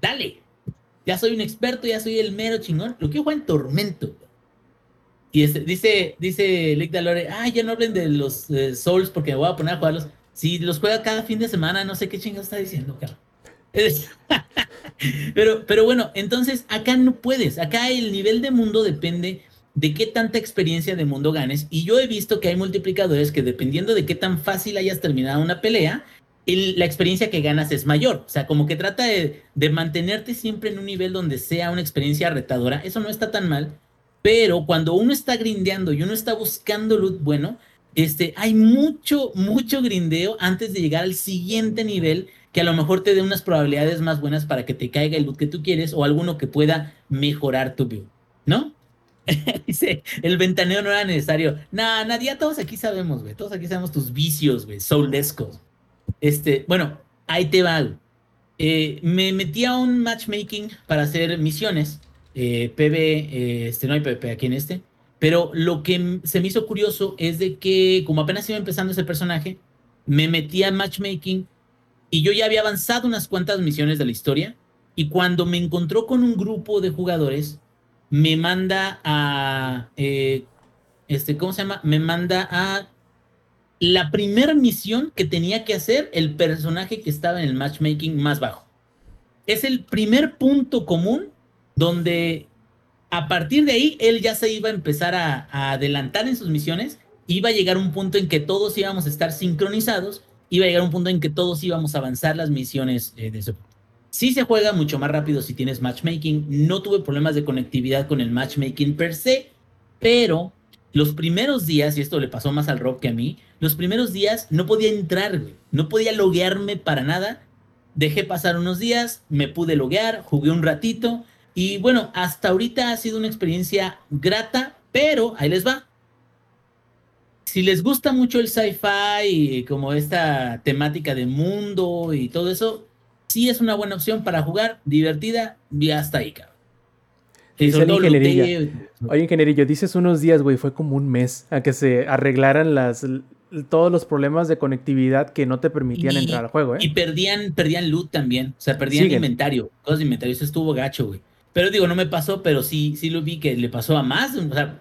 Dale. Ya soy un experto, ya soy el mero chingón. Lo quiero jugar en tormento. Y dice, dice Lick Dalore, ah, ya no hablen de los eh, Souls porque me voy a poner a jugarlos. Si los juega cada fin de semana, no sé qué chingados está diciendo, cabrón. (laughs) Pero, pero bueno, entonces acá no puedes. Acá el nivel de mundo depende de qué tanta experiencia de mundo ganes. Y yo he visto que hay multiplicadores que dependiendo de qué tan fácil hayas terminado una pelea, el- la experiencia que ganas es mayor. O sea, como que trata de, de mantenerte siempre en un nivel donde sea una experiencia retadora. Eso no está tan mal. Pero cuando uno está grindeando y uno está buscando loot bueno, este, hay mucho, mucho grindeo antes de llegar al siguiente nivel que a lo mejor te dé unas probabilidades más buenas para que te caiga el loot que tú quieres o alguno que pueda mejorar tu build, ¿no? (laughs) Dice, el ventaneo no era necesario. Nah, nadie, ya todos aquí sabemos, güey. Todos aquí sabemos tus vicios, güey, soulescos. Este, bueno, ahí te va. Eh, me metí a un matchmaking para hacer misiones. Eh, PB, eh, este, no hay PvP aquí en este. Pero lo que se me hizo curioso es de que, como apenas iba empezando ese personaje, me metí a matchmaking y yo ya había avanzado unas cuantas misiones de la historia. Y cuando me encontró con un grupo de jugadores, me manda a. eh, este, ¿Cómo se llama? Me manda a la primera misión que tenía que hacer el personaje que estaba en el matchmaking más bajo. Es el primer punto común donde a partir de ahí él ya se iba a empezar a, a adelantar en sus misiones, iba a llegar un punto en que todos íbamos a estar sincronizados, iba a llegar un punto en que todos íbamos a avanzar las misiones eh, de ese Sí se juega mucho más rápido si tienes matchmaking. No tuve problemas de conectividad con el matchmaking per se, pero los primeros días, y esto le pasó más al Rob que a mí, los primeros días no podía entrar, No podía loguearme para nada. Dejé pasar unos días, me pude loguear, jugué un ratito. Y bueno, hasta ahorita ha sido una experiencia grata, pero ahí les va. Si les gusta mucho el sci-fi y como esta temática de mundo y todo eso, sí es una buena opción para jugar, divertida y hasta ahí, cabrón. Dice Oye, ingenierillo, dices unos días, güey, fue como un mes a que se arreglaran las, todos los problemas de conectividad que no te permitían entrar al juego, ¿eh? Y perdían, perdían loot también, o sea, perdían inventario, cosas de inventario, eso estuvo gacho, güey. Pero digo, no me pasó, pero sí, sí lo vi que le pasó a más, o sea,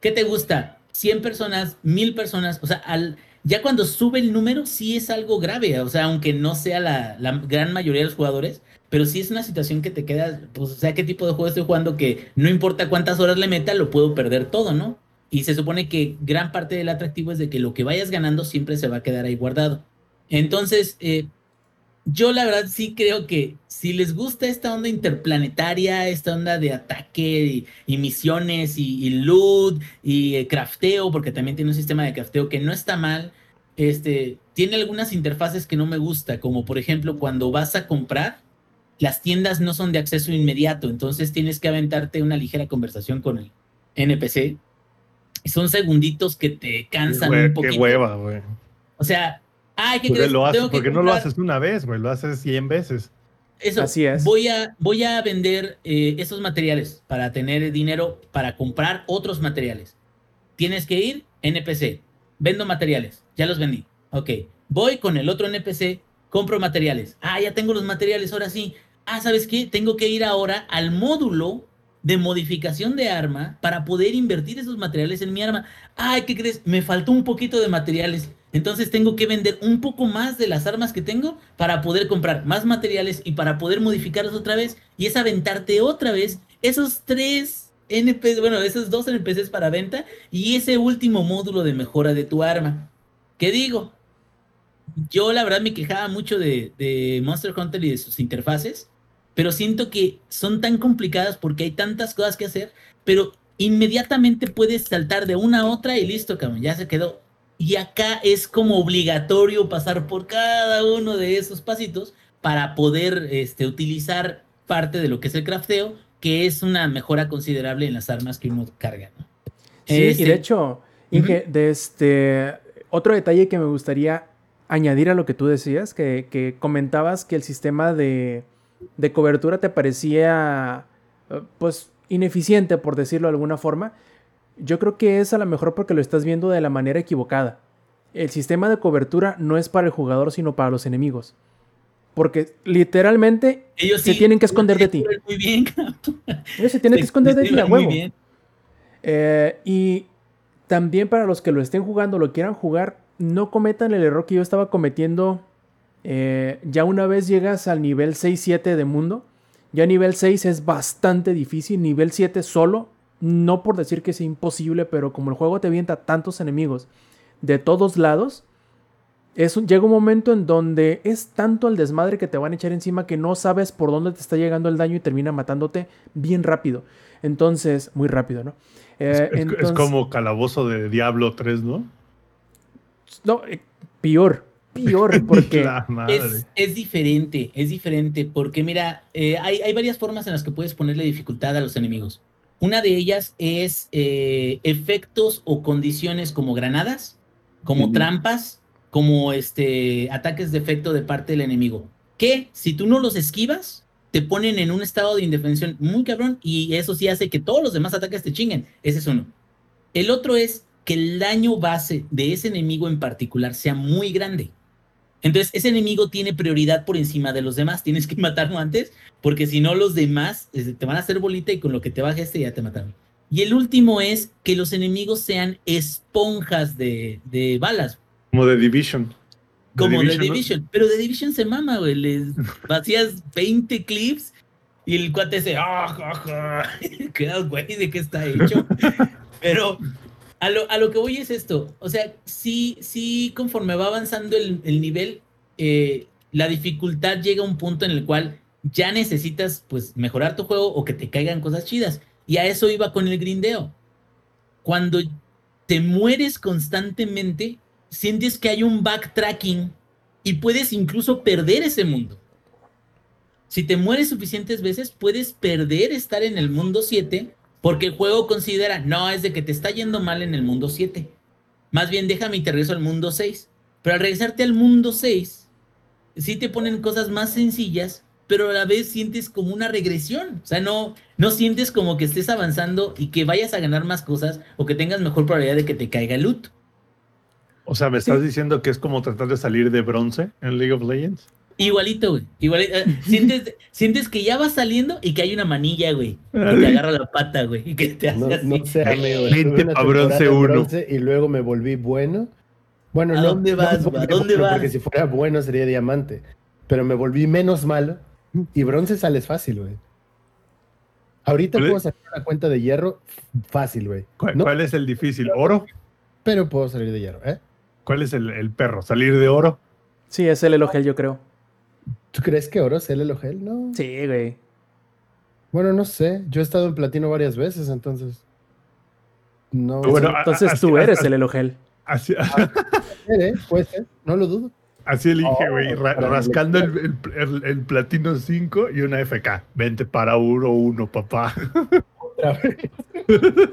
¿qué te gusta? 100 personas, 1000 personas, o sea, al, ya cuando sube el número sí es algo grave, o sea, aunque no sea la, gran mayoría de los jugadores, pero sí es una situación que te queda, pues, o sea, qué tipo de juego estoy jugando que no importa cuántas horas le meta, lo puedo perder todo, ¿no? Y se supone que gran parte del atractivo es de que lo que vayas ganando siempre se va a quedar ahí guardado. Entonces, eh, yo la verdad sí creo que si les gusta esta onda interplanetaria, esta onda de ataque y, misiones y, loot y eh, crafteo, porque también tiene un sistema de crafteo que no está mal, este, tiene algunas interfaces que no me gusta, como por ejemplo cuando vas a comprar, las tiendas no son de acceso inmediato, entonces tienes que aventarte una ligera conversación con el NPC. Y son segunditos que te cansan un poquito. Qué hueva, güey. O sea, ay, ¿qué crees? Lo porque no lo haces una vez, güey, lo haces 100 veces. Eso, Así es. Voy a, voy a vender eh, esos materiales para tener dinero para comprar otros materiales. Tienes que ir, NPC, vendo materiales, ya los vendí. Ok, voy con el otro NPC, compro materiales. Ah, ya tengo los materiales, ahora sí ah, ¿sabes qué? Tengo que ir ahora al módulo de modificación de arma para poder invertir esos materiales en mi arma. Ay, ¿qué crees? Me faltó un poquito de materiales. Entonces tengo que vender un poco más de las armas que tengo para poder comprar más materiales y para poder modificarlos otra vez. Y es aventarte otra vez esos tres NPCs, bueno, esos dos NPCs para venta y ese último módulo de mejora de tu arma. ¿Qué digo? Yo la verdad me quejaba mucho de, de Monster Hunter y de sus interfaces pero siento que son tan complicadas porque hay tantas cosas que hacer, pero inmediatamente puedes saltar de una a otra y listo, cabrón, ya se quedó. Y acá es como obligatorio pasar por cada uno de esos pasitos para poder este, utilizar parte de lo que es el crafteo, que es una mejora considerable en las armas que uno carga. Sí, y de este, hecho, Inge, de este, otro detalle que me gustaría añadir a lo que tú decías, que comentabas que el sistema de, de cobertura te parecía pues ineficiente, por decirlo de alguna forma, yo creo que es a lo mejor porque lo estás viendo de la manera equivocada. El sistema de cobertura no es para el jugador, sino para los enemigos. Porque literalmente ellos se tienen que esconder de ti. Muy bien. ellos se tienen que esconder de ti a huevo. Eh, y también para los que lo estén jugando, lo quieran jugar, no cometan el error que yo estaba cometiendo eh, ya una vez llegas al nivel 6-7 de mundo, ya nivel 6 es bastante difícil, nivel 7 solo, no por decir que sea imposible, pero como el juego te avienta tantos enemigos de todos lados, es llega un momento en donde es tanto el desmadre que te van a echar encima que no sabes por dónde te está llegando el daño y termina matándote bien rápido. Entonces, muy rápido, ¿no? es, eh, como Calabozo de Diablo 3, ¿no? No, eh, peor peor (laughs) porque es, diferente, es diferente porque mira, eh, hay, varias formas en las que puedes ponerle dificultad a los enemigos. Una de ellas es eh, efectos o condiciones como granadas, como trampas, como este, ataques de efecto de parte del enemigo. Que si tú no los esquivas, te ponen en un estado de indefensión muy cabrón y eso sí hace que todos los demás ataques te chinguen. Ese es uno. El otro es que el daño base de ese enemigo en particular sea muy grande. Entonces, ese enemigo tiene prioridad por encima de los demás. Tienes que (laughs) matarlo antes, porque si no, los demás este, te van a hacer bolita y con lo que te baje este ya te mataron. Y el último es que los enemigos sean esponjas de, balas. Como de Division. Como de ¿no? Division. Pero de Division se mama, güey. Les (laughs) vacías 20 clips y el cuate se. ¡Ah, ja! (laughs) Cuidado, güey, ¿de qué está hecho? Pero a lo, a lo que voy es esto. O sea, sí, sí, conforme va avanzando el, el nivel, eh, la dificultad llega a un punto en el cual ya necesitas, pues, mejorar tu juego o que te caigan cosas chidas. Y a eso iba con el grindeo. Cuando te mueres constantemente, sientes que hay un backtracking y puedes incluso perder ese mundo. Si te mueres suficientes veces, puedes perder estar en el mundo 7 porque el juego considera, no, es de que te está yendo mal en el mundo 7. Más bien déjame y te regreso al mundo 6. Pero al regresarte al mundo 6, sí te ponen cosas más sencillas, pero a la vez sientes como una regresión. O sea, no, no sientes como que estés avanzando y que vayas a ganar más cosas o que tengas mejor probabilidad de que te caiga el loot. O sea, ¿me estás diciendo que es como tratar de salir de bronce en League of Legends? Igualito, güey. Igualito. Eh, (laughs) sientes, sientes que ya vas saliendo y que hay una manilla, güey. Que te agarra la pata, güey. Y que te hace No, así. no sé, amigo. Vente pa' bronce uno. Y luego me volví bueno. Bueno, ¿A no, dónde no vas, porque- güey? ¿A dónde porque- vas? Porque si fuera bueno sería diamante. Pero me volví menos malo. Y bronce sales fácil, güey. Ahorita ¿Cuál es? puedo sacar una cuenta de hierro fácil, güey. ¿Cuál, No, cuál es el difícil? ¿Oro? Pero puedo salir de hierro, ¿eh? ¿Cuál es el, el perro? ¿Salir de oro? Sí, es el elogel, yo creo. ¿Tú crees que oro es el elogel? No. Sí, güey. Bueno, no sé. Yo he estado en platino varias veces, entonces. No. Bueno, Entonces así- tú eres así- el elogel. Así, Puede, ¿eh? Puede ser, no lo dudo. así elige, Oh, güey, ra- para rascando el, el- el- el platino 5 y una FK. Vente para uno, uno, papá. (laughs) Otra vez.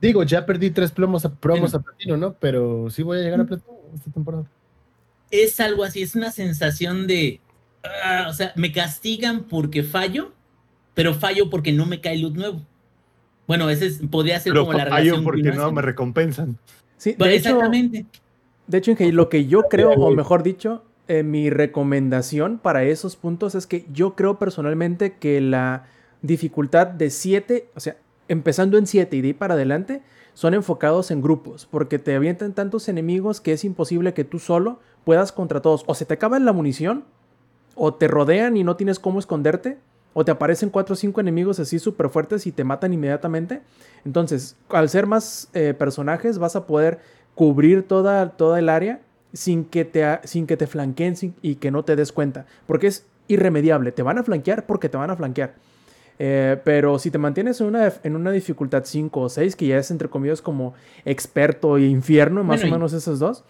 Digo, ya perdí tres plomos a, promos a platino, ¿no? Pero sí voy a llegar a platino esta temporada. Es algo así, es una sensación de. Ah, o sea, me castigan porque fallo, pero fallo porque no me cae loot nuevo. Bueno, ese es- podría ser Pero como la fallo relación. que porque no me recompensan. Sí, de hecho, exactamente. de hecho, Inge, lo que yo creo, o mejor dicho, eh, mi recomendación para esos puntos es que yo creo personalmente que la dificultad de 7, o sea, empezando en 7 y de ahí para adelante, son enfocados en grupos, porque te avientan tantos enemigos que es imposible que tú solo puedas contra todos. O se te acaba la munición, o te rodean y no tienes cómo esconderte, o te aparecen 4 o 5 enemigos así súper fuertes y te matan inmediatamente. Entonces, al ser más eh, personajes, vas a poder cubrir toda, toda el área sin que te, sin que te flanqueen sin- y que no te des cuenta. Porque es irremediable. Te van a flanquear porque te van a flanquear. Eh, pero si te mantienes en una, en una dificultad 5 o 6, que ya es entre comillas como experto e infierno, más Bueno, o menos esos dos,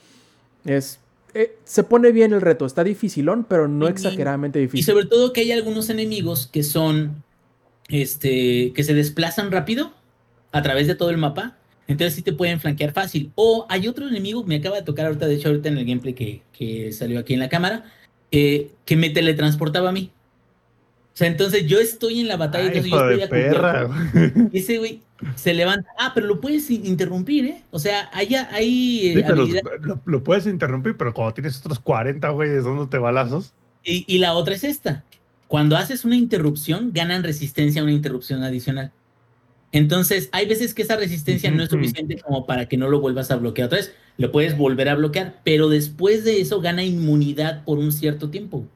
es, eh, se pone bien el reto. Está dificilón, pero no Y- y- exageradamente Y difícil. sobre todo que hay algunos enemigos que son. Este. que se desplazan rápido a través de todo el mapa. Entonces sí te pueden flanquear fácil. O hay otro enemigo, me acaba de tocar ahorita, de hecho, ahorita en el gameplay que, que salió aquí en la cámara, eh, que me teletransportaba a mí. O sea, entonces yo estoy en la batalla, Ay, entonces yo estoy a perra. Y ese güey se levanta. Ah, pero lo puedes in- interrumpir, ¿eh? O sea, hay, hay eh, Sí, pero habilidad- lo, lo puedes interrumpir, pero cuando tienes otros 40 güeyes dándote balazos, Y, y la otra es esta. Cuando haces una interrupción, ganan resistencia a una interrupción adicional. Entonces, hay veces que esa resistencia no es suficiente como para que no lo vuelvas a bloquear otra vez. Lo puedes volver a bloquear, pero después de eso gana inmunidad por un cierto tiempo.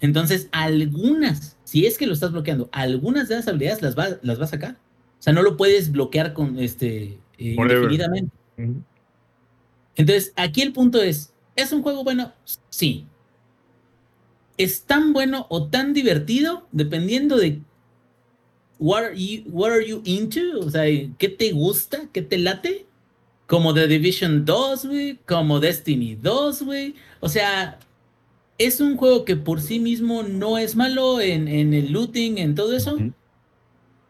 Entonces, algunas, si es que lo estás bloqueando, algunas de las habilidades las va, las va a sacar. O sea, no lo puedes bloquear con este eh, indefinidamente. Entonces, aquí el punto es, ¿es un juego bueno? Sí. ¿Es tan bueno o tan divertido? Dependiendo de what are you, what are you into? O sea, ¿qué te gusta? ¿Qué te late? Como The Division 2, güey. Como Destiny 2, güey. O sea, es un juego que por sí mismo no es malo en, en el looting, en todo eso. Ujú.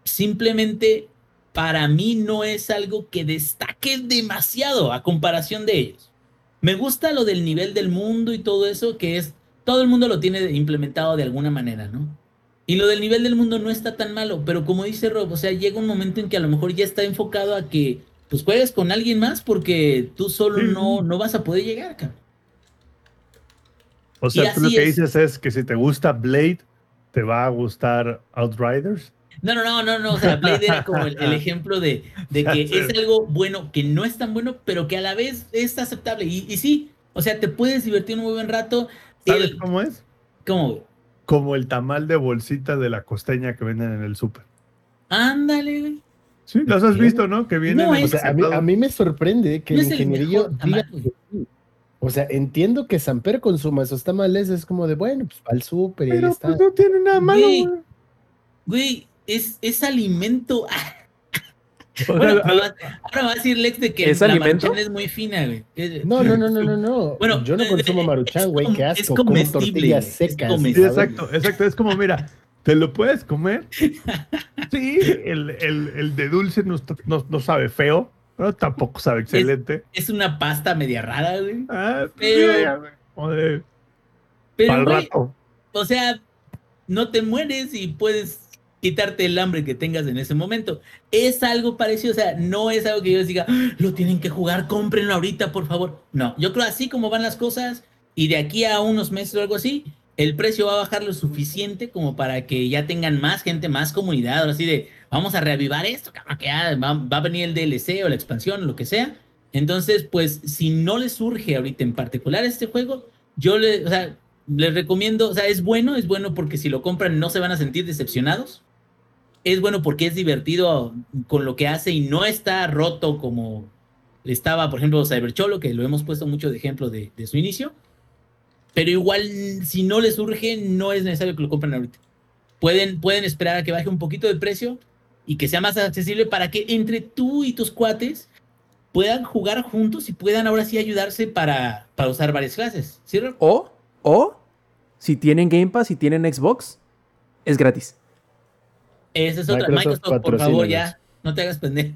Simplemente para mí no es algo que destaque demasiado a comparación de ellos. Me gusta lo del nivel del mundo y todo eso, que es, todo el mundo lo tiene implementado de alguna manera, ¿no? Y lo del nivel del mundo no está tan malo, pero como dice Rob, o sea, llega un momento en que a lo mejor ya está enfocado a que, pues juegues con alguien más porque tú solo no, no vas a poder llegar, cabrón. O sea, tú lo que es. dices es que si te gusta Blade, te va a gustar Outriders. No, no, no, no, no. O sea, Blade era como el, el (laughs) ejemplo de, de que es algo bueno que no es tan bueno, pero que a la vez es aceptable. Y, y sí, O sea, te puedes divertir un muy buen rato. ¿Sabes El- cómo es? ¿Cómo? Como el tamal de bolsita de la costeña que venden en el súper. Ándale, güey. Sí, los has visto, ¿no? Que vienen No en O sea, a mí, a mí me sorprende que No el ingenierillo diga tamal. que sí. O sea, entiendo que Samper consuma esos tamales, es como de, bueno, pues al súper y ahí Pero está. pues no tiene nada malo, Güey. güey. Es, es alimento. (laughs) Bueno, ahora va a decir Lex de que ¿Es la alimento? maruchan es muy fina, güey. Es- No, no, no, no, no, no. Bueno, yo no consumo maruchan, es güey, qué es asco. Como comestible, tortillas es secas. comestible. Sí, ¿sabes? exacto, exacto. Es como, mira, ¿te lo puedes comer? (laughs) Sí, el, el, el de dulce no, no, no sabe feo, pero tampoco sabe excelente. es una pasta media rara, güey. Ah, pero-. Joder, Pero, güey, rato. o sea, no te mueres y puedes quitarte el hambre que tengas en ese momento. Es algo parecido, o sea, no es algo que yo les diga, "Ah, lo tienen que jugar, cómprenlo ahorita, por favor. No, yo creo así como van las cosas y de aquí a unos meses o algo así, el precio va a bajar lo suficiente como para que ya tengan más gente, más comunidad, así de, vamos a reavivar esto, que va, a venir el DLC o la expansión, lo que sea. Entonces, pues, si no les surge ahorita en particular este juego, yo le, les recomiendo, o sea, es bueno, es bueno porque si lo compran no se van a sentir decepcionados. Es bueno porque es divertido con lo que hace y no está roto como estaba, por ejemplo, Cybercholo, que lo hemos puesto mucho de ejemplo de, su inicio. Pero igual, si no les surge, no es necesario que lo compren ahorita. Pueden, pueden esperar a que baje un poquito de precio y que sea más accesible para que entre tú y tus cuates puedan jugar juntos y puedan ahora sí ayudarse para, para usar varias clases. ¿Sí? O, o, si tienen Game Pass y tienen Xbox, es gratis. Esa es otra. Microsoft, Microsoft, por favor, ya. No te hagas pendejo.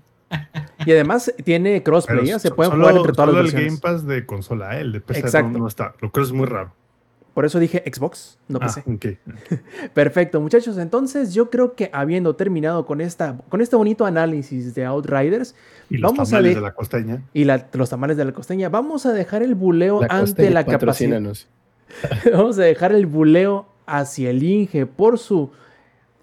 Y además tiene crossplay, ¿eh? se pueden solo- jugar entre todas solo las el versiones. Game Pass de consola, ¿eh? el de PC Exacto. no, está. Lo cual es muy raro. Por eso dije Xbox, no Ah, PC. ok. (laughs) Perfecto, muchachos. Entonces, yo creo que habiendo terminado con esta, con este bonito análisis de Outriders Y los Vamos tamales de la costeña. y la- los tamales de la costeña, vamos a dejar el buleo La ante la capacidad. (laughs) Vamos a dejar el buleo hacia el Inge por su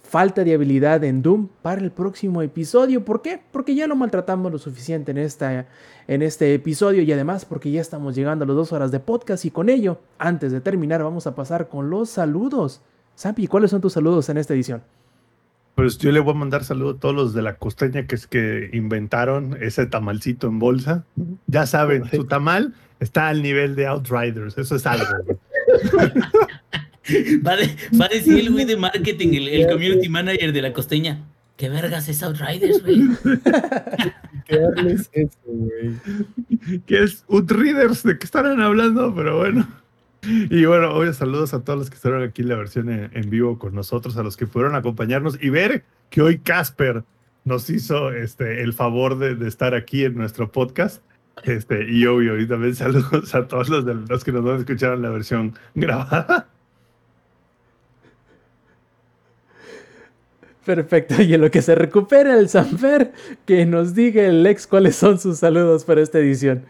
falta de habilidad en Doom para el próximo episodio. ¿Por qué? Porque ya lo maltratamos lo suficiente en, esta, en este episodio y además porque ya estamos llegando a las dos horas de podcast y con ello, antes de terminar, vamos a pasar con los saludos. Sampi, ¿cuáles son tus saludos en esta edición? Pues yo le voy a mandar saludo a todos los de la costeña que es que inventaron ese tamalcito en bolsa. Ya saben, su tamal está al nivel de Outriders. Eso es algo. (laughs) (laughs) Va, de- va a decir el güey de marketing, el, el community manager de la costeña. ¿Qué vergas es Outriders, güey? (laughs) ¿Qué hables eso, güey? que es Outriders, de qué estarán hablando, pero bueno. Y bueno, hoy saludos a todos los que estuvieron aquí en la versión en, en vivo con nosotros, a los que pudieron acompañarnos y ver que hoy Casper nos hizo este, el favor de, de estar aquí en nuestro podcast. Este, y obvio, y también saludos a todos los, de, los que nos van a escuchar en la versión grabada. Perfecto, y en lo que se recupera el Sanfer, que nos diga el ex cuáles son sus saludos para esta edición.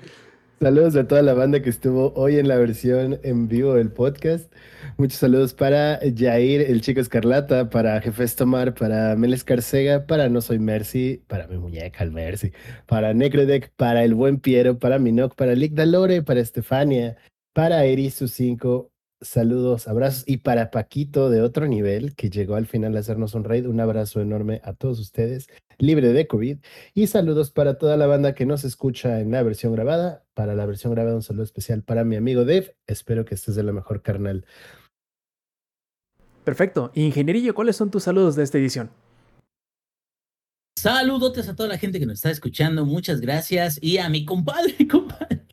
Saludos a toda la banda que estuvo hoy en la versión en vivo del podcast. Muchos saludos para Jair, el chico escarlata, para Jefes Tomar, para Meles Carcega, para No Soy Mercy, para mi muñeca el Mercy, para Necrodec, para el buen Piero, para Minoc, para Lick Dalore, para Estefania, para Erisu 5. Saludos, abrazos y para Paquito de otro nivel que llegó al final a hacernos un raid. Un abrazo enorme a todos ustedes, libre de COVID. Y saludos para toda la banda que nos escucha en la versión grabada. Para la versión grabada, un saludo especial para mi amigo Dave. Espero que estés de la mejor carnal. Perfecto. Ingenierillo, ¿cuáles son tus saludos de esta edición? Saludotes a toda la gente que nos está escuchando. Muchas gracias. Y a mi compadre, (laughs) compadre.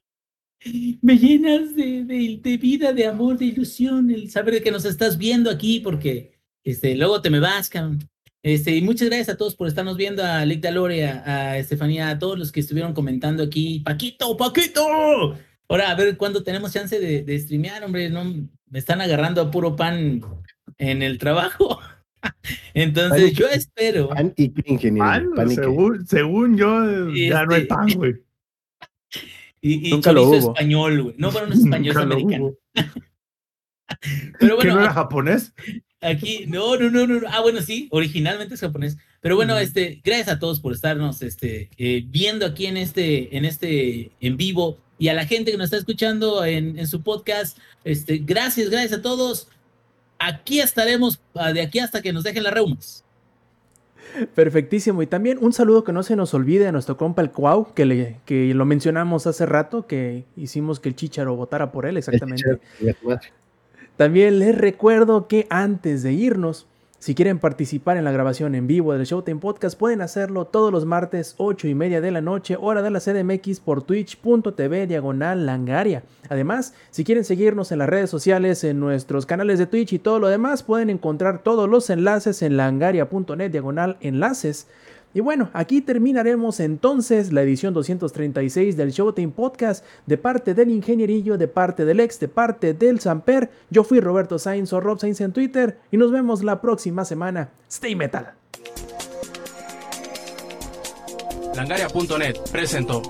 Me llenas de, de- de vida, de amor, de ilusión, el saber que nos estás viendo aquí, porque este, luego te me vas, cabrón. Este, y muchas gracias a todos por estarnos viendo, a Lick Dalore, a, a Estefanía, a todos los que estuvieron comentando aquí. Paquito, Paquito. Ahora, a ver cuándo tenemos chance de, de streamear, hombre. No, me están agarrando a puro pan en el trabajo. (laughs) Entonces, Pan yo espero. Pan y ingeniero. Pan, pan y qué. según, según yo, ya no hay Este- pan, güey. Y, y Nunca lo hubo. español, güey. No, bueno, no es (laughs) español, es Nunca americano. (laughs) Pero ¿Que bueno, no era japonés? aquí, no, no, no, no. Ah, bueno, sí, originalmente es japonés. Pero bueno, este, gracias a todos por estarnos este, eh, viendo aquí en este, en este en vivo y a la gente que nos está escuchando en, en su podcast. Este, gracias, gracias a todos. Aquí estaremos ah, de aquí hasta que nos dejen las reumas. Perfectísimo. Y también un saludo que no se nos olvide a nuestro compa el Cuau, que, le, que lo mencionamos hace rato, que hicimos que el Chicharo votara por él, exactamente. También les recuerdo que antes de irnos, si quieren participar en la grabación en vivo del Showtime Podcast, pueden hacerlo todos los martes 8 y media de la noche, hora de la CDMX por twitch.tv diagonal langaria. Además, si quieren seguirnos en las redes sociales, en nuestros canales de Twitch y todo lo demás, pueden encontrar todos los enlaces en langaria.net diagonal enlaces. Y bueno, aquí terminaremos entonces la edición 236 del Showtime Podcast de parte del Ingenierillo, de parte del ex, de parte del Samper. Yo fui Roberto Sainz o Rob Sainz en Twitter y nos vemos la próxima semana. Stay metal. Langaria.net presentó.